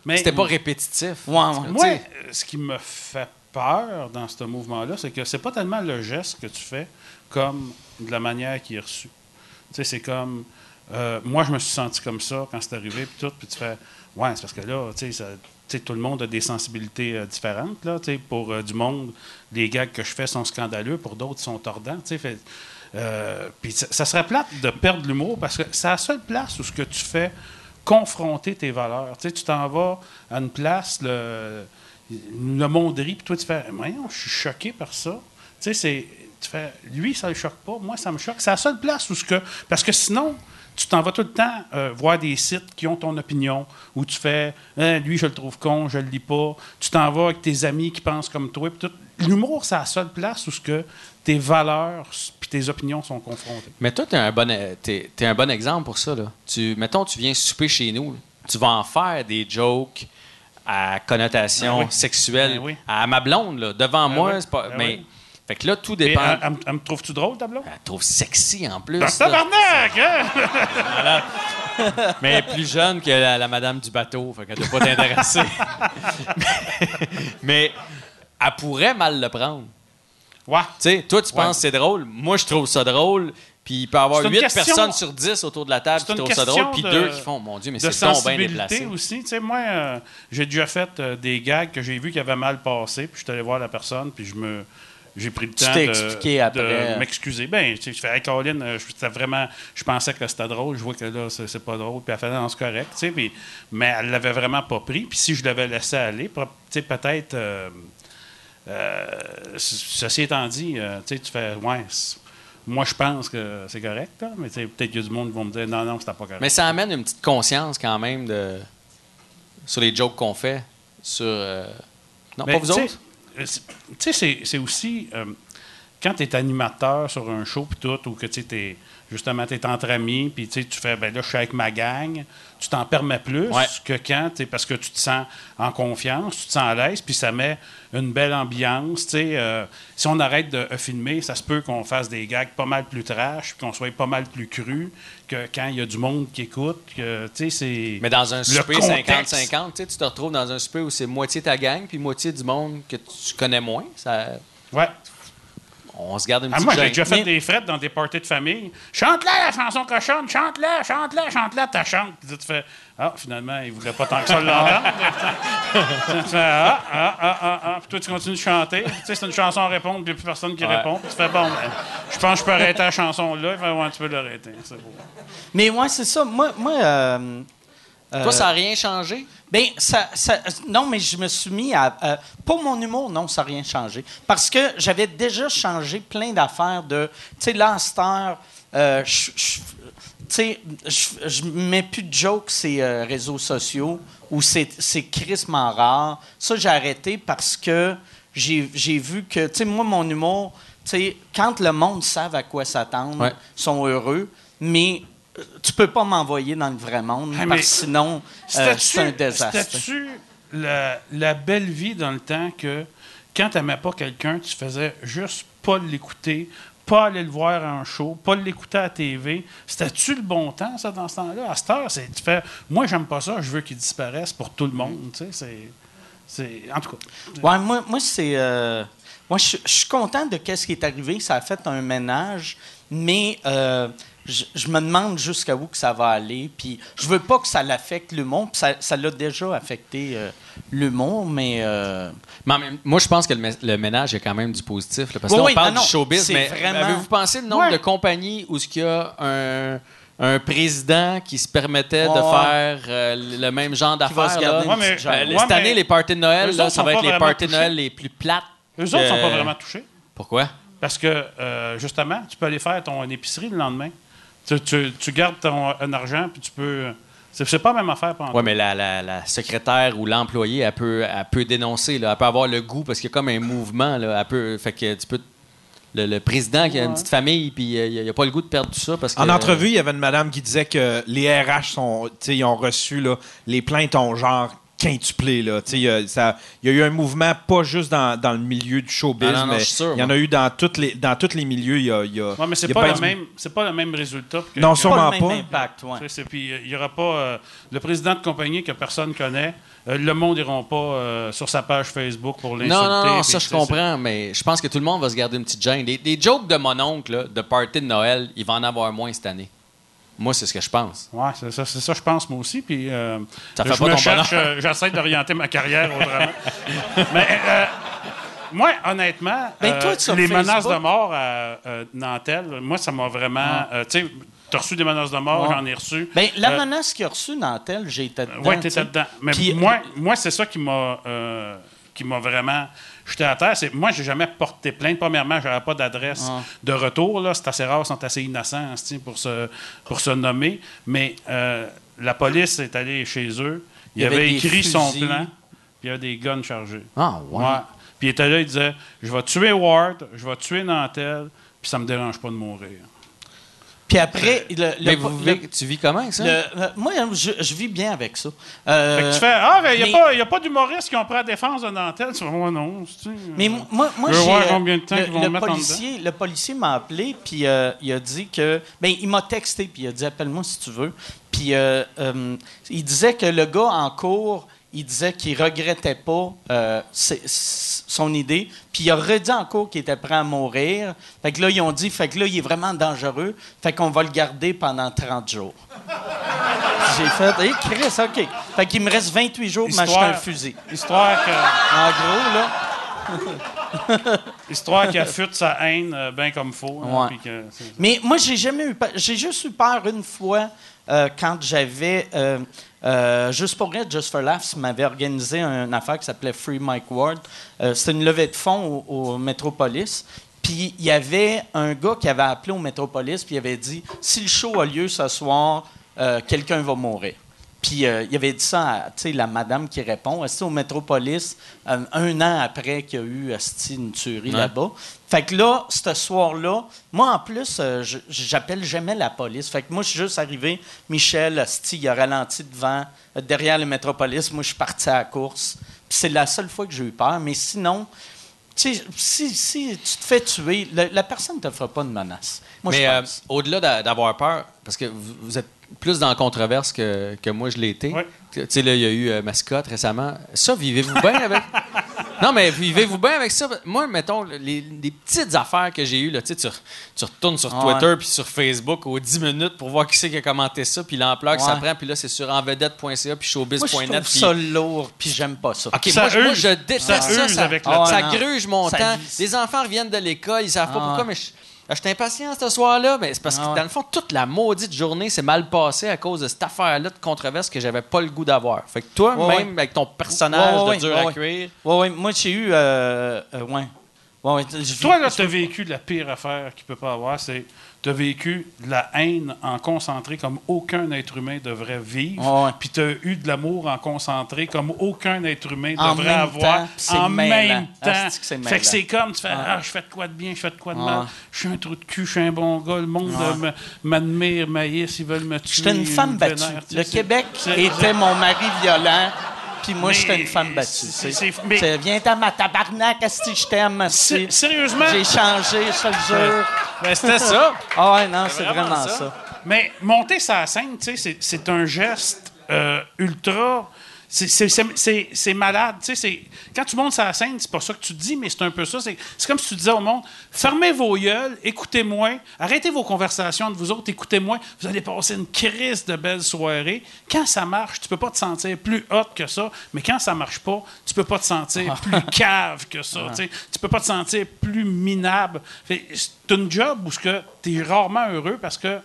mais- C'était pas répétitif. Ouais, ouais. Moi, euh, ce qui me fait peur dans ce mouvement-là, c'est que c'est pas tellement le geste que tu fais comme de la manière qui est reçue. Tu sais, c'est comme. euh, moi, je me suis senti comme ça quand c'est arrivé, puis tout, puis tu fais. Ouais, c'est parce que là, tu sais, ça- tu sais, tout le monde a des sensibilités euh, différentes. Là, pour euh, du monde, les gags que je fais sont scandaleux, pour d'autres, ils sont tordants. euh, ça, serait plate de perdre l'humour parce que c'est la seule place où ce que tu fais confronter tes valeurs. Tu sais, tu t'en vas à une place, le, le monde rit, puis toi, tu fais, voyons, je suis choqué par ça. Tu fais, lui, ça le choque pas, moi, ça me choque. C'est la seule place où ce que, parce que sinon, tu t'en vas tout le temps euh, voir des sites qui ont ton opinion, où tu fais, Hein, lui, je le trouve con, je le lis pas. Tu t'en vas avec tes amis qui pensent comme toi. L'humour, c'est la seule place où ce que tes valeurs puis tes opinions sont confrontées. Mais toi, t'es un bon, un bon exemple pour ça. Là. Tu, mettons, tu viens souper chez nous. Tu vas en faire des jokes à connotation Ben oui. sexuelle Ben oui. à ma blonde, là, devant Ben moi. oui. c'est pas, mais. Fait que là, tout dépend. elle, elle me- elle me trouves-tu drôle, tableau? Elle trouve sexy en plus. Ben, tabarnak, hein? Mais elle est plus jeune que la, la madame du bateau, fait qu'elle doit pas t'intéresser. mais, mais elle pourrait mal le prendre. Ouais. Tu sais, toi, tu Ouais. penses que c'est drôle? Moi, je trouve ça drôle. Puis il peut y avoir C'est une 8 question- personnes sur 10 autour de la table qui trouvent ça drôle, puis de- deux qui font Mon Dieu, mais c'est donc bien déplacé. aussi. Tu sais, moi, euh, j'ai déjà fait euh, des gags que j'ai vu qui avaient mal passé, puis je suis allé voir la personne, puis je me... J'ai pris le Tu temps de, m'excuser. Ben, je fais, hey, Colin, euh, je- vraiment, je pensais que c'était drôle. Je vois que là, c'est pas drôle. Puis elle fait, non, c'est correct. tu sais, Puis, mais elle l'avait vraiment pas pris. Puis si je l'avais laissé aller, pro- tu sais, peut-être. euh, euh, ceci étant dit, euh, tu sais, tu fais, ouais, moi, je pense que c'est correct, là, mais peut-être qu'il y a du monde qui vont me dire, non, non, c'était pas correct. Mais ça amène une petite conscience quand même de sur les jokes qu'on fait. Sur. Non, Mais, pas vous autres? Tu sais, c'est- aussi. euh, quand tu es animateur sur un show, puis tout, ou que tu es justement, tu es entre amis, puis tu fais, ben là, je suis avec ma gang, tu t'en permets plus Ouais. que quand, t'es- parce que tu te sens en confiance, tu te sens à l'aise, puis ça met une belle ambiance. tu. Euh, si on arrête de euh, filmer, ça se peut qu'on fasse des gags pas mal plus trash, puis qu'on soit pas mal plus cru que quand il y a du monde qui écoute. Que, tu c'est Mais dans un souper contexte. 50-50, tu sais, tu te retrouves dans un souper où c'est moitié ta gang puis moitié du monde que tu connais moins. Ça, Ouais. On se garde une Ah, petite moi, j'ai déjà fait Mais- des frettes dans des parties de famille. Chante-la, la chanson cochonne, chante-la, chante-la, chante-la, ta chante. Puis tu fais, ah, finalement, il voulait pas tant que ça l'entendre. tu fais, ah, ah, ah, ah, ah. Puis toi, tu continues de chanter. Tu sais, c'est une chanson à répondre, puis il n'y a plus personne qui Ouais. répond. Puis tu fais, bon, ben, je pense que je peux arrêter la chanson là. Il fait, ouais, tu peux l'arrêter. C'est beau. Mais ouais, c'est ça. Moi, moi euh, Toi, ça n'a rien changé? Ben, ça, ça- non, mais je me suis mis à. pour mon humour, non, ça n'a rien changé. Parce que j'avais déjà changé plein d'affaires de. Tu sais, là, euh, je- je- tu sais, je- je mets plus de jokes ces euh, réseaux sociaux où c'est crissement rare. Ça, j'ai arrêté parce que j'ai vu que, tu sais, moi, mon humour, tu sais, quand le monde savent à quoi s'attendre, Ouais. sont heureux, mais euh, tu peux pas m'envoyer dans le vrai monde, Ah, parce que sinon, euh, c'est un désastre. C'était-tu la, la belle vie dans le temps que quand tu n'aimais pas quelqu'un, tu faisais juste pas l'écouter, pas aller le voir en show, pas l'écouter à la TV? C'était-tu le bon temps, ça, dans ce temps-là? À cette heure, c'est, tu fais Moi, j'aime pas ça, je veux qu'il disparaisse pour tout le monde. Tu sais, c'est, c'est. En tout cas. Ouais, moi, moi c'est. euh, moi, je je suis content de ce qui est arrivé. Ça a fait un ménage, mais euh, je je me demande jusqu'à où que ça va aller. Puis je veux pas que ça l'affecte l'humour. puis Ça ça l'a déjà affecté euh, l'humour, mais. euh, Mais en même- moi, je pense que le, mé- le ménage est quand même du positif. là, parce que Oui, là, on oui, parle non, du showbiz, mais vraiment- avez-vous pensé le nombre Ouais. de compagnies où il y a un, un président qui se permettait de Ouais, faire euh, le même genre d'affaires? Ouais. Euh, Ouais, cette année, les parties de Noël, eux là, autres ça sont va être pas les vraiment parties de touchés. Noël les plus plates. Eux autres sont pas vraiment touchés. Pourquoi? Parce que, euh, justement, tu peux aller faire ton épicerie le lendemain. Tu, tu- tu gardes ton un argent, puis tu peux. C'est, c'est pas la même affaire pendant. Oui, mais la, la- la secrétaire ou l'employé, elle peut, elle peut dénoncer, là, elle peut avoir le goût parce qu'il y a comme un mouvement. Là, elle peut, fait que tu peux. Le, le président qui a une petite famille, puis euh, il n'a pas le goût de perdre tout ça parce que. En entrevue, il y avait une madame qui disait que les RH sont, tu sais, ils ont reçu là, les plaintes ont genre quintuplé là. Tu sais, il y a- ça- il y a eu un mouvement pas juste dans, dans le milieu du showbiz, Ah non, non, mais sûr, il y en a eu dans toutes les dans tous les milieux. Il y a, il y a- Ouais, mais c'est y pas, pas le du- même, c'est pas le même résultat. que- Non, que- sûrement pas le même pas. impact, ouais. C'est- Puis il n'y aura pas euh, le président de compagnie que personne connaît. euh, le monde n'ira pas euh, sur sa page Facebook pour l'insulter. Non, non, non, ça je comprends, mais je pense que tout le monde va se garder une petite gêne. Des, des jokes de mon oncle, là, de party de Noël, il va en avoir moins cette année. Moi, c'est ce que je pense. c'est- Ouais, c'est ça, c'est ça, je pense moi aussi. Puis euh, Ça je fait pas me ton cherche, euh, j'essaie d'orienter ma carrière autrement. mais euh, moi, honnêtement, Ben, toi, euh, les Facebook- menaces de mort à euh, Nantel, moi, ça m'a vraiment. euh, tu sais, tu as reçu des menaces de mort, Ouais. j'en ai reçu. Ben, la Euh, menace qu'il a reçue Nantel, j'ai été dedans. Oui, tu tu sais. étais dedans. Mais Puis- moi, moi c'est ça qui m'a euh, qui m'a vraiment jeté à terre. Moi, j'ai jamais porté plainte. Premièrement, je n'avais pas d'adresse Ah. de retour. Là. C'est assez rare, ils sont assez innocents esti, pour se, pour se nommer. Mais euh, la police est allée chez eux. Il, avait écrit son plan. Puis il y avait des guns chargés. Ah, ouais. Ouais. Puis il était là, il disait Je vais tuer Ward, je vais tuer Nantel, puis ça me dérange pas de mourir. Puis après, le, le- Mais vous le- vivez- tu vis comment avec ça? le- euh, moi, je, je vis bien avec ça. Euh, Fait que tu fais Ah, il n'y a, pas- y a pas d'humoristes qui ont pris la défense de Nantel. Tu Moi, non. Mais euh, moi, moi Je euh, combien de temps le, qu'ils vont le mettre en policier, le policier m'a appelé puis euh, il a dit que ben il m'a texté puis il a dit appelle-moi si tu veux. Puis euh, euh, il disait que le gars en cours, il disait qu'il regrettait pas euh, son idée, puis il a redit en cours qu'il était prêt à mourir. Fait que là ils ont dit fait que là il est vraiment dangereux, fait qu'on va le garder pendant 30 jours. J'ai fait, hey, Chris, OK. Fait qu'il me reste 28 jours pour m'acheter un fusil. Histoire que. En gros, là. Histoire qu'il affûte sa haine euh, bien comme faut. hein, Ouais. que Mais moi, j'ai jamais eu peur. J'ai juste eu peur une fois euh, quand j'avais. euh, euh, juste pour Just for Laughs m'avait organisé une affaire qui s'appelait Free Mike Ward. Euh, C'était une levée de fonds au, au Metropolis. Puis il y avait un gars qui avait appelé au Metropolis puis il avait dit si le show a lieu ce soir, euh, quelqu'un va mourir. Puis euh, il avait dit ça à la madame qui répond, au Métropolis, euh, un an après qu'il y a eu asti, une tuerie Ouais. là-bas? Fait que là, ce soir-là, moi en plus, euh, j'appelle jamais la police. Fait que moi, je suis juste arrivé, Michel, asti, il a ralenti devant, euh, derrière le Métropolis. Moi, je suis parti à la course. Puis c'est la seule fois que j'ai eu peur. Mais sinon, tu sais, si, si tu te fais tuer, la personne ne te fera pas de menace. Moi, Mais euh, au-delà d'a- d'avoir peur, parce que vous, vous êtes plus dans la controverse que, que moi je l'ai été. Ouais. Tu sais, là, il y a eu euh, Mascotte récemment. Ça, vivez-vous bien avec? Non, mais vivez-vous bien avec ça? Moi, mettons, les, les petites affaires que j'ai eues, là, tu sais, tu, re- tu retournes sur Ah Twitter puis sur Facebook aux 10 minutes pour voir qui c'est qui a commenté ça, puis l'ampleur que ça prend, puis là, c'est sur envedette.ca puis Moi, je showbiz.net. trouve puis- ça lourd, puis j'aime pas ça. OK, Ça moi, je- moi, je déteste Ça ça. Ça, avec le ça non. gruge mon Ça temps. vise. Les enfants reviennent de l'école, ils savent pas Ah. pourquoi, mais je, je suis impatient ce soir-là. Mais c'est parce que, Ah. dans le fond, toute la maudite journée s'est mal passée à cause de cette affaire-là de controverse que j'avais pas le goût d'avoir. Fait que toi, Ouais, même avec ton personnage Ouais, ouais, de dur ouais, à cuire, Ouais, ouais, moi, j'ai eu. Euh, euh, ouais. Ouais, ouais, je- Toi, là, tu as vécu de la pire affaire qu'il peut pas avoir, c'est tu as vécu de la haine en concentré comme aucun être humain devrait vivre. Ouais. Puis tu as eu de l'amour en concentré comme aucun être humain En devrait avoir temps, en même temps. Asti que c'est fait que c'est comme tu fais. Ah, je fais de quoi de bien, je fais de quoi de mal. Je suis un trou de cul, je suis un bon gars. Le monde m'admire, maïs, ils veulent me tuer. J'étais une femme me battue. sais, Le Québec était mon mari violent, puis moi, j'étais une femme battue. c'est- Viens à ma tabarnak, si je t'aime. Sérieusement? J'ai changé, je te le jure. Ben, c'était ça. Ah ouais, non, c'est vraiment ça. Mais monter sa scène, tu sais, c'est- c'est un geste euh, ultra. C'est- malade. tu sais, c'est- Quand tu montes sa scène, c'est pas ça que tu dis, mais c'est un peu ça. C'est comme si tu disais au monde fermez vos gueules, écoutez-moi, arrêtez vos conversations entre vous autres, écoutez-moi. Vous allez passer une crise de belles soirées. Quand ça marche, tu peux pas te sentir plus hot que ça, mais quand ça marche pas, tu peux pas te sentir plus cave que ça. tu sais. Tu peux pas te sentir plus minable. C'est une job où tu es rarement heureux parce que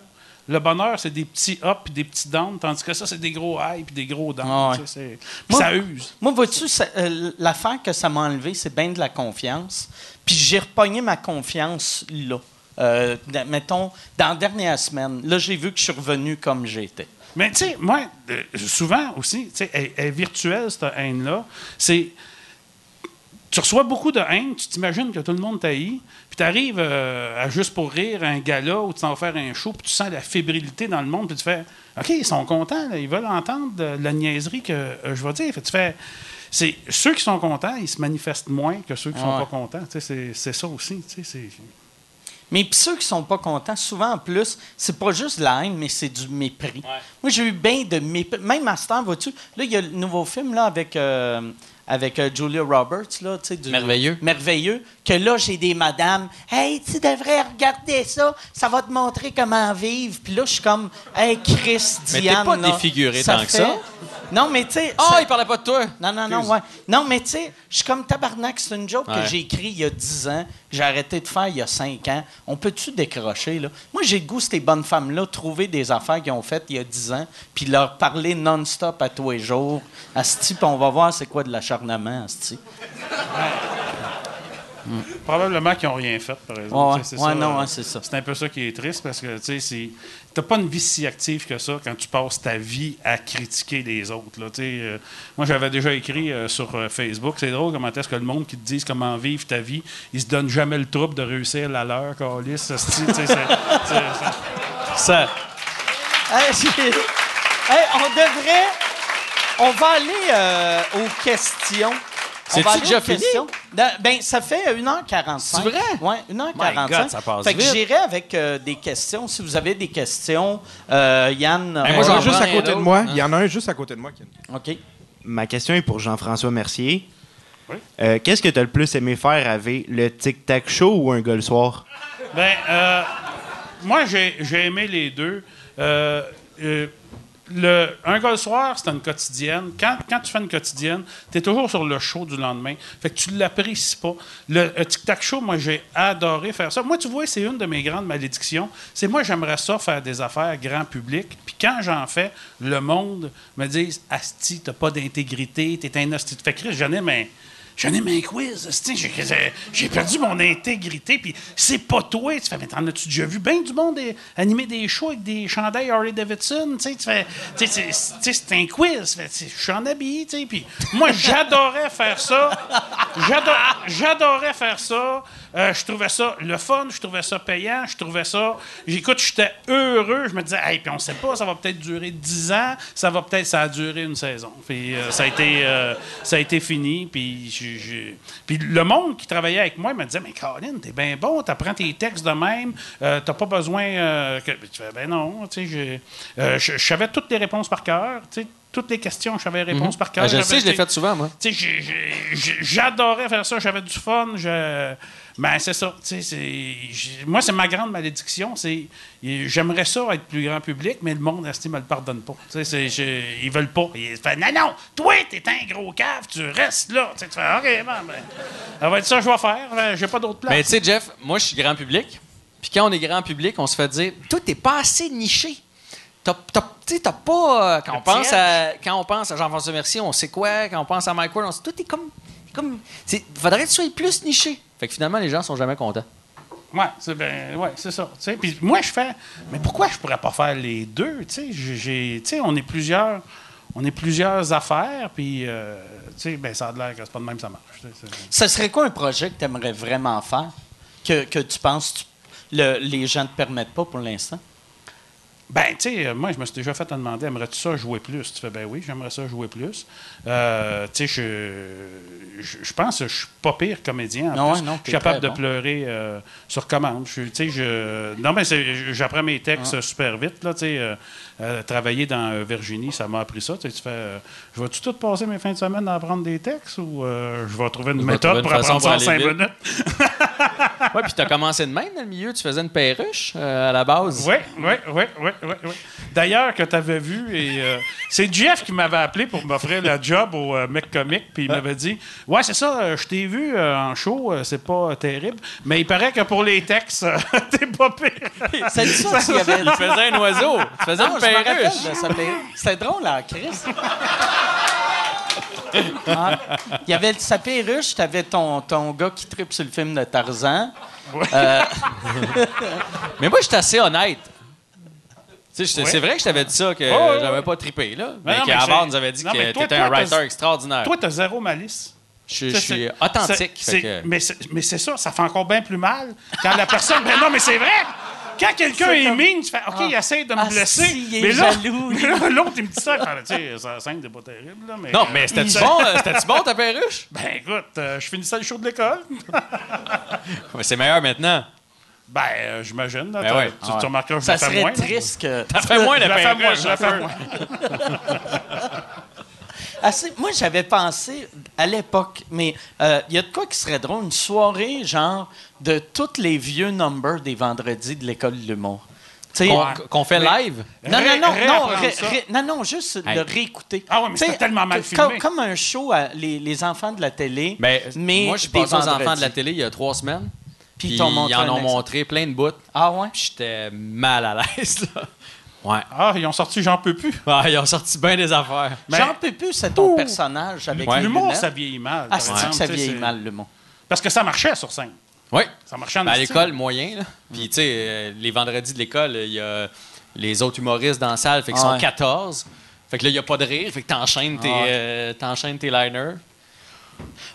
le bonheur, c'est des petits ups et des petits downs, tandis que ça, c'est des gros highs et des gros downs. Ah ouais. puis Moi- ça use. Moi, vois-tu, ça- euh, l'affaire que ça m'a enlevé, c'est bien de la confiance. Puis j'ai repogné ma confiance là. Euh, mettons, dans la dernière semaine. Là, j'ai vu que je suis revenu comme j'étais. Mais tu sais, moi, euh, souvent aussi, tu sais, elle, elle est virtuelle, cette haine-là. C'est. Tu reçois beaucoup de haine, tu t'imagines que tout le monde t'haït, puis tu arrives à juste pour rire à un gala où tu t'en vas faire un show, puis tu sens la fébrilité dans le monde, puis tu fais OK, ils sont contents, là, ils veulent entendre de la niaiserie que euh, je vais dire. Fait tu fais. C'est, ceux qui sont contents, ils se manifestent moins que ceux qui sont Ouais. pas contents. C'est, ça aussi. Mais puis ceux qui sont pas contents, souvent en plus, c'est pas juste de la haine, mais c'est du mépris. Moi, j'ai eu bien de mépris. Même à ce temps, vois-tu, là, il y a le nouveau film là, avec, euh, avec euh, Julia Roberts. Là, tu sais, du- Merveilleux. Merveilleux. Que là, j'ai des madames. Hey, tu devrais regarder ça. Ça va te montrer comment vivre. Puis là, je suis comme, hey, Chris, Mais Diane. t'es pas là, défiguré tant que fait- ça. Non, mais tu sais. Ah, ça- il parlait pas de toi. non, non, non, ouais. Non, mais tu sais, je suis comme tabarnak. C'est une joke Ouais. que j'ai écrit il y a 10 ans, que j'ai arrêté de faire il y a 5 ans. On peut-tu décrocher, là? Moi, j'ai le goût, ces bonnes femmes-là, trouver des affaires qu'ils ont faites il y a 10 ans, puis leur parler non-stop à tous les jours. Asti, puis on va voir c'est quoi de Probablement qu'ils n'ont rien fait, par exemple. Ouais, c'est ouais, ça, non, ouais, c'est ça. C'est un peu ça qui est triste parce que tu t'as pas une vie si active que ça quand tu passes ta vie à critiquer les autres. Là, euh, moi, j'avais déjà écrit euh, sur euh, Facebook, c'est drôle comment est-ce que le monde qui te dise comment vivre ta vie, ils se donnent jamais le trouble de réussir la leur, c'est- ça. Hey, j'ai- Hey, on devrait. On va aller euh, aux questions. On C'est-tu va aller déjà aux fini? Ben, ça fait 1h45. C'est vrai? Oui, 1h45. My God, ça passe fait que j'irai avec euh, des questions. Si vous avez des questions, euh, Yann. Ben, moi, Il y en j'en juste à côté de moi. Il y en a un juste à côté de moi. qui- OK. Ma question est pour Jean-François Mercier. Oui. Euh, Qu'est-ce que tu as le plus aimé faire avec le tic-tac show ou un gars le soir? Ben, euh, moi, j'ai j'ai aimé les deux. Le, un gars soir, c'est une quotidienne. Quand, tu fais une quotidienne, tu es toujours sur le show du lendemain. Fait que tu l'apprécies pas. Le euh, tic-tac show, moi, j'ai adoré faire ça. Moi, tu vois, c'est une de mes grandes malédictions. C'est moi, j'aimerais ça faire des affaires grand public. Puis quand j'en fais, le monde me dit Asti, t'as pas d'intégrité, t'es un hostie. Fait que j'en ai, mais j'anime un quiz. J'ai perdu mon intégrité. Puis c'est pas toi. Tu fais, mais t'en as-tu déjà vu bien du monde animer des shows avec des chandails Harley Davidson? Tu c'est- un quiz. Je suis en habit, tu. Puis moi, j'adorais faire ça. J'ado- J'adorais faire ça. Euh, je trouvais ça le fun, je trouvais ça payant, je trouvais ça. Écoute, j'étais heureux. Je me disais, hey, puis on sait pas, ça va peut-être durer 10 ans, ça va peut-être, ça a duré une saison. Puis euh, ça a été, euh, ça a été fini. Puis, puis le monde qui travaillait avec moi me disait, mais Colin, t'es bien bon, t'apprends tes textes de même, t'as pas besoin que. Tu fais, ben non, tu sais, je savais toutes les réponses par cœur, tu sais. Toutes les questions, je savais les réponses par cœur. Ah, je J'avais- sais, je l'ai fait souvent, moi. j'adorais faire ça, j'avais du fun. Je... Ben, c'est ça. Moi, c'est ma grande malédiction. C'est, j'aimerais ça être plus grand public, mais le monde, ne me le pardonne pas? Tu sais, c'est- je- ils veulent pas. Ils font, non, non, toi, t'es un gros cave, tu restes là. Tu sais, tu fais, OK, bon, ben, ça va être ça que je vais faire. Ben, J'ai pas d'autre place. Mais tu sais, Jeff, moi, je suis grand public. Puis quand on est grand public, on se fait dire Toi, t'es pas assez niché. T'as, pas. euh, quand, on pense à, quand on pense à Jean-François Mercier, on sait quoi. Quand on pense à Mike Ward, on sait tout est comme. comme c'est- faudrait que tu sois plus niché. Fait que finalement, les gens sont jamais contents. Ouais, c'est ben, ouais, c'est ça. tu sais. Puis moi, je fais, mais pourquoi je pourrais pas faire les deux? tu sais? J'ai- j'ai- tu sais, on est plusieurs, on est plusieurs affaires, puis euh, tu sais, ben, ça a l'air que c'est pas de même que ça marche. Ce serait quoi un projet que tu aimerais vraiment faire, que, que tu penses que les gens ne te permettent pas pour l'instant? Ben, tu sais, moi, je me suis déjà fait te demander, aimerais-tu ça jouer plus? Tu fais, ben oui, j'aimerais ça jouer plus. Euh, tu sais, je, je, je pense que je suis pas pire comédien. En Non, plus. non, je suis capable de bon. pleurer euh, sur commande. Je, suis- tu sais, je, non, mais j'apprends mes textes Ah. super vite. Là, tu sais, euh, euh, travailler dans euh, Virginie, ça m'a appris ça. Tu sais, tu fais, euh, je vais-tu tout passer mes fins de semaine à apprendre des textes ou euh, je vais trouver une Je méthode trouver pour une apprendre ça en cinq vite. minutes? Ouais, puis t'as commencé de même dans le milieu. Tu faisais une perruche à la base. Oui, oui, oui, oui, oui, oui. D'ailleurs, que tu avais vu, et c'est Jeff qui m'avait appelé pour m'offrir la job au Mec Comic, puis il m'avait dit Ouais, c'est ça, je t'ai vu en show, c'est pas terrible, mais il paraît que pour les textes, t'es pas pire. C'est ça qu'il y avait. Tu faisais un oiseau. Tu faisais une perruche. C'était drôle, là, Chris. Ah, Il y avait sa perruche, t'avais ton, ton gars qui tripe sur le film de Tarzan. Mais moi, j'étais assez honnête. C'est vrai que je t'avais dit ça, que Ouais, ouais, j'avais pas trippé, là. Mais Mais, qu'avant, nous avait dit non, que t'étais un writer extraordinaire. Toi, t'as zéro malice. je, suis authentique. c'est- fait que- Mais c'est mais c'est ça, ça fait encore bien plus mal quand la personne. ben non, mais c'est vrai! Quand quelqu'un est comme- mine, tu fais OK, il essaie de me Ah, blesser. si, il est mais là, jaloux. mais là, l'autre, il me dit ça. Tu sais, ça scène, c'est pas terrible. Là, mais, Non, mais c'était-tu il- bon, euh, bon, ta perruche? Ben écoute, euh, je finissais le show de l'école. Mais c'est meilleur maintenant. Ben, euh, j'imagine. Ben ouais. Tu, tu remarqueras que je Ça la fais serait moins. là. triste que. Ça fait moins la perruche. je la fais moins. Assez- moi, j'avais pensé à l'époque, mais euh, il y a de quoi qui serait drôle, une soirée genre de tous les vieux numbers des vendredis de l'école de l'humour. Tu sais, Qu'on fait live? Non, non, Ré- non, non, ré- ré- non, non, juste Hey. le réécouter. Ah ouais, mais c'était tellement mal filmé. Comme un show à les, les enfants de la télé. Ben, mais moi, je suis passé aux enfants de la télé il y a trois semaines. Puis ils t'ont montré ils en ont exemple. montré plein de bouts. Ah ouais? J'étais mal à l'aise, là. Ouais. Ah, ils ont sorti J'en peux plus. Ah, ils ont sorti bien des affaires. Mais- Jean Pépu, c'est ton personnage avec Ouais. L'humour, ça vieillit mal. Ah, c'est que ça vieillit mal, l'humour? Parce que ça marchait sur scène. Oui. Ça marchait en Ben, à l'école, moyen. Là. Puis, tu sais, euh, les vendredis de l'école, il y a les autres humoristes dans la salle, fait qu'ils Ah sont ouais. 14. Fait que là, il n'y a pas de rire, fait que t'enchaînes tes, Ah ouais. euh, t'enchaînes tes liners.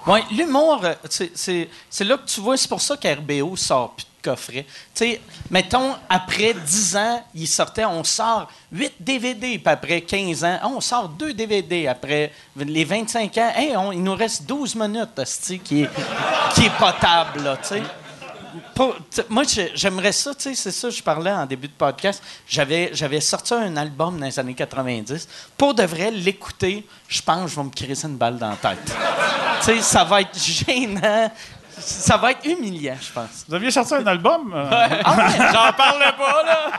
Oui, l'humour, euh, c'est- là que tu vois, c'est pour ça qu'RBO sort plus de coffret. Tu sais, mettons, après 10 ans, il sortait, on sort 8 DVD, puis après 15 ans, on sort 2 DVD. Après les 25 ans, hey, on- il nous reste 12 minutes, esti, qui est, qui est potable, moi, j'ai- j'aimerais ça, tu sais, c'est ça, je parlais en début de podcast. J'avais, j'avais sorti un album dans les années 90. Pour de vrai, l'écouter, je pense que je vais me crisser une balle dans la tête. tu sais, ça va être gênant. Ça va être humiliant, je pense. Vous aviez sorti un album? euh, Ah ouais? J'en parle pas, là!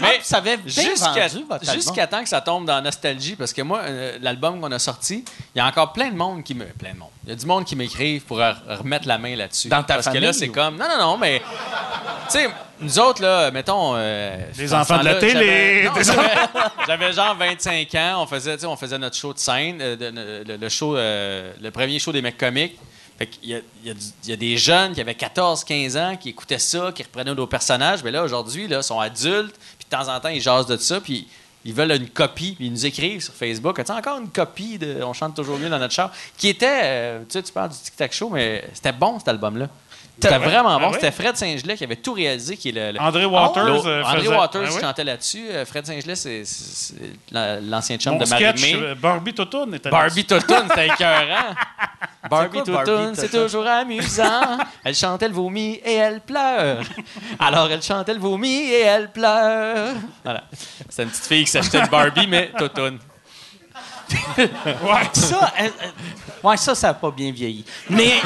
Mais ça avait bien jusqu'à jusqu'à temps que ça tombe dans la nostalgie, parce que moi, euh, l'album qu'on a sorti, il y a encore plein de monde qui me. Plein de monde. Il y a du monde qui m'écrivent pour re- remettre la main là-dessus. Dans ta Parce que là, c'est ou? comme. Non, non, non, mais. Tu sais, nous autres, là, mettons. euh, Les enfants de la télé, j'avais- genre 25 ans. On faisait, tu sais, on faisait notre show de scène, euh, le, le show, euh, le premier show des mecs comiques. Il y a des jeunes qui avaient 14, 15 ans qui écoutaient ça, qui reprenaient nos personnages. Mais là, aujourd'hui, ils sont adultes. Puis de temps en temps, ils jasent de ça. Puis ils veulent une copie. Puis ils nous écrivent sur Facebook. As-tu encore une copie de On chante toujours mieux dans notre char? Qui était, euh, tu sais, tu parles du Tic Tac Show, mais c'était bon cet album-là. C'était Ouais? vraiment bon. Ah ouais? C'était Fred Saint-Gelais qui avait tout réalisé, qui est le, le- André Waters. L'autre- euh, André faisait- Waters Ah oui? chantait là-dessus. Euh, Fred Saint-Gelais, c'est c'est- c'est la- l'ancien chum Mon de sketch, Marie-Mé. euh, Barbie Totoun était Barbie Totoun, c'était écœurant. Barbie Totoun, c'est toujours amusant. Elle chantait le vomi et elle pleure. Alors elle chantait le vomi et elle pleure. Voilà. C'est une petite fille qui s'achetait une Barbie, mais Totoun. Ouais. Ça, euh, euh, ouais, ça, ça n'a pas bien vieilli. Mais,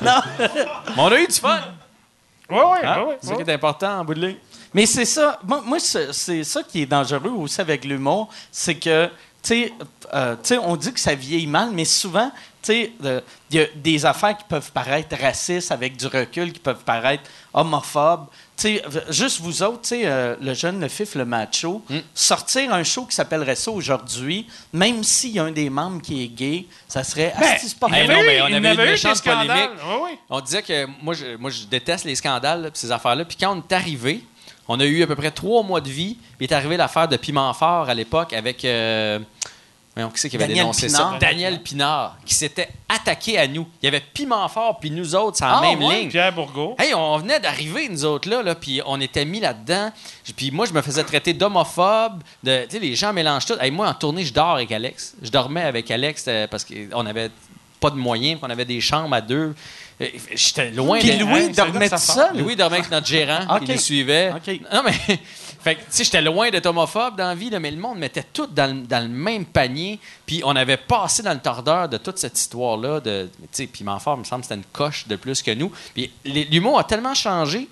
Mais on a eu du fun. Ouais, ouais, Hein? ouais, ouais, C'est ça ouais. qui est important en bout de ligne. mais c'est ça. Moi, moi, c'est ça qui est dangereux aussi avec l'humour. C'est que, tu sais, euh, sais, on dit que ça vieillit mal, mais souvent, tu sais, euh, il y a des affaires qui peuvent paraître racistes avec du recul, qui peuvent paraître homophobes. Tu sais, juste vous autres, tu sais, euh, le jeune, le fif, le macho, sortir un show qui s'appellerait ça aujourd'hui, même s'il y a un des membres qui est gay, ça serait. Ben, pas Eh non, mais on avait une avait eu méchante polémique. Ouais. On disait que moi je, moi, je déteste les scandales, là, ces affaires-là. Puis quand on est arrivé, on a eu à peu près trois mois de vie. Puis est arrivé l'affaire de Piment Fort à l'époque avec. Euh, voyons, qui c'est qui avait Daniel dénoncé Pinard. ça? Daniel Pinard, qui s'était attaqué à nous. Il y avait Piment Fort, puis nous autres, c'est la Ah, même ouais? ligne. Pierre Bourgault. Hey, on venait d'arriver, nous autres, là, là puis on était mis là-dedans. Puis moi, je me faisais traiter d'homophobe. De, tu sais, les gens mélangent tout. Hey, moi, en tournée, je dors avec Alex. Je dormais avec Alex euh, parce qu'on n'avait pas de moyens, qu'on avait des chambres à deux. Euh, J'étais loin Puis de- Louis dormait tout seul. Louis dormait avec notre gérant Ok. qui nous suivait. Ok. Non, mais. Fait que, tu sais, j'étais loin d'être homophobe dans la vie, mais le monde mettait tout dans le, même panier. Puis on avait passé dans le tordeur de toute cette histoire-là. Tu sais, Piment Fort, il me semble que c'était une coche de plus que nous. Puis l'humour a tellement changé.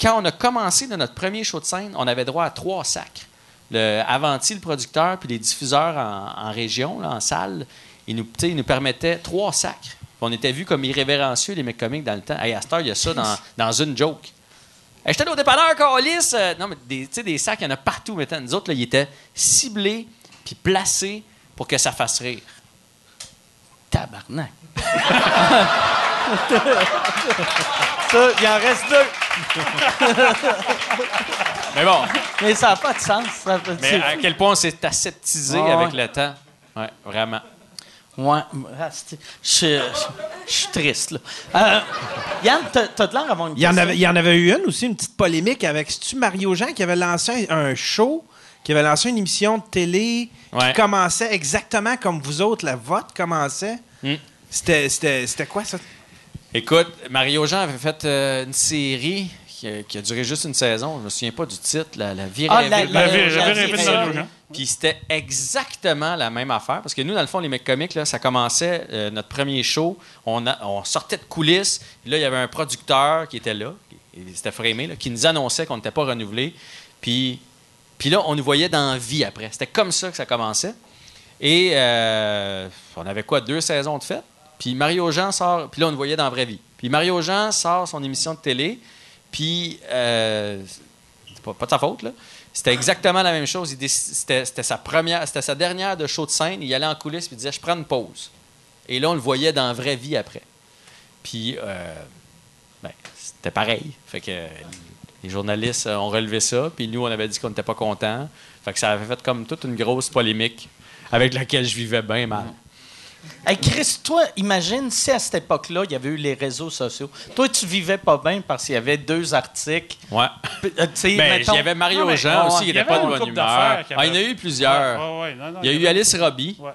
Quand on a commencé dans notre premier show de scène, on avait droit à trois sacs. Le Avanti, le producteur, puis les diffuseurs en, région, en salle, ils nous, permettaient trois sacs. On était vus comme irrévérencieux, les mecs comiques, dans le temps. Hey, à il y a ça dans une joke. Hey, J'étais au dépanneur, Calis. euh, non, mais des, tu sais, des sacs, il y en a partout. Mais nous autres, là, ils étaient ciblés puis placés pour que ça fasse rire. Tabarnak. ça, il en reste deux. Mais bon, Mais ça n'a pas de sens. Ça, mais à quel point on s'est aseptisé avec ouais. le temps. Ouais, vraiment. Ouais. asti. Je suis triste, là. Euh, Yann, t'as t'as de l'air d'avoir une Il y, en avait, il y en avait eu une aussi, une petite polémique avec, c'est-tu Mario Jean qui avait lancé un, un show, qui avait lancé une émission de télé Ouais. qui commençait exactement comme vous autres, la vote commençait? Hmm. C'était, c'était, c'était quoi ça? Écoute, Mario Jean avait fait euh, une série qui a, qui a duré juste une saison. Je me souviens pas du titre. La, la vie Ah, rêvée. la- Jean. Puis c'était exactement la même affaire. Parce que nous, dans le fond, les mecs comiques, là, ça commençait euh, notre premier show. On, a- on sortait de coulisses. Puis là, il y avait un producteur qui était là. C'était framé, là, qui nous annonçait qu'on n'était pas renouvelé. Puis, puis là, on nous voyait dans vie après. C'était comme ça que ça commençait. Et euh, on avait quoi, deux saisons de fête? Puis Mario Jean sort. Puis là, on nous voyait dans la vraie vie. Puis Mario Jean sort son émission de télé. Puis euh, c'est pas, de sa faute, là. C'était exactement la même chose. C'était sa première, c'était sa dernière de show de scène. Il allait en coulisses il disait Je prends une pause. Et là, on le voyait dans la vraie vie après. Puis, euh, ben, c'était pareil. Fait que les journalistes euh, ont relevé ça. Puis nous, on avait dit qu'on n'était pas contents. Fait que ça avait fait comme toute une grosse polémique avec laquelle je vivais bien mal. Hey, Chris, toi, imagine si à cette époque-là, il y avait eu les réseaux sociaux. Toi, tu vivais pas bien parce qu'il y avait deux articles. Ouais. Euh, tu sais, Ben, mettons- il y avait Mario Non, mais- Jean ouais, aussi, Il n'était pas de bonne humeur. Ah, il y en a eu plusieurs. Ouais, ouais, ouais, non, non, Il y a eu avait- Alice Robbie, Ouais.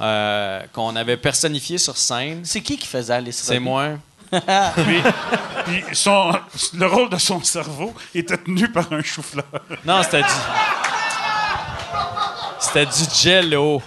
euh, qu'on avait personnifié sur scène. C'est qui qui faisait Alice C'est Robbie? moi. Puis, puis son, le rôle de son cerveau était tenu par un chou-fleur. Non, c'était du. C'était du jello.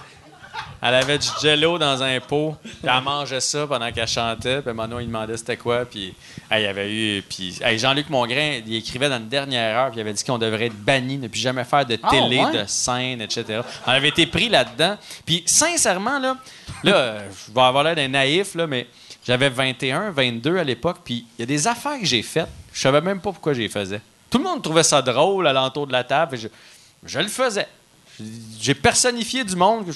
Elle avait du jello dans un pot. Puis elle mangeait ça pendant qu'elle chantait. Puis Manon, il demandait c'était quoi. Puis il y avait eu. Puis hey, Jean-Luc Mongrain, il écrivait dans une dernière heure. Puis il avait dit qu'on devrait être banni, ne plus jamais faire de Ah, télé, ouais? de scène, etc. On avait été pris là-dedans. Puis sincèrement, là, là, je vais avoir l'air d'un naïf, là, mais J'avais 21, 22 à l'époque, puis il y a des affaires que j'ai faites. Je savais même pas pourquoi je les faisais. Tout le monde trouvait ça drôle à l'entour de la table, et je, je le faisais. J'ai personnifié du monde.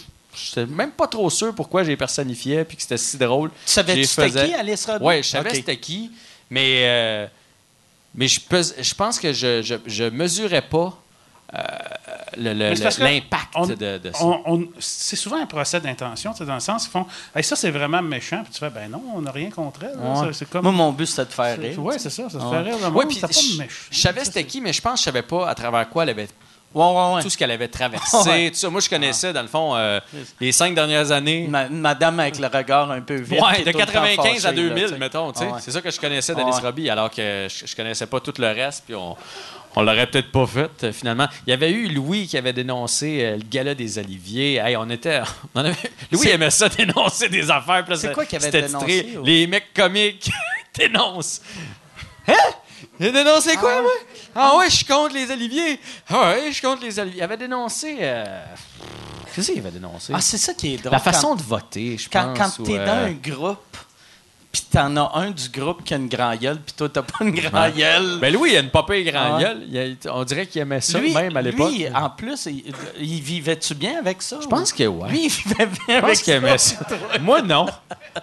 Je n'étais même pas trop sûr pourquoi j'ai personnifié, puis que c'était si drôle. Tu savais-tu J'y c'était faisais. qui, Alice? Oui, je savais c'était qui, mais, euh, mais je, je pense que je, je, je mesurais pas euh, l'impact de, de ça. c'est souvent un procès d'intention, sais, dans le sens qu'ils font Hey, ça, c'est vraiment méchant. Puis tu fais Ben non, on n'a rien contre elle. là. Ouais. Comme. Moi, mon but, c'était de faire rire. Oui, c'est ça. Ça Ouais. fait rire. Le Ouais, monde, pas je, méchant. je savais c'était qui, mais je pense que je savais pas à travers quoi elle avait Ouais, ouais, ouais. tout ce qu'elle avait traversé. Ouais. tout ça. Moi, je connaissais, dans le fond, euh, les cinq dernières années. Ma- madame avec le regard un peu vide. Ouais, de tout le temps 95 à fâchée, là, 2000, tu sais. mettons. Ah. C'est ça que je connaissais d'Alice. Robbie, alors que je, je connaissais pas tout le reste, puis on, on l'aurait peut-être pas fait, euh, finalement. Il y avait eu Louis qui avait dénoncé euh, le gala des Oliviers. Hey, on était. on avait- Louis aimait ça dénoncer des affaires. C'est quoi qu'il avait dénoncé, titré, ou- Les mecs comiques dénoncent. Hein? Il a dénoncé quoi, moi? Ah ouais, je suis contre les Oliviers. Ah ouais, je suis contre les Oliviers. Il avait dénoncé. euh, Qu'est-ce qu'il avait dénoncé? Ah, c'est ça qui est drôle. La façon Quand- de voter, je Quand, pense. quand t'es euh, dans un groupe, puis t'en as un du groupe qui a une grand gueule, puis toi, t'as pas une grand Ouais. gueule. Ben Louis, il a une grand Ah ouais. gueule. On dirait qu'il aimait ça lui, même à l'époque. lui, en plus, il, il vivait-tu bien avec ça? Je pense que ouais. Lui, il vivait bien Je avec pense qu'il aimait ça. ça. Moi, non.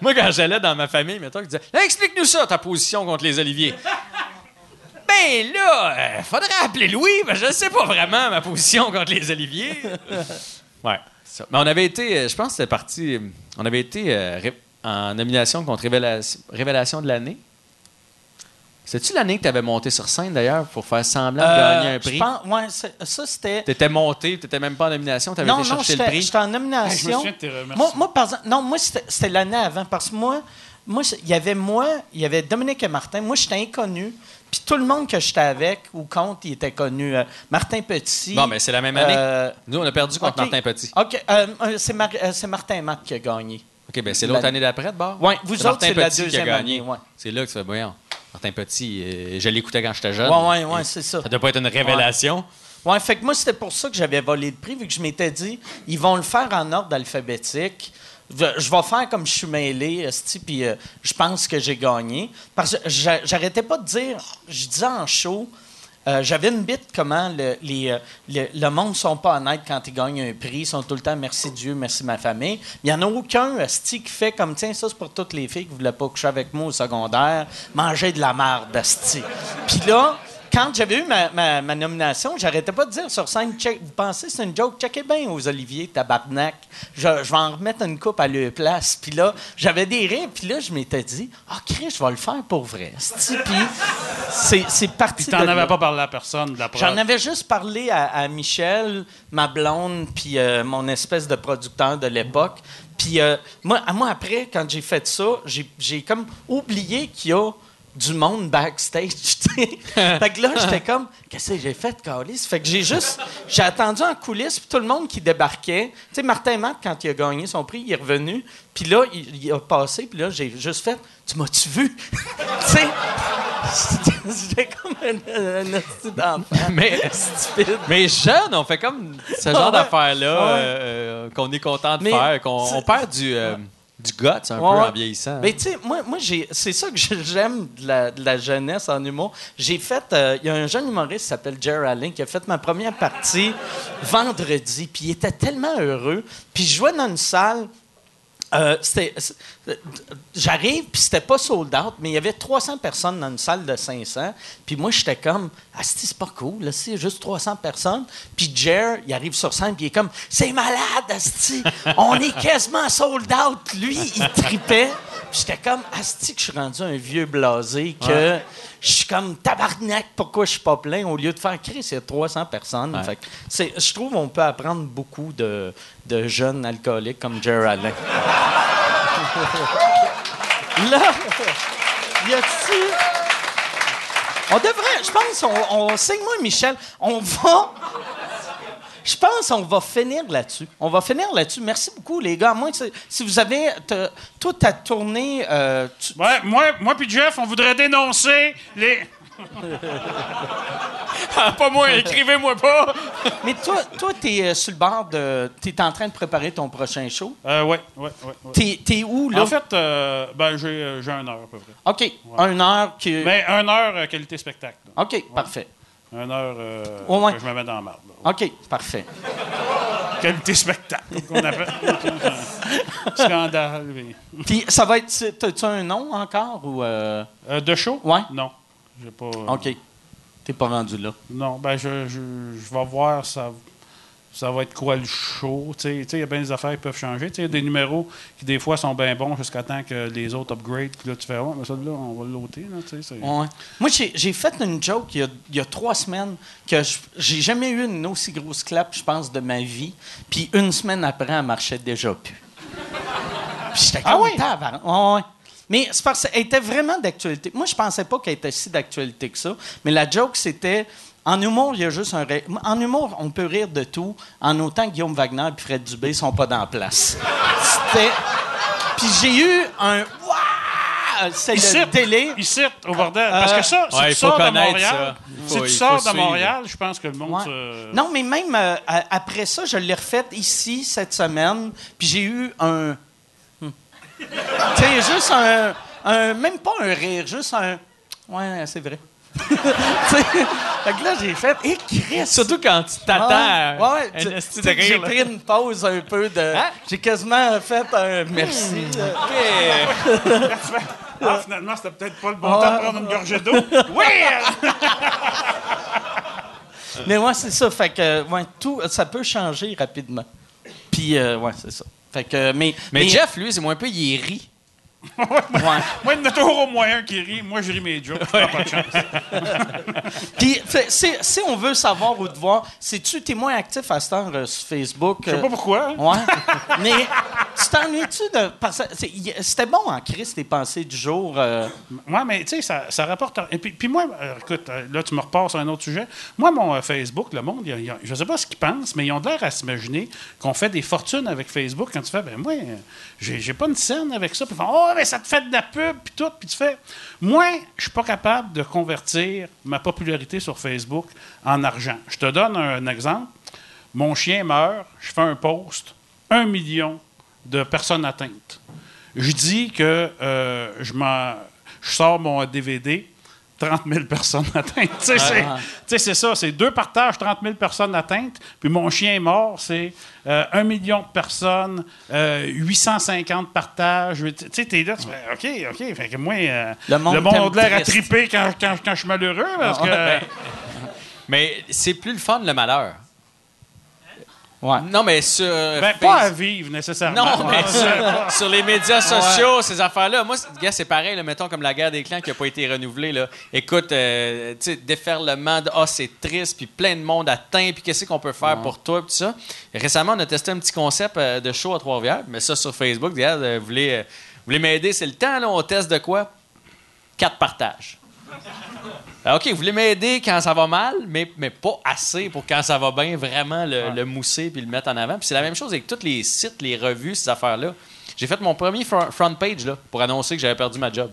Moi, quand j'allais dans ma famille, mettons, il disait Là, Explique-nous ça, ta position contre les Oliviers. Ben là, euh, faudrait appeler Louis, mais je ne sais pas vraiment ma position contre les Oliviers. Ouais. ça. Mais on avait été, euh, je pense que c'était parti, euh, on avait été euh, ré- en nomination contre Révélation, Révélation de l'année. C'est-tu l'année que tu avais monté sur scène d'ailleurs pour faire semblant de Euh, gagner un je prix? pense- ouais, ça, c'était. T'étais monté, t'étais même pas en nomination, t'avais Non, été non, chercher le prix. j'étais en je me nomination. souviens de tes remerciements. moi, moi, par exemple, non, moi, c'était l'année avant, parce que moi, moi, il y avait moi, il y avait Dominique et Martin. Moi, j'étais inconnu. Puis tout le monde que j'étais avec ou contre, il était connu. Euh, Martin Petit. Bon, ben c'est la même année. euh, Nous, on a perdu contre. Martin Petit. OK. euh, c'est Mar- Martin Matt qui a gagné. OK, ben c'est l'autre L'année- année d'après, de bord? Ouais, vous autres, c'est la Petit qui a deuxième gagné. année, ouais. C'est là que tu fais, voyons, Martin Petit, je l'écoutais quand j'étais jeune. Ouais, ouais, Et c'est ça. Ça doit pas être une révélation. Ouais, fait que moi, c'était pour ça que j'avais volé le prix, vu que je m'étais dit, ils vont le faire en ordre alphabétique. Je vais faire comme je suis mêlé, puis euh, je pense que j'ai gagné. Parce que j'a- j'arrêtais pas de dire, je disais en show, euh, j'avais une bite comment le, les, euh, le, monde ne sont pas honnêtes quand ils gagnent un prix. Ils sont tout le temps merci Dieu, merci ma famille. Il n'y en a aucun esti, qui fait comme tiens, ça c'est pour toutes les filles qui ne voulaient pas coucher avec moi au secondaire, manger de la merde, esti. Puis là, quand j'avais eu ma, ma- ma nomination, j'arrêtais pas de dire sur scène, check, vous pensez que c'est une joke? Checkez bien aux Olivier, tabarnak. Je, je vais en remettre une coupe à leur place. Puis là, j'avais des rires, puis là, je m'étais dit, ah, Chris, je vais le faire pour vrai. Puis c'est, parti Puis t'en avais pas parlé à personne de la. J'en avais juste parlé à, à Michel, ma blonde, puis euh, mon espèce de producteur de l'époque. Puis euh, moi, moi, après, quand j'ai fait ça, j'ai comme oublié qu'il y a du monde backstage. tu fait que là, j'étais comme, qu'est-ce que j'ai fait, Calis? Fait que j'ai juste, j'ai attendu en coulisses, puis tout le monde qui débarquait. Tu sais, Martin Matt, quand il a gagné son prix, il est revenu, puis là, il, il a passé, puis là, j'ai juste fait, tu m'as-tu vu? tu sais, j'étais comme un, un d'enfant. Mais, Stupide. mais jeune, on fait comme ce genre Ouais. d'affaires-là Ouais. euh, euh, qu'on est content de Mais faire, qu'on on perd du, euh, du guts un peu en vieillissant. Mais tu sais, moi, moi j'ai, c'est ça que j'aime de la, de la jeunesse en humour. J'ai fait, euh, il y a un jeune humoriste qui s'appelle Jerry Allen qui a fait ma première partie vendredi, puis il était tellement heureux. Puis je jouais dans une salle. Euh, j'arrive, puis c'était pas sold out, mais il y avait 300 personnes dans une salle de 500. Puis moi, j'étais comme, ah, c'est pas cool, là, c'est juste 300 personnes. Puis Jer, il arrive sur scène, puis il est comme, c'est malade, Asti, on est quasiment sold out. Lui, il tripait. J'étais comme, Asti, que je suis rendu un vieux blasé, que je suis comme tabarnak, pourquoi je suis pas plein, au lieu de faire crier, c'est 300 personnes. Ouais. Fait que c'est, je trouve qu'on peut apprendre beaucoup de, de jeunes alcooliques comme Jer Allen. Là, y a-tu. On devrait, je pense, on, on signe-moi, Michel, on va. Je pense qu'on va finir là-dessus. On va finir là-dessus. Merci beaucoup, les gars. Moi, si- vous avez toute ta tournée, euh, tu- Ouais, moi, moi puis Jeff, on voudrait dénoncer les. pas moi, écrivez-moi pas. Mais toi, toi, t'es euh, sur le bord de. T'es en train de préparer ton prochain show? Euh, ouais, ouais, ouais. ouais. T'es, où, là? En fait, euh, ben, j'ai, euh, j'ai une heure à peu près. OK. Une heure qui. Mais une heure euh, qualité spectacle. OK, parfait. Une heure euh, Ouais, ouais. que je me mets dans la marde. là. OK, parfait. Qualité spectacle, qu'on appelle. Scandale. oui. Puis ça va être. T'as-tu un nom encore ou. euh, Euh, de show? Ouais. Non. J'ai pas. OK. T'es pas rendu là. Non, ben je, je, je vais voir ça, ça va être quoi le show? Il y a bien des affaires qui peuvent changer. Il y a des numéros qui des fois sont bien bons jusqu'à temps que les autres upgrade. Puis là, tu fais, ouais, mais ça là, on va l'ôter. Ouais. Moi, j'ai, fait une joke il y, a, il y a trois semaines que je- j'ai jamais eu une aussi grosse clap, je pense, de ma vie. Puis une semaine après, elle marchait déjà plus. Puis j'étais Ah oui? Ouais, ouais. Mais c'est parce qu'elle était vraiment d'actualité. Moi, je pensais pas qu'elle était si d'actualité que ça. Mais la joke, c'était. En humour, il y a juste un. ré- En humour, on peut rire de tout, en autant que Guillaume Wagner et Fred Dubé sont pas dans la place. C'était. Puis j'ai eu un. Waouh! C'est le télé. ici, au bordel. Parce que ça, si Ouais, tu faut sors de Montréal, ça. Il si faut- tu sors faut de. Montréal, je pense que le monde. Ouais. Non, mais même euh, à- après ça, je l'ai refait ici cette semaine, puis j'ai eu un. Hmm. tu sais, juste un, un- Même pas un rire, juste un. Ouais, c'est vrai. Fait que là, j'ai fait. Chris! Surtout quand tu t'attends Ouais, ouais, J'ai pris une pause un peu de. Hein? J'ai quasiment fait un merci. euh, Ah, finalement, c'était peut-être pas le bon temps de prendre une gorgée d'eau. oui! Mais ouais, c'est ça. Fait que, ouais, tout, ça peut changer rapidement. Puis, euh, ouais, c'est ça. Fait que, mais. Mais Jeff, lui, c'est moins un peu, il rit. Ouais. Moi, il y en a toujours au un qui rit. Moi, je ris mes jokes. Pas de chance. Puis, fait, si, si on veut savoir ou te voir, t'es moins actif à cette heure euh, sur Facebook. Je sais pas pourquoi. hein. Ouais. Mais tu t'ennuies-tu de. C'était bon en crise, tes pensées du jour. euh, Oui, mais tu sais, ça, ça rapporte. Et puis, puis moi, euh, écoute, euh, là, tu me repasses sur un autre sujet. Moi, mon euh, Facebook, le monde, y a- y a- je sais pas ce qu'ils pensent, mais ils ont l'air à s'imaginer qu'on fait des fortunes avec Facebook quand tu fais, ben moi, euh, j'ai pas une scène avec ça. Puis oh, mais ça te fait de la pub, puis tout. Puis tu fais, moi, je suis pas capable de convertir ma popularité sur Facebook en argent. Je te donne un, exemple. Mon chien meurt, je fais un post, un million de personnes atteintes. Je dis que euh, je, je sors mon DVD, 30 000 personnes atteintes. Tu sais, c'est- tu sais, c'est ça, c'est deux partages, 30 000 personnes atteintes, puis mon chien est mort, c'est euh, un million de personnes, euh, 850 partages. Tu sais, t'es là, tu fais OK, OK. Fait que moi, euh, Le monde a de l'air à triper quand, quand- quand je suis malheureux, parce que... Mais c'est plus le fun, le malheur. Ouais. Non, mais sur. Ben, Facebook- pas à vivre, nécessairement. Non, mais sur, sur les médias sociaux, ces affaires-là. Moi, c'est- gars, c'est pareil, là, mettons comme la guerre des clans qui n'a pas été renouvelée. Là. Écoute, euh, tu sais, déferlement de Ah, c'est triste, puis plein de monde atteint, puis qu'est-ce qu'on peut faire pour toi, puis tout ça. Récemment, on a testé un petit concept euh, de show à Trois-Rivières, mais ça sur Facebook. Gars, euh, vous voulez, euh, vous voulez m'aider, c'est le temps, là, on teste de quoi? Quatre partages. Ah, OK, vous voulez m'aider quand ça va mal, mais, mais pas assez pour quand ça va bien, vraiment le, le mousser puis le mettre en avant. Puis c'est la même chose avec tous les sites, les revues, ces affaires-là. J'ai fait mon premier fr- front page là, pour annoncer que j'avais perdu ma job.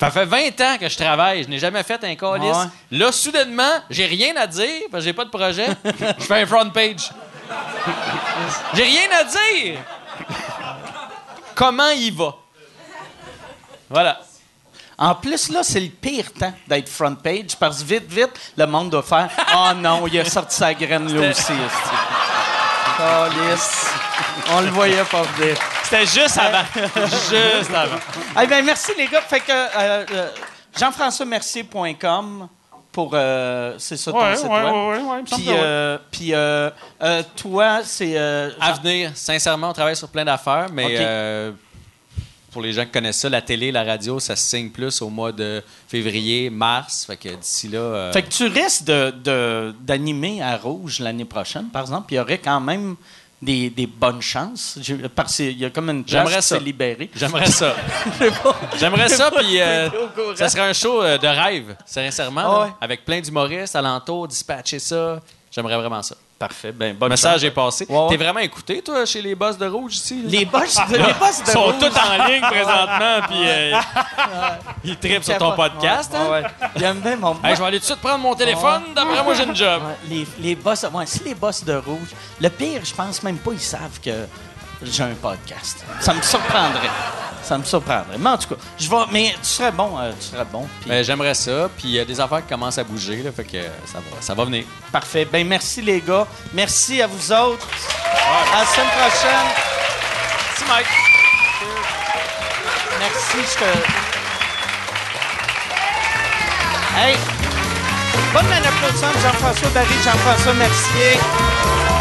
Ça fait 20 ans que je travaille, je n'ai jamais fait un calice. Ouais. Là, soudainement, j'ai rien à dire parce que j'ai pas de projet. je fais un front page. j'ai rien à dire. Comment il va? Voilà. En plus, là, c'est le pire temps d'être front page parce que vite, vite, le monde doit faire Ah non, il a sorti sa graine là aussi. esti. Calisse. On le voyait pas venir. C'était juste avant. juste avant. Eh bien, merci les gars. Fait que euh, euh, jean-françoismercier.com pour euh, c'est ça ton Ouais, site ouais, web. ouais, ouais, Puis, euh, puis euh, euh, toi, c'est euh, À venir, sincèrement, on travaille sur plein d'affaires, mais. Pour les gens qui connaissent ça, la télé, la radio, ça se signe plus au mois de février, mars. Fait que d'ici là. euh, Fait que tu risques de, de- d'animer à Rouge l'année prochaine, par exemple. Il y aurait quand même des, des bonnes chances. J'ai- Parce qu'il y a comme une place J'aimerais qui s'est libérée. J'aimerais ça. Je. J'aimerais ça, puis euh, ça serait un show euh, de rêve, sincèrement, Ah ouais. avec plein d'humoristes alentour, dispatcher ça. J'aimerais vraiment ça. Parfait. Ben, Le message chance. est passé. Ouais, ouais. T'es vraiment écouté, toi, chez les boss de rouge ici? là? Les boss de, les boss de Ils sont rouge. tous en ligne présentement, puis euh, ils trippent sur ton podcast. Ouais, hein? ouais. Il aime bien mon Hey, je vais aller tout de suite prendre mon téléphone. D'après moi, j'ai une job. Les, les boss, si les boss de rouge, le pire, je pense même pas ils savent que j'ai un podcast. Ça me surprendrait. Ça me surprendrait. Mais en tout cas, je vais. Mais tu serais bon, euh, tu serais bon. Ben, J'aimerais ça. Puis il y a des affaires qui commencent à bouger. Là, fait que ça va, ça va venir. Parfait. Ben merci les gars. Merci à vous autres. À la semaine prochaine. Merci, Mike. Merci. Je te. Hey. Bonne main d'applaudissement, Jean-François Barry, Jean-François Mercier.